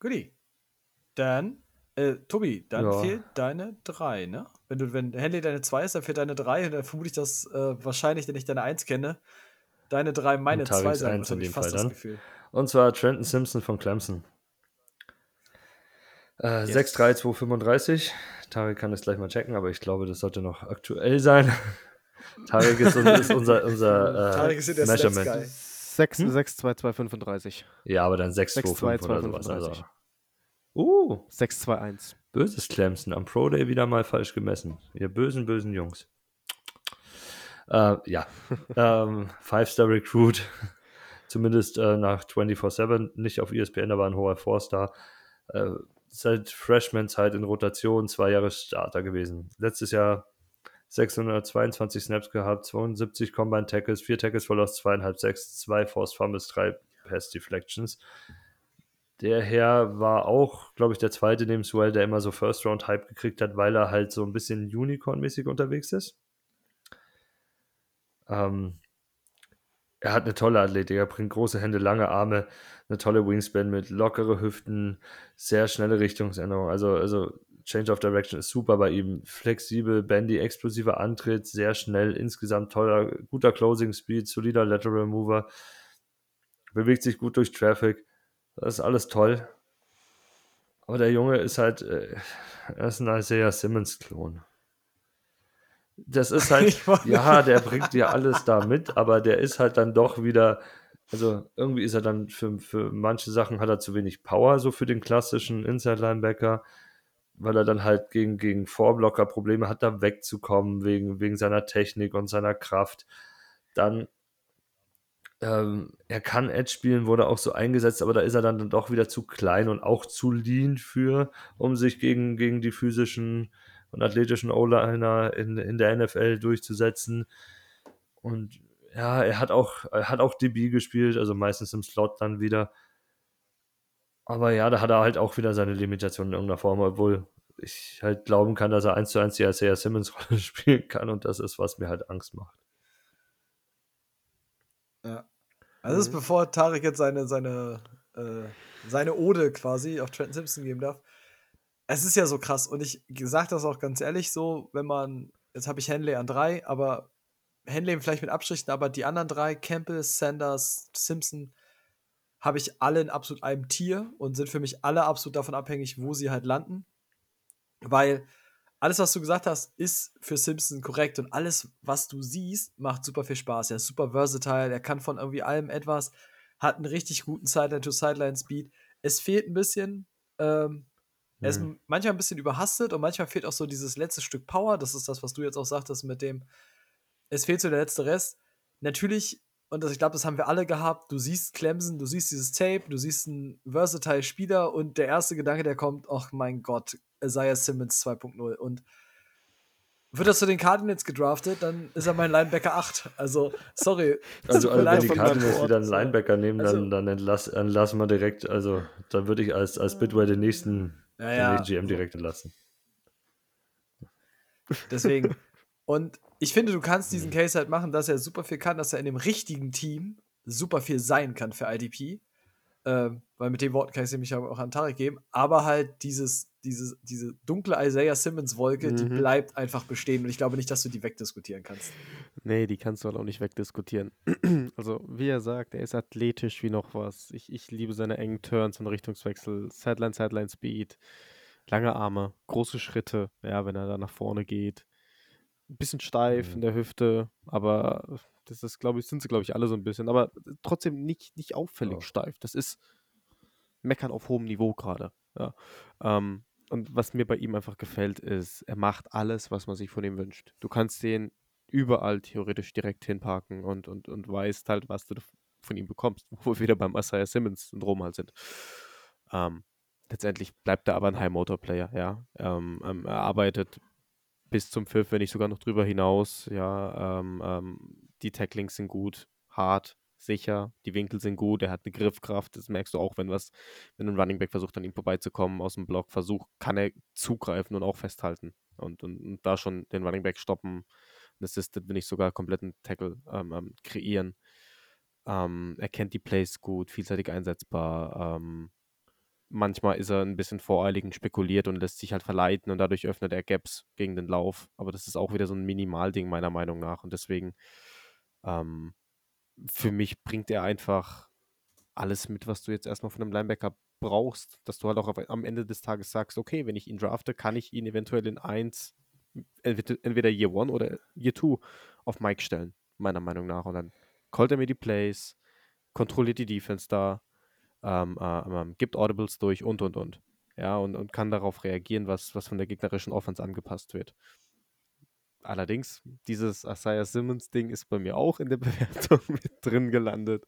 Guti. Dann, äh, Tobi, dann ja. fehlt deine 3, ne? Wenn du, wenn Henley deine 2 ist, dann fehlt deine 3 dann vermute ich, dass äh, wahrscheinlich, wenn ich deine 1 kenne, deine 3 meine 2 sein
wird, in dem Fall dann. Gefühl. Und zwar Trenton Simpson von Clemson. Äh, yes. 6'3, 235. Tarek kann es gleich mal checken, aber ich glaube, das sollte noch aktuell sein. Tarek ist, ist unser, unser äh, Tarek ist Measurement.
6, hm? 6, 2, 2, 35.
Ja, aber dann 6, 6 2, 2, oder sowas. Also.
Uh. 6, 2, 1.
Böses Clemson. Am Pro Day wieder mal falsch gemessen. Ihr bösen, bösen Jungs. Äh, ja. ähm, Five-Star Recruit. Zumindest äh, nach 24-7. Nicht auf ESPN, aber ein hoher Four-Star. Äh, seit Freshman-Zeit in Rotation zwei Jahre Starter gewesen. Letztes Jahr 622 Snaps gehabt, 72 Combine Tackles, 4 Tackles verlost, 2,5 6, 2 Forced Fumbles, 3 Pass Deflections. Der Herr war auch, glaube ich, der zweite neben Swell, der immer so First-Round-Hype gekriegt hat, weil er halt so ein bisschen Unicorn-mäßig unterwegs ist. Ähm, er hat eine tolle Athletik, er bringt große Hände, lange Arme, eine tolle Wingspan mit lockere Hüften, sehr schnelle Richtungsänderung. Also, also Change of Direction ist super bei ihm. Flexibel, bandy, explosiver Antritt, sehr schnell, insgesamt toller, guter Closing Speed, solider Lateral Mover, bewegt sich gut durch Traffic. Das ist alles toll. Aber der Junge ist halt, äh, er ist ein Isaiah Simmons-Klon. Das ist halt, ja, der bringt dir alles da mit, aber der ist halt dann doch wieder, also irgendwie ist er dann für, für manche Sachen hat er zu wenig Power, so für den klassischen Inside-Linebacker weil er dann halt gegen, gegen Vorblocker Probleme hat, da wegzukommen, wegen, wegen seiner Technik und seiner Kraft. Dann, ähm, er kann Edge spielen, wurde auch so eingesetzt, aber da ist er dann doch wieder zu klein und auch zu lean für, um sich gegen, gegen die physischen und athletischen O-Liner in, in der NFL durchzusetzen. Und ja, er hat auch, er hat auch DB gespielt, also meistens im Slot dann wieder. Aber ja, da hat er halt auch wieder seine Limitationen in irgendeiner Form, obwohl ich halt glauben kann, dass er eins zu eins die Isaiah Simmons Rolle spielen kann und das ist, was mir halt Angst macht.
Ja. Also das ist mhm. bevor Tarek jetzt seine, seine, äh, seine Ode quasi auf Trenton Simpson geben darf. Es ist ja so krass und ich sage das auch ganz ehrlich so, wenn man, jetzt habe ich Henley an drei, aber Henley vielleicht mit Abstrichen, aber die anderen drei, Campbell, Sanders, Simpson, habe ich alle in absolut einem Tier und sind für mich alle absolut davon abhängig, wo sie halt landen. Weil alles, was du gesagt hast, ist für Simpson korrekt und alles, was du siehst, macht super viel Spaß. Er ist super versatile, er kann von irgendwie allem etwas, hat einen richtig guten Sideline-to-Sideline-Speed. Es fehlt ein bisschen, ähm, er ist mhm. manchmal ein bisschen überhastet und manchmal fehlt auch so dieses letzte Stück Power. Das ist das, was du jetzt auch sagtest mit dem, es fehlt so der letzte Rest. Natürlich und das, ich glaube, das haben wir alle gehabt. Du siehst Clemson, du siehst dieses Tape, du siehst einen versatile Spieler und der erste Gedanke, der kommt, ach mein Gott, Isaiah Simmons 2.0. Und wird er zu den Cardinals gedraftet, dann ist er mein Linebacker 8. Also, sorry.
Also, also wenn die Cardinals wieder einen Linebacker nehmen, also, dann, dann entlass, entlassen wir direkt, also dann würde ich als, als Bitway den nächsten ja, ja. Den GM direkt entlassen.
Deswegen. Und ich finde, du kannst diesen mhm. Case halt machen, dass er super viel kann, dass er in dem richtigen Team super viel sein kann für IDP. Ähm, weil mit den Worten kann ich es nämlich auch an Tarek geben. Aber halt dieses, diese, diese dunkle Isaiah Simmons-Wolke, mhm. die bleibt einfach bestehen. Und ich glaube nicht, dass du die wegdiskutieren kannst.
Nee, die kannst du halt auch nicht wegdiskutieren. also, wie er sagt, er ist athletisch wie noch was. Ich, ich liebe seine engen Turns und Richtungswechsel, Sideline, Sideline Speed, lange Arme, große Schritte, ja, wenn er da nach vorne geht ein bisschen steif mhm. in der Hüfte, aber das ist, glaube ich, sind sie, glaube ich, alle so ein bisschen, aber trotzdem nicht, nicht auffällig ja. steif. Das ist Meckern auf hohem Niveau gerade. Ja. Ähm, und was mir bei ihm einfach gefällt, ist, er macht alles, was man sich von ihm wünscht. Du kannst den überall theoretisch direkt hinparken und, und, und weißt halt, was du von ihm bekommst, wo wir wieder beim Isaiah Simmons-Syndrom halt sind. Ähm, letztendlich bleibt er aber ein High-Motor-Player, ja. Ähm, ähm, er arbeitet bis zum Pfiff, wenn nicht sogar noch drüber hinaus. Ja, ähm, ähm, die Tacklings sind gut, hart, sicher, die Winkel sind gut, er hat eine Griffkraft, das merkst du auch, wenn was, wenn ein Running Back versucht, an ihm vorbeizukommen aus dem Block, versucht, kann er zugreifen und auch festhalten und, und, und da schon den Running Back stoppen, ein Assisted, wenn nicht sogar kompletten Tackle ähm, ähm, kreieren. Ähm, er kennt die Plays gut, vielseitig einsetzbar. Ähm, manchmal ist er ein bisschen voreilig und spekuliert und lässt sich halt verleiten und dadurch öffnet er Gaps gegen den Lauf. Aber das ist auch wieder so ein Minimalding meiner Meinung nach und deswegen ähm, für mich bringt er einfach alles mit, was du jetzt erstmal von einem Linebacker brauchst, dass du halt auch am Ende des Tages sagst, okay, wenn ich ihn drafte, kann ich ihn eventuell in 1, entweder Year 1 oder Year 2 auf Mike stellen, meiner Meinung nach. Und dann callt er mir die Plays, kontrolliert die Defense da, ähm, äh, ähm, gibt Audibles durch und und und. Ja, und, und kann darauf reagieren, was, was von der gegnerischen Offense angepasst wird. Allerdings, dieses Isaiah Simmons-Ding ist bei mir auch in der Bewertung mit drin gelandet.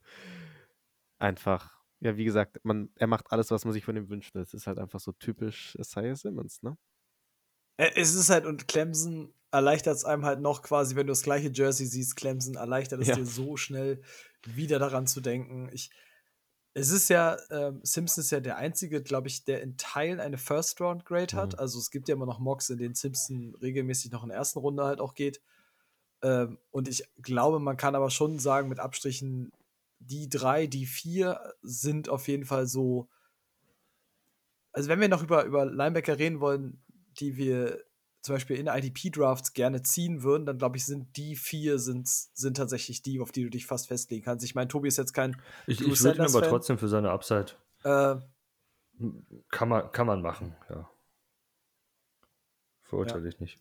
Einfach, ja, wie gesagt, man, er macht alles, was man sich von ihm wünscht. Das ist halt einfach so typisch Isaiah Simmons, ne?
Es ist halt, und Clemson erleichtert es einem halt noch quasi, wenn du das gleiche Jersey siehst, Clemson erleichtert es ja. dir so schnell, wieder daran zu denken. Ich, es ist ja, ähm, Simpson ist ja der einzige, glaube ich, der in Teilen eine First-Round-Grade hat. Mhm. Also es gibt ja immer noch Mocks, in denen Simpson regelmäßig noch in der ersten Runde halt auch geht. Ähm, und ich glaube, man kann aber schon sagen, mit Abstrichen, die drei, die vier sind auf jeden Fall so. Also, wenn wir noch über, über Linebacker reden wollen, die wir zum Beispiel in IDP-Drafts gerne ziehen würden, dann glaube ich, sind die vier sind, sind tatsächlich die, auf die du dich fast festlegen kannst. Ich meine, Tobi ist jetzt kein.
Ich, ich würde ihn aber trotzdem für seine Upside. Äh, kann, man, kann man machen, ja. Verurteile ja. ich nicht.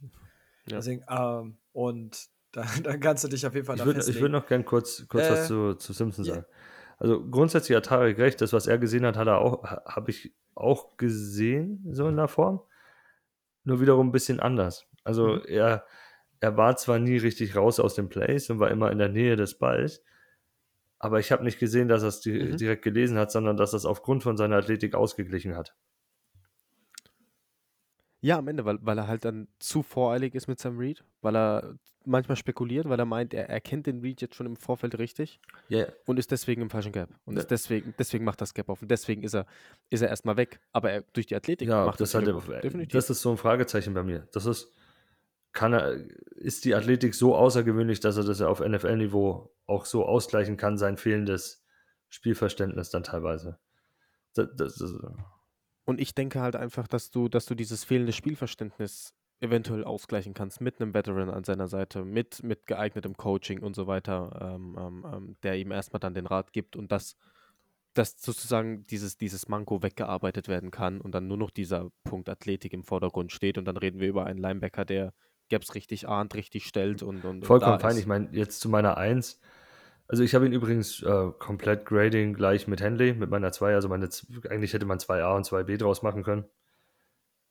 Ja. Deswegen, ähm, und dann, dann, kannst du dich auf jeden Fall
Ich würde würd noch gern kurz, kurz äh, was zu, zu Simpson yeah. sagen. Also grundsätzlich hat Tarek recht, das, was er gesehen hat, hat er auch, habe ich auch gesehen, so in der Form nur wiederum ein bisschen anders. Also mhm. er, er war zwar nie richtig raus aus dem Place und war immer in der Nähe des Balls, aber ich habe nicht gesehen, dass er es di mhm. direkt gelesen hat, sondern dass er es aufgrund von seiner Athletik ausgeglichen hat.
Ja, am Ende, weil, weil er halt dann zu voreilig ist mit seinem Read, weil er manchmal spekuliert, weil er meint, er erkennt den Read jetzt schon im Vorfeld richtig
yeah.
und ist deswegen im falschen Gap. Und ja. deswegen, deswegen macht das Gap auf und deswegen ist er, ist er erstmal weg. Aber er, durch die Athletik
ja, macht das halt, Definitiv. Das ist so ein Fragezeichen bei mir. Das ist, kann er, ist die Athletik so außergewöhnlich, dass er das auf NFL-Niveau auch so ausgleichen kann, sein fehlendes Spielverständnis dann teilweise. Das, das, das,
und ich denke halt einfach, dass du, dass du dieses fehlende Spielverständnis eventuell ausgleichen kannst mit einem Veteran an seiner Seite, mit, mit geeignetem Coaching und so weiter, ähm, ähm, ähm der ihm erstmal dann den Rat gibt und dass, dass sozusagen dieses, dieses Manko weggearbeitet werden kann und dann nur noch dieser Punkt Athletik im Vordergrund steht und dann reden wir über einen Linebacker, der Gaps richtig ahnt, richtig stellt und. und
Vollkommen fein. Ich meine, jetzt zu meiner Eins also ich habe ihn übrigens äh, komplett Grading gleich mit Henley, mit meiner 2. Also meine, eigentlich hätte man 2a und 2b draus machen können,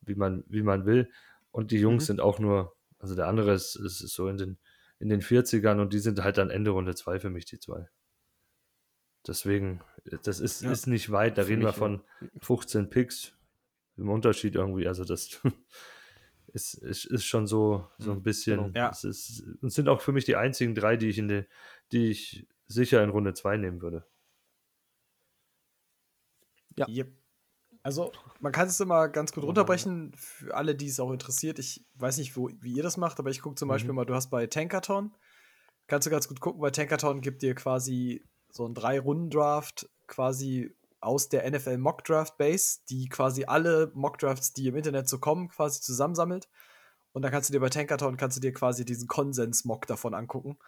wie man, wie man will. Und die Jungs mhm. sind auch nur, also der andere ist, ist, so in den, in den 40ern und die sind halt dann Ende Runde 2 für mich, die zwei. Deswegen, das ist, ja. ist nicht weit, da für reden wir von 15 Picks im Unterschied irgendwie. Also das ist, ist, ist schon so, so ein mhm, bisschen. Genau. Ja. Es, ist, es sind auch für mich die einzigen drei, die ich in der, die ich sicher in Runde 2 nehmen würde.
Ja. Yep. Also, man kann es immer ganz gut runterbrechen für alle, die es auch interessiert. Ich weiß nicht, wo, wie ihr das macht, aber ich gucke zum mhm. Beispiel mal, du hast bei Tankathon, kannst du ganz gut gucken, weil Tankathon gibt dir quasi so einen Drei-Runden-Draft quasi aus der NFL Mock Draft Base, die quasi alle Mock Drafts, die im Internet so kommen, quasi zusammensammelt. Und dann kannst du dir bei Tankathon kannst du dir quasi diesen Konsens-Mock davon angucken.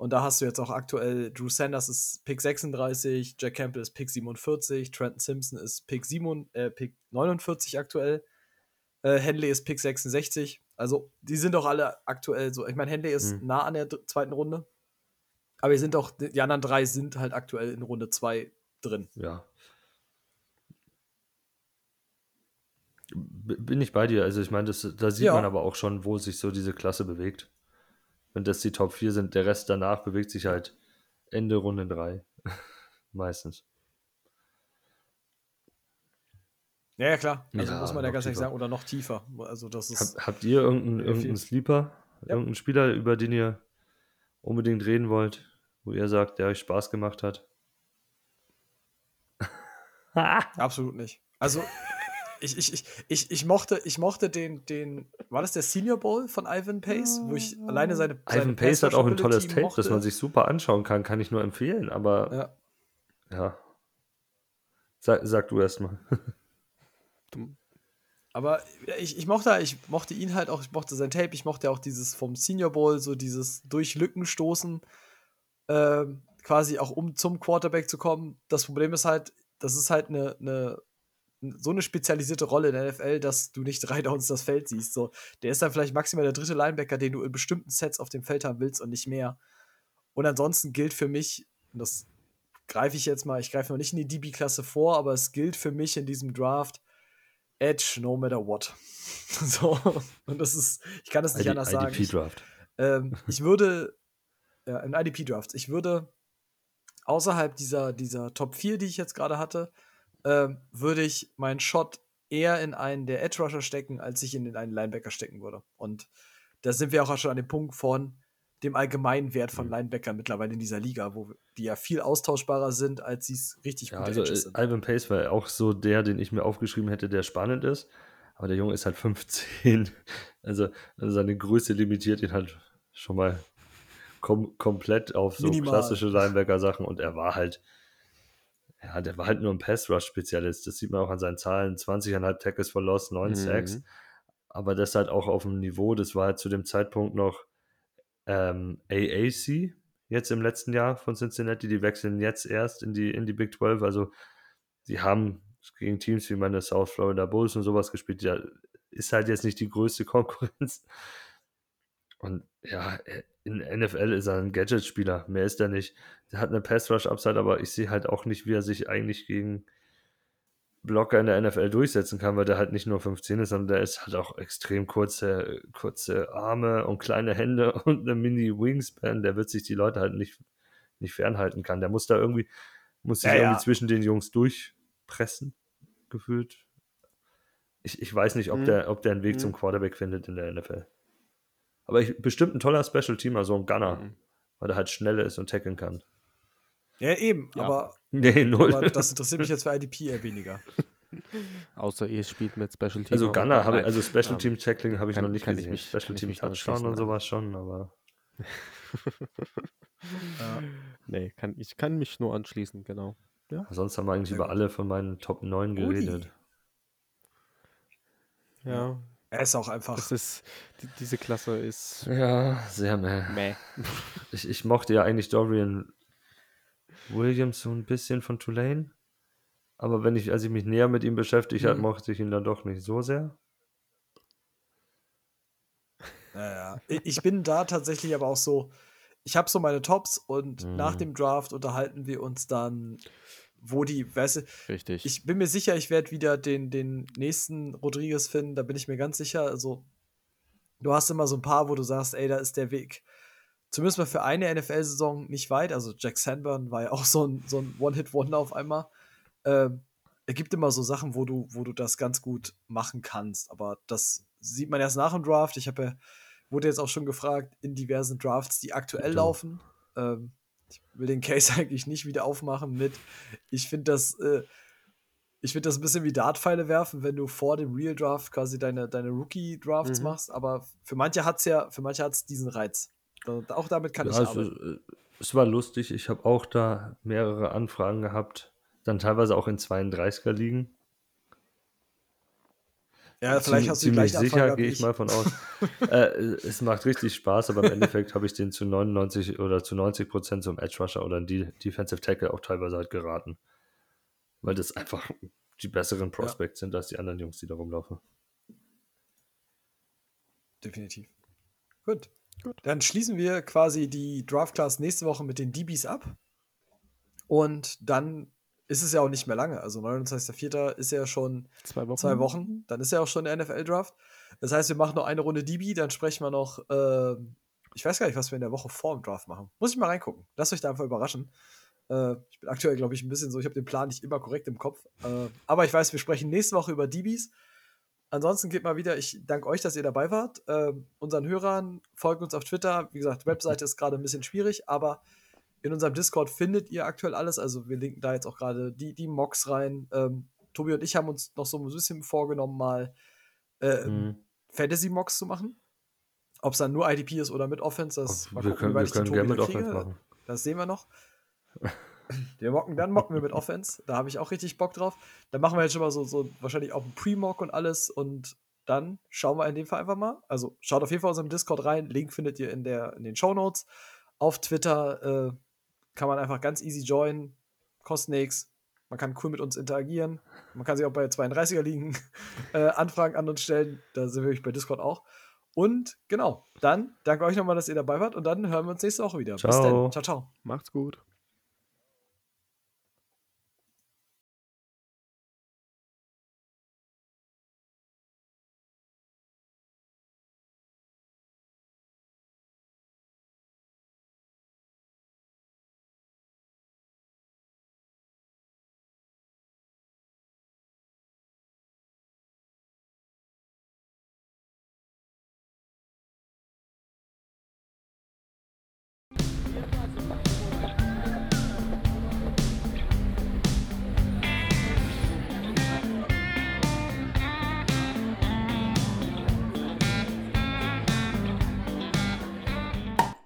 Und da hast du jetzt auch aktuell Drew Sanders ist Pick 36, Jack Campbell ist Pick 47, Trenton Simpson ist Pick, 7, äh, Pick 49 aktuell, äh, Henley ist Pick 66. Also die sind doch alle aktuell so. Ich meine, Henley ist mhm. nah an der zweiten Runde. Aber die sind doch, die anderen drei sind halt aktuell in Runde 2 drin.
Ja. Bin ich bei dir. Also ich meine, da sieht ja. man aber auch schon, wo sich so diese Klasse bewegt wenn das die Top 4 sind, der Rest danach bewegt sich halt Ende Runde 3. Meistens.
Ja, ja, klar. Also
Ja,
muss man ja ganz ehrlich sagen, oder noch tiefer. Also das ist.
Hab, habt ihr irgendeinen, irgendeinen. Sleeper,
Ja.
irgendeinen Spieler, über den ihr unbedingt reden wollt, wo ihr sagt, der euch Spaß gemacht hat?
Absolut nicht. Also, ich, ich, ich, ich, mochte, ich mochte den, den, war das der Senior Bowl von Ivan Pace, wo ich alleine seine. seine
Ivan Pace hat auch ein tolles Tape, das man
mochte.
sich super anschauen kann, kann ich nur empfehlen, aber
Ja.
ja. Sag, sag du erst mal.
Aber ich, ich, mochte, ich mochte ihn halt auch, ich mochte sein Tape, ich mochte auch dieses vom Senior Bowl, so dieses durch Lücken stoßen, ähm, quasi auch um zum Quarterback zu kommen. Das Problem ist halt, das ist halt eine, eine so eine spezialisierte Rolle in der NFL, dass du nicht drei Downs das Feld siehst. So, der ist dann vielleicht maximal der dritte Linebacker, den du in bestimmten Sets auf dem Feld haben willst und nicht mehr. Und ansonsten gilt für mich, und das greife ich jetzt mal, ich greife noch nicht in die DB-Klasse vor, aber es gilt für mich in diesem Draft Edge no matter what. so, und das ist, ich kann das nicht
ID,
anders sagen. Ich,
IDP-Draft.
ähm, ich würde, ja, in IDP-Drafts, ich würde außerhalb dieser, dieser Top 4, die ich jetzt gerade hatte, ähm, würde ich meinen Shot eher in einen der Edge Rusher stecken, als ich ihn in einen Linebacker stecken würde. Und da sind wir auch schon an dem Punkt von dem allgemeinen Wert von
Mhm.
Linebackern mittlerweile in dieser Liga, wo die ja viel austauschbarer sind, als sie es richtig
Ja,
gute
also
Edges
äh,
sind.
Ivan Pace war auch so der, den ich mir aufgeschrieben hätte, der spannend ist. Aber der Junge ist halt 15. Also, also seine Größe limitiert ihn halt schon mal kom komplett auf so
Minimal.
klassische Linebacker-Sachen. Und er war halt, ja, der war halt nur ein Pass-Rush-Spezialist. Das sieht man auch an seinen Zahlen. 20,5 Tackles for Loss, 9 Sacks.
Mhm.
Aber das halt auch auf dem Niveau, das war halt zu dem Zeitpunkt noch ähm, AAC, jetzt im letzten Jahr von Cincinnati. Die wechseln jetzt erst in die, in die Big 12. Also, sie haben gegen Teams wie meine South Florida Bulls und sowas gespielt. Ja, ist halt jetzt nicht die größte Konkurrenz. Und ja, in NFL ist er ein Gadget-Spieler. Mehr ist er nicht. Der hat eine Pass-Rush-Upside, aber ich sehe halt auch nicht, wie er sich eigentlich gegen Blocker in der NFL durchsetzen kann, weil der halt nicht nur 15 ist, sondern der ist halt auch extrem kurze, kurze Arme und kleine Hände und eine Mini-Wingspan. Der wird sich die Leute halt nicht, nicht fernhalten kann. Der muss da irgendwie, muss sich
Ja, ja.
irgendwie zwischen den Jungs durchpressen, gefühlt. Ich, ich weiß nicht, ob,
Mhm.
der, ob der einen Weg
Mhm.
zum Quarterback findet in der NFL. Aber ich, bestimmt ein toller Special-Teamer, so ein Gunner,
Mhm.
weil er halt schneller ist und tackeln kann.
Ja, eben,
Ja.
aber,
Nee, null.
aber das interessiert mich jetzt für IDP eher weniger.
Außer ihr spielt mit Special Team.
Also Gunner habe also Special
Ähm,
Team Tackling habe ich
kann-
noch nicht
kann ich
gesehen.
mich-
Special
kann ich
Team
mich
Touchdown und
ja.
sowas schon, aber
Ja.
Nee, kann, ich kann mich nur anschließen, genau.
sonst haben wir eigentlich über
gut.
alle von meinen Top 9
Ui.
geredet.
Ja,
Er ist auch einfach.
das ist, die, diese Klasse ist
Ja, sehr meh.
meh.
Ich, ich mochte ja eigentlich Dorian Williams so ein bisschen von Tulane. Aber wenn ich, als ich mich näher mit ihm beschäftigt habe,
Mhm.
mochte ich ihn dann doch nicht so sehr.
Ja, ja. Ich bin da tatsächlich aber auch so. Ich habe so meine Tops und nach
Mhm.
dem Draft unterhalten wir uns dann, wo die, weißt du,
Richtig.
ich bin mir sicher, ich werde wieder den, den nächsten Rodriguez finden, da bin ich mir ganz sicher. Also, du hast immer so ein paar, wo du sagst, ey, da ist der Weg. Zumindest mal für eine NFL-Saison nicht weit. Also, Jack Sanborn war ja auch so ein, so ein One-Hit-Wonder auf einmal. Ähm, es gibt immer so Sachen, wo du, wo du das ganz gut machen kannst. Aber das sieht man erst nach dem Draft. Ich habe ja, wurde jetzt auch schon gefragt, in diversen Drafts, die aktuell
Ja.
laufen. Ähm, ich will den Case eigentlich nicht wieder aufmachen mit, ich finde das, äh, ich finde das ein bisschen wie Dartpfeile werfen, wenn du vor dem Real Draft quasi deine, deine Rookie-Drafts
Mhm.
machst. Aber für manche hat es ja, für manche hat es diesen Reiz. Da- Auch damit kann
Ja,
ich
es,
arbeiten.
äh, es war lustig. Ich habe auch da mehrere Anfragen gehabt. Dann teilweise auch in 32er liegen.
Ja, vielleicht hast du die
ziemlich
gleiche
sicher, gehe
wie
ich mal von aus. äh, es macht richtig Spaß, aber im Endeffekt habe ich den zu 99 oder zu 90 Prozent zum Edge Rusher oder die Defensive Tackle auch teilweise halt geraten. Weil das einfach die besseren Prospects sind als die anderen Jungs, die da rumlaufen.
Definitiv. Gut. Dann schließen wir quasi die Draft Class nächste Woche mit den DBs ab. Und dann ist es ja auch nicht mehr lange. Also 29.04. ist ja schon
zwei Wochen.
zwei Wochen. Dann ist ja auch schon der NFL-Draft. Das heißt, wir machen noch eine Runde DB, dann sprechen wir noch. ähm, ich weiß gar nicht, was wir in der Woche vor dem Draft machen. Muss ich mal reingucken. Lasst euch da einfach überraschen. Äh, ich bin aktuell, glaube ich, ein bisschen so, ich habe den Plan nicht immer korrekt im Kopf. Äh, aber ich weiß, wir sprechen nächste Woche über DBs. Ansonsten geht mal wieder, ich danke euch, dass ihr dabei wart. Äh, unseren Hörern, folgt uns auf Twitter. Wie gesagt, Webseite ist gerade ein bisschen schwierig, aber in unserem Discord findet ihr aktuell alles. Also wir linken da jetzt auch gerade die, die Mocks rein. Ähm, Tobi und ich haben uns noch so ein bisschen vorgenommen, mal äh, mhm. Fantasy-Mocks zu machen. Ob es dann nur IDP ist oder mit Offense, das
wir können, wir können gerne mit Offense machen.
Das sehen wir noch. Wir mocken, dann mocken wir mit Offense. Da habe ich auch richtig Bock drauf. Dann machen wir jetzt schon mal so, so wahrscheinlich auch ein Pre-Mock und alles. Und dann schauen wir in dem Fall einfach mal. Also schaut auf jeden Fall aus dem Discord rein. Link findet ihr in, der, in den Show Notes. Auf Twitter äh, kann man einfach ganz easy joinen. Kostet nichts. Man kann cool mit uns interagieren. Man kann sich auch bei 32er ligen äh, Anfragen an uns stellen. Da sind wir bei Discord auch. Und genau, dann danke euch nochmal, dass ihr dabei wart und dann hören wir uns nächste Woche wieder.
Ciao. Bis dann.
Ciao, ciao.
Macht's gut.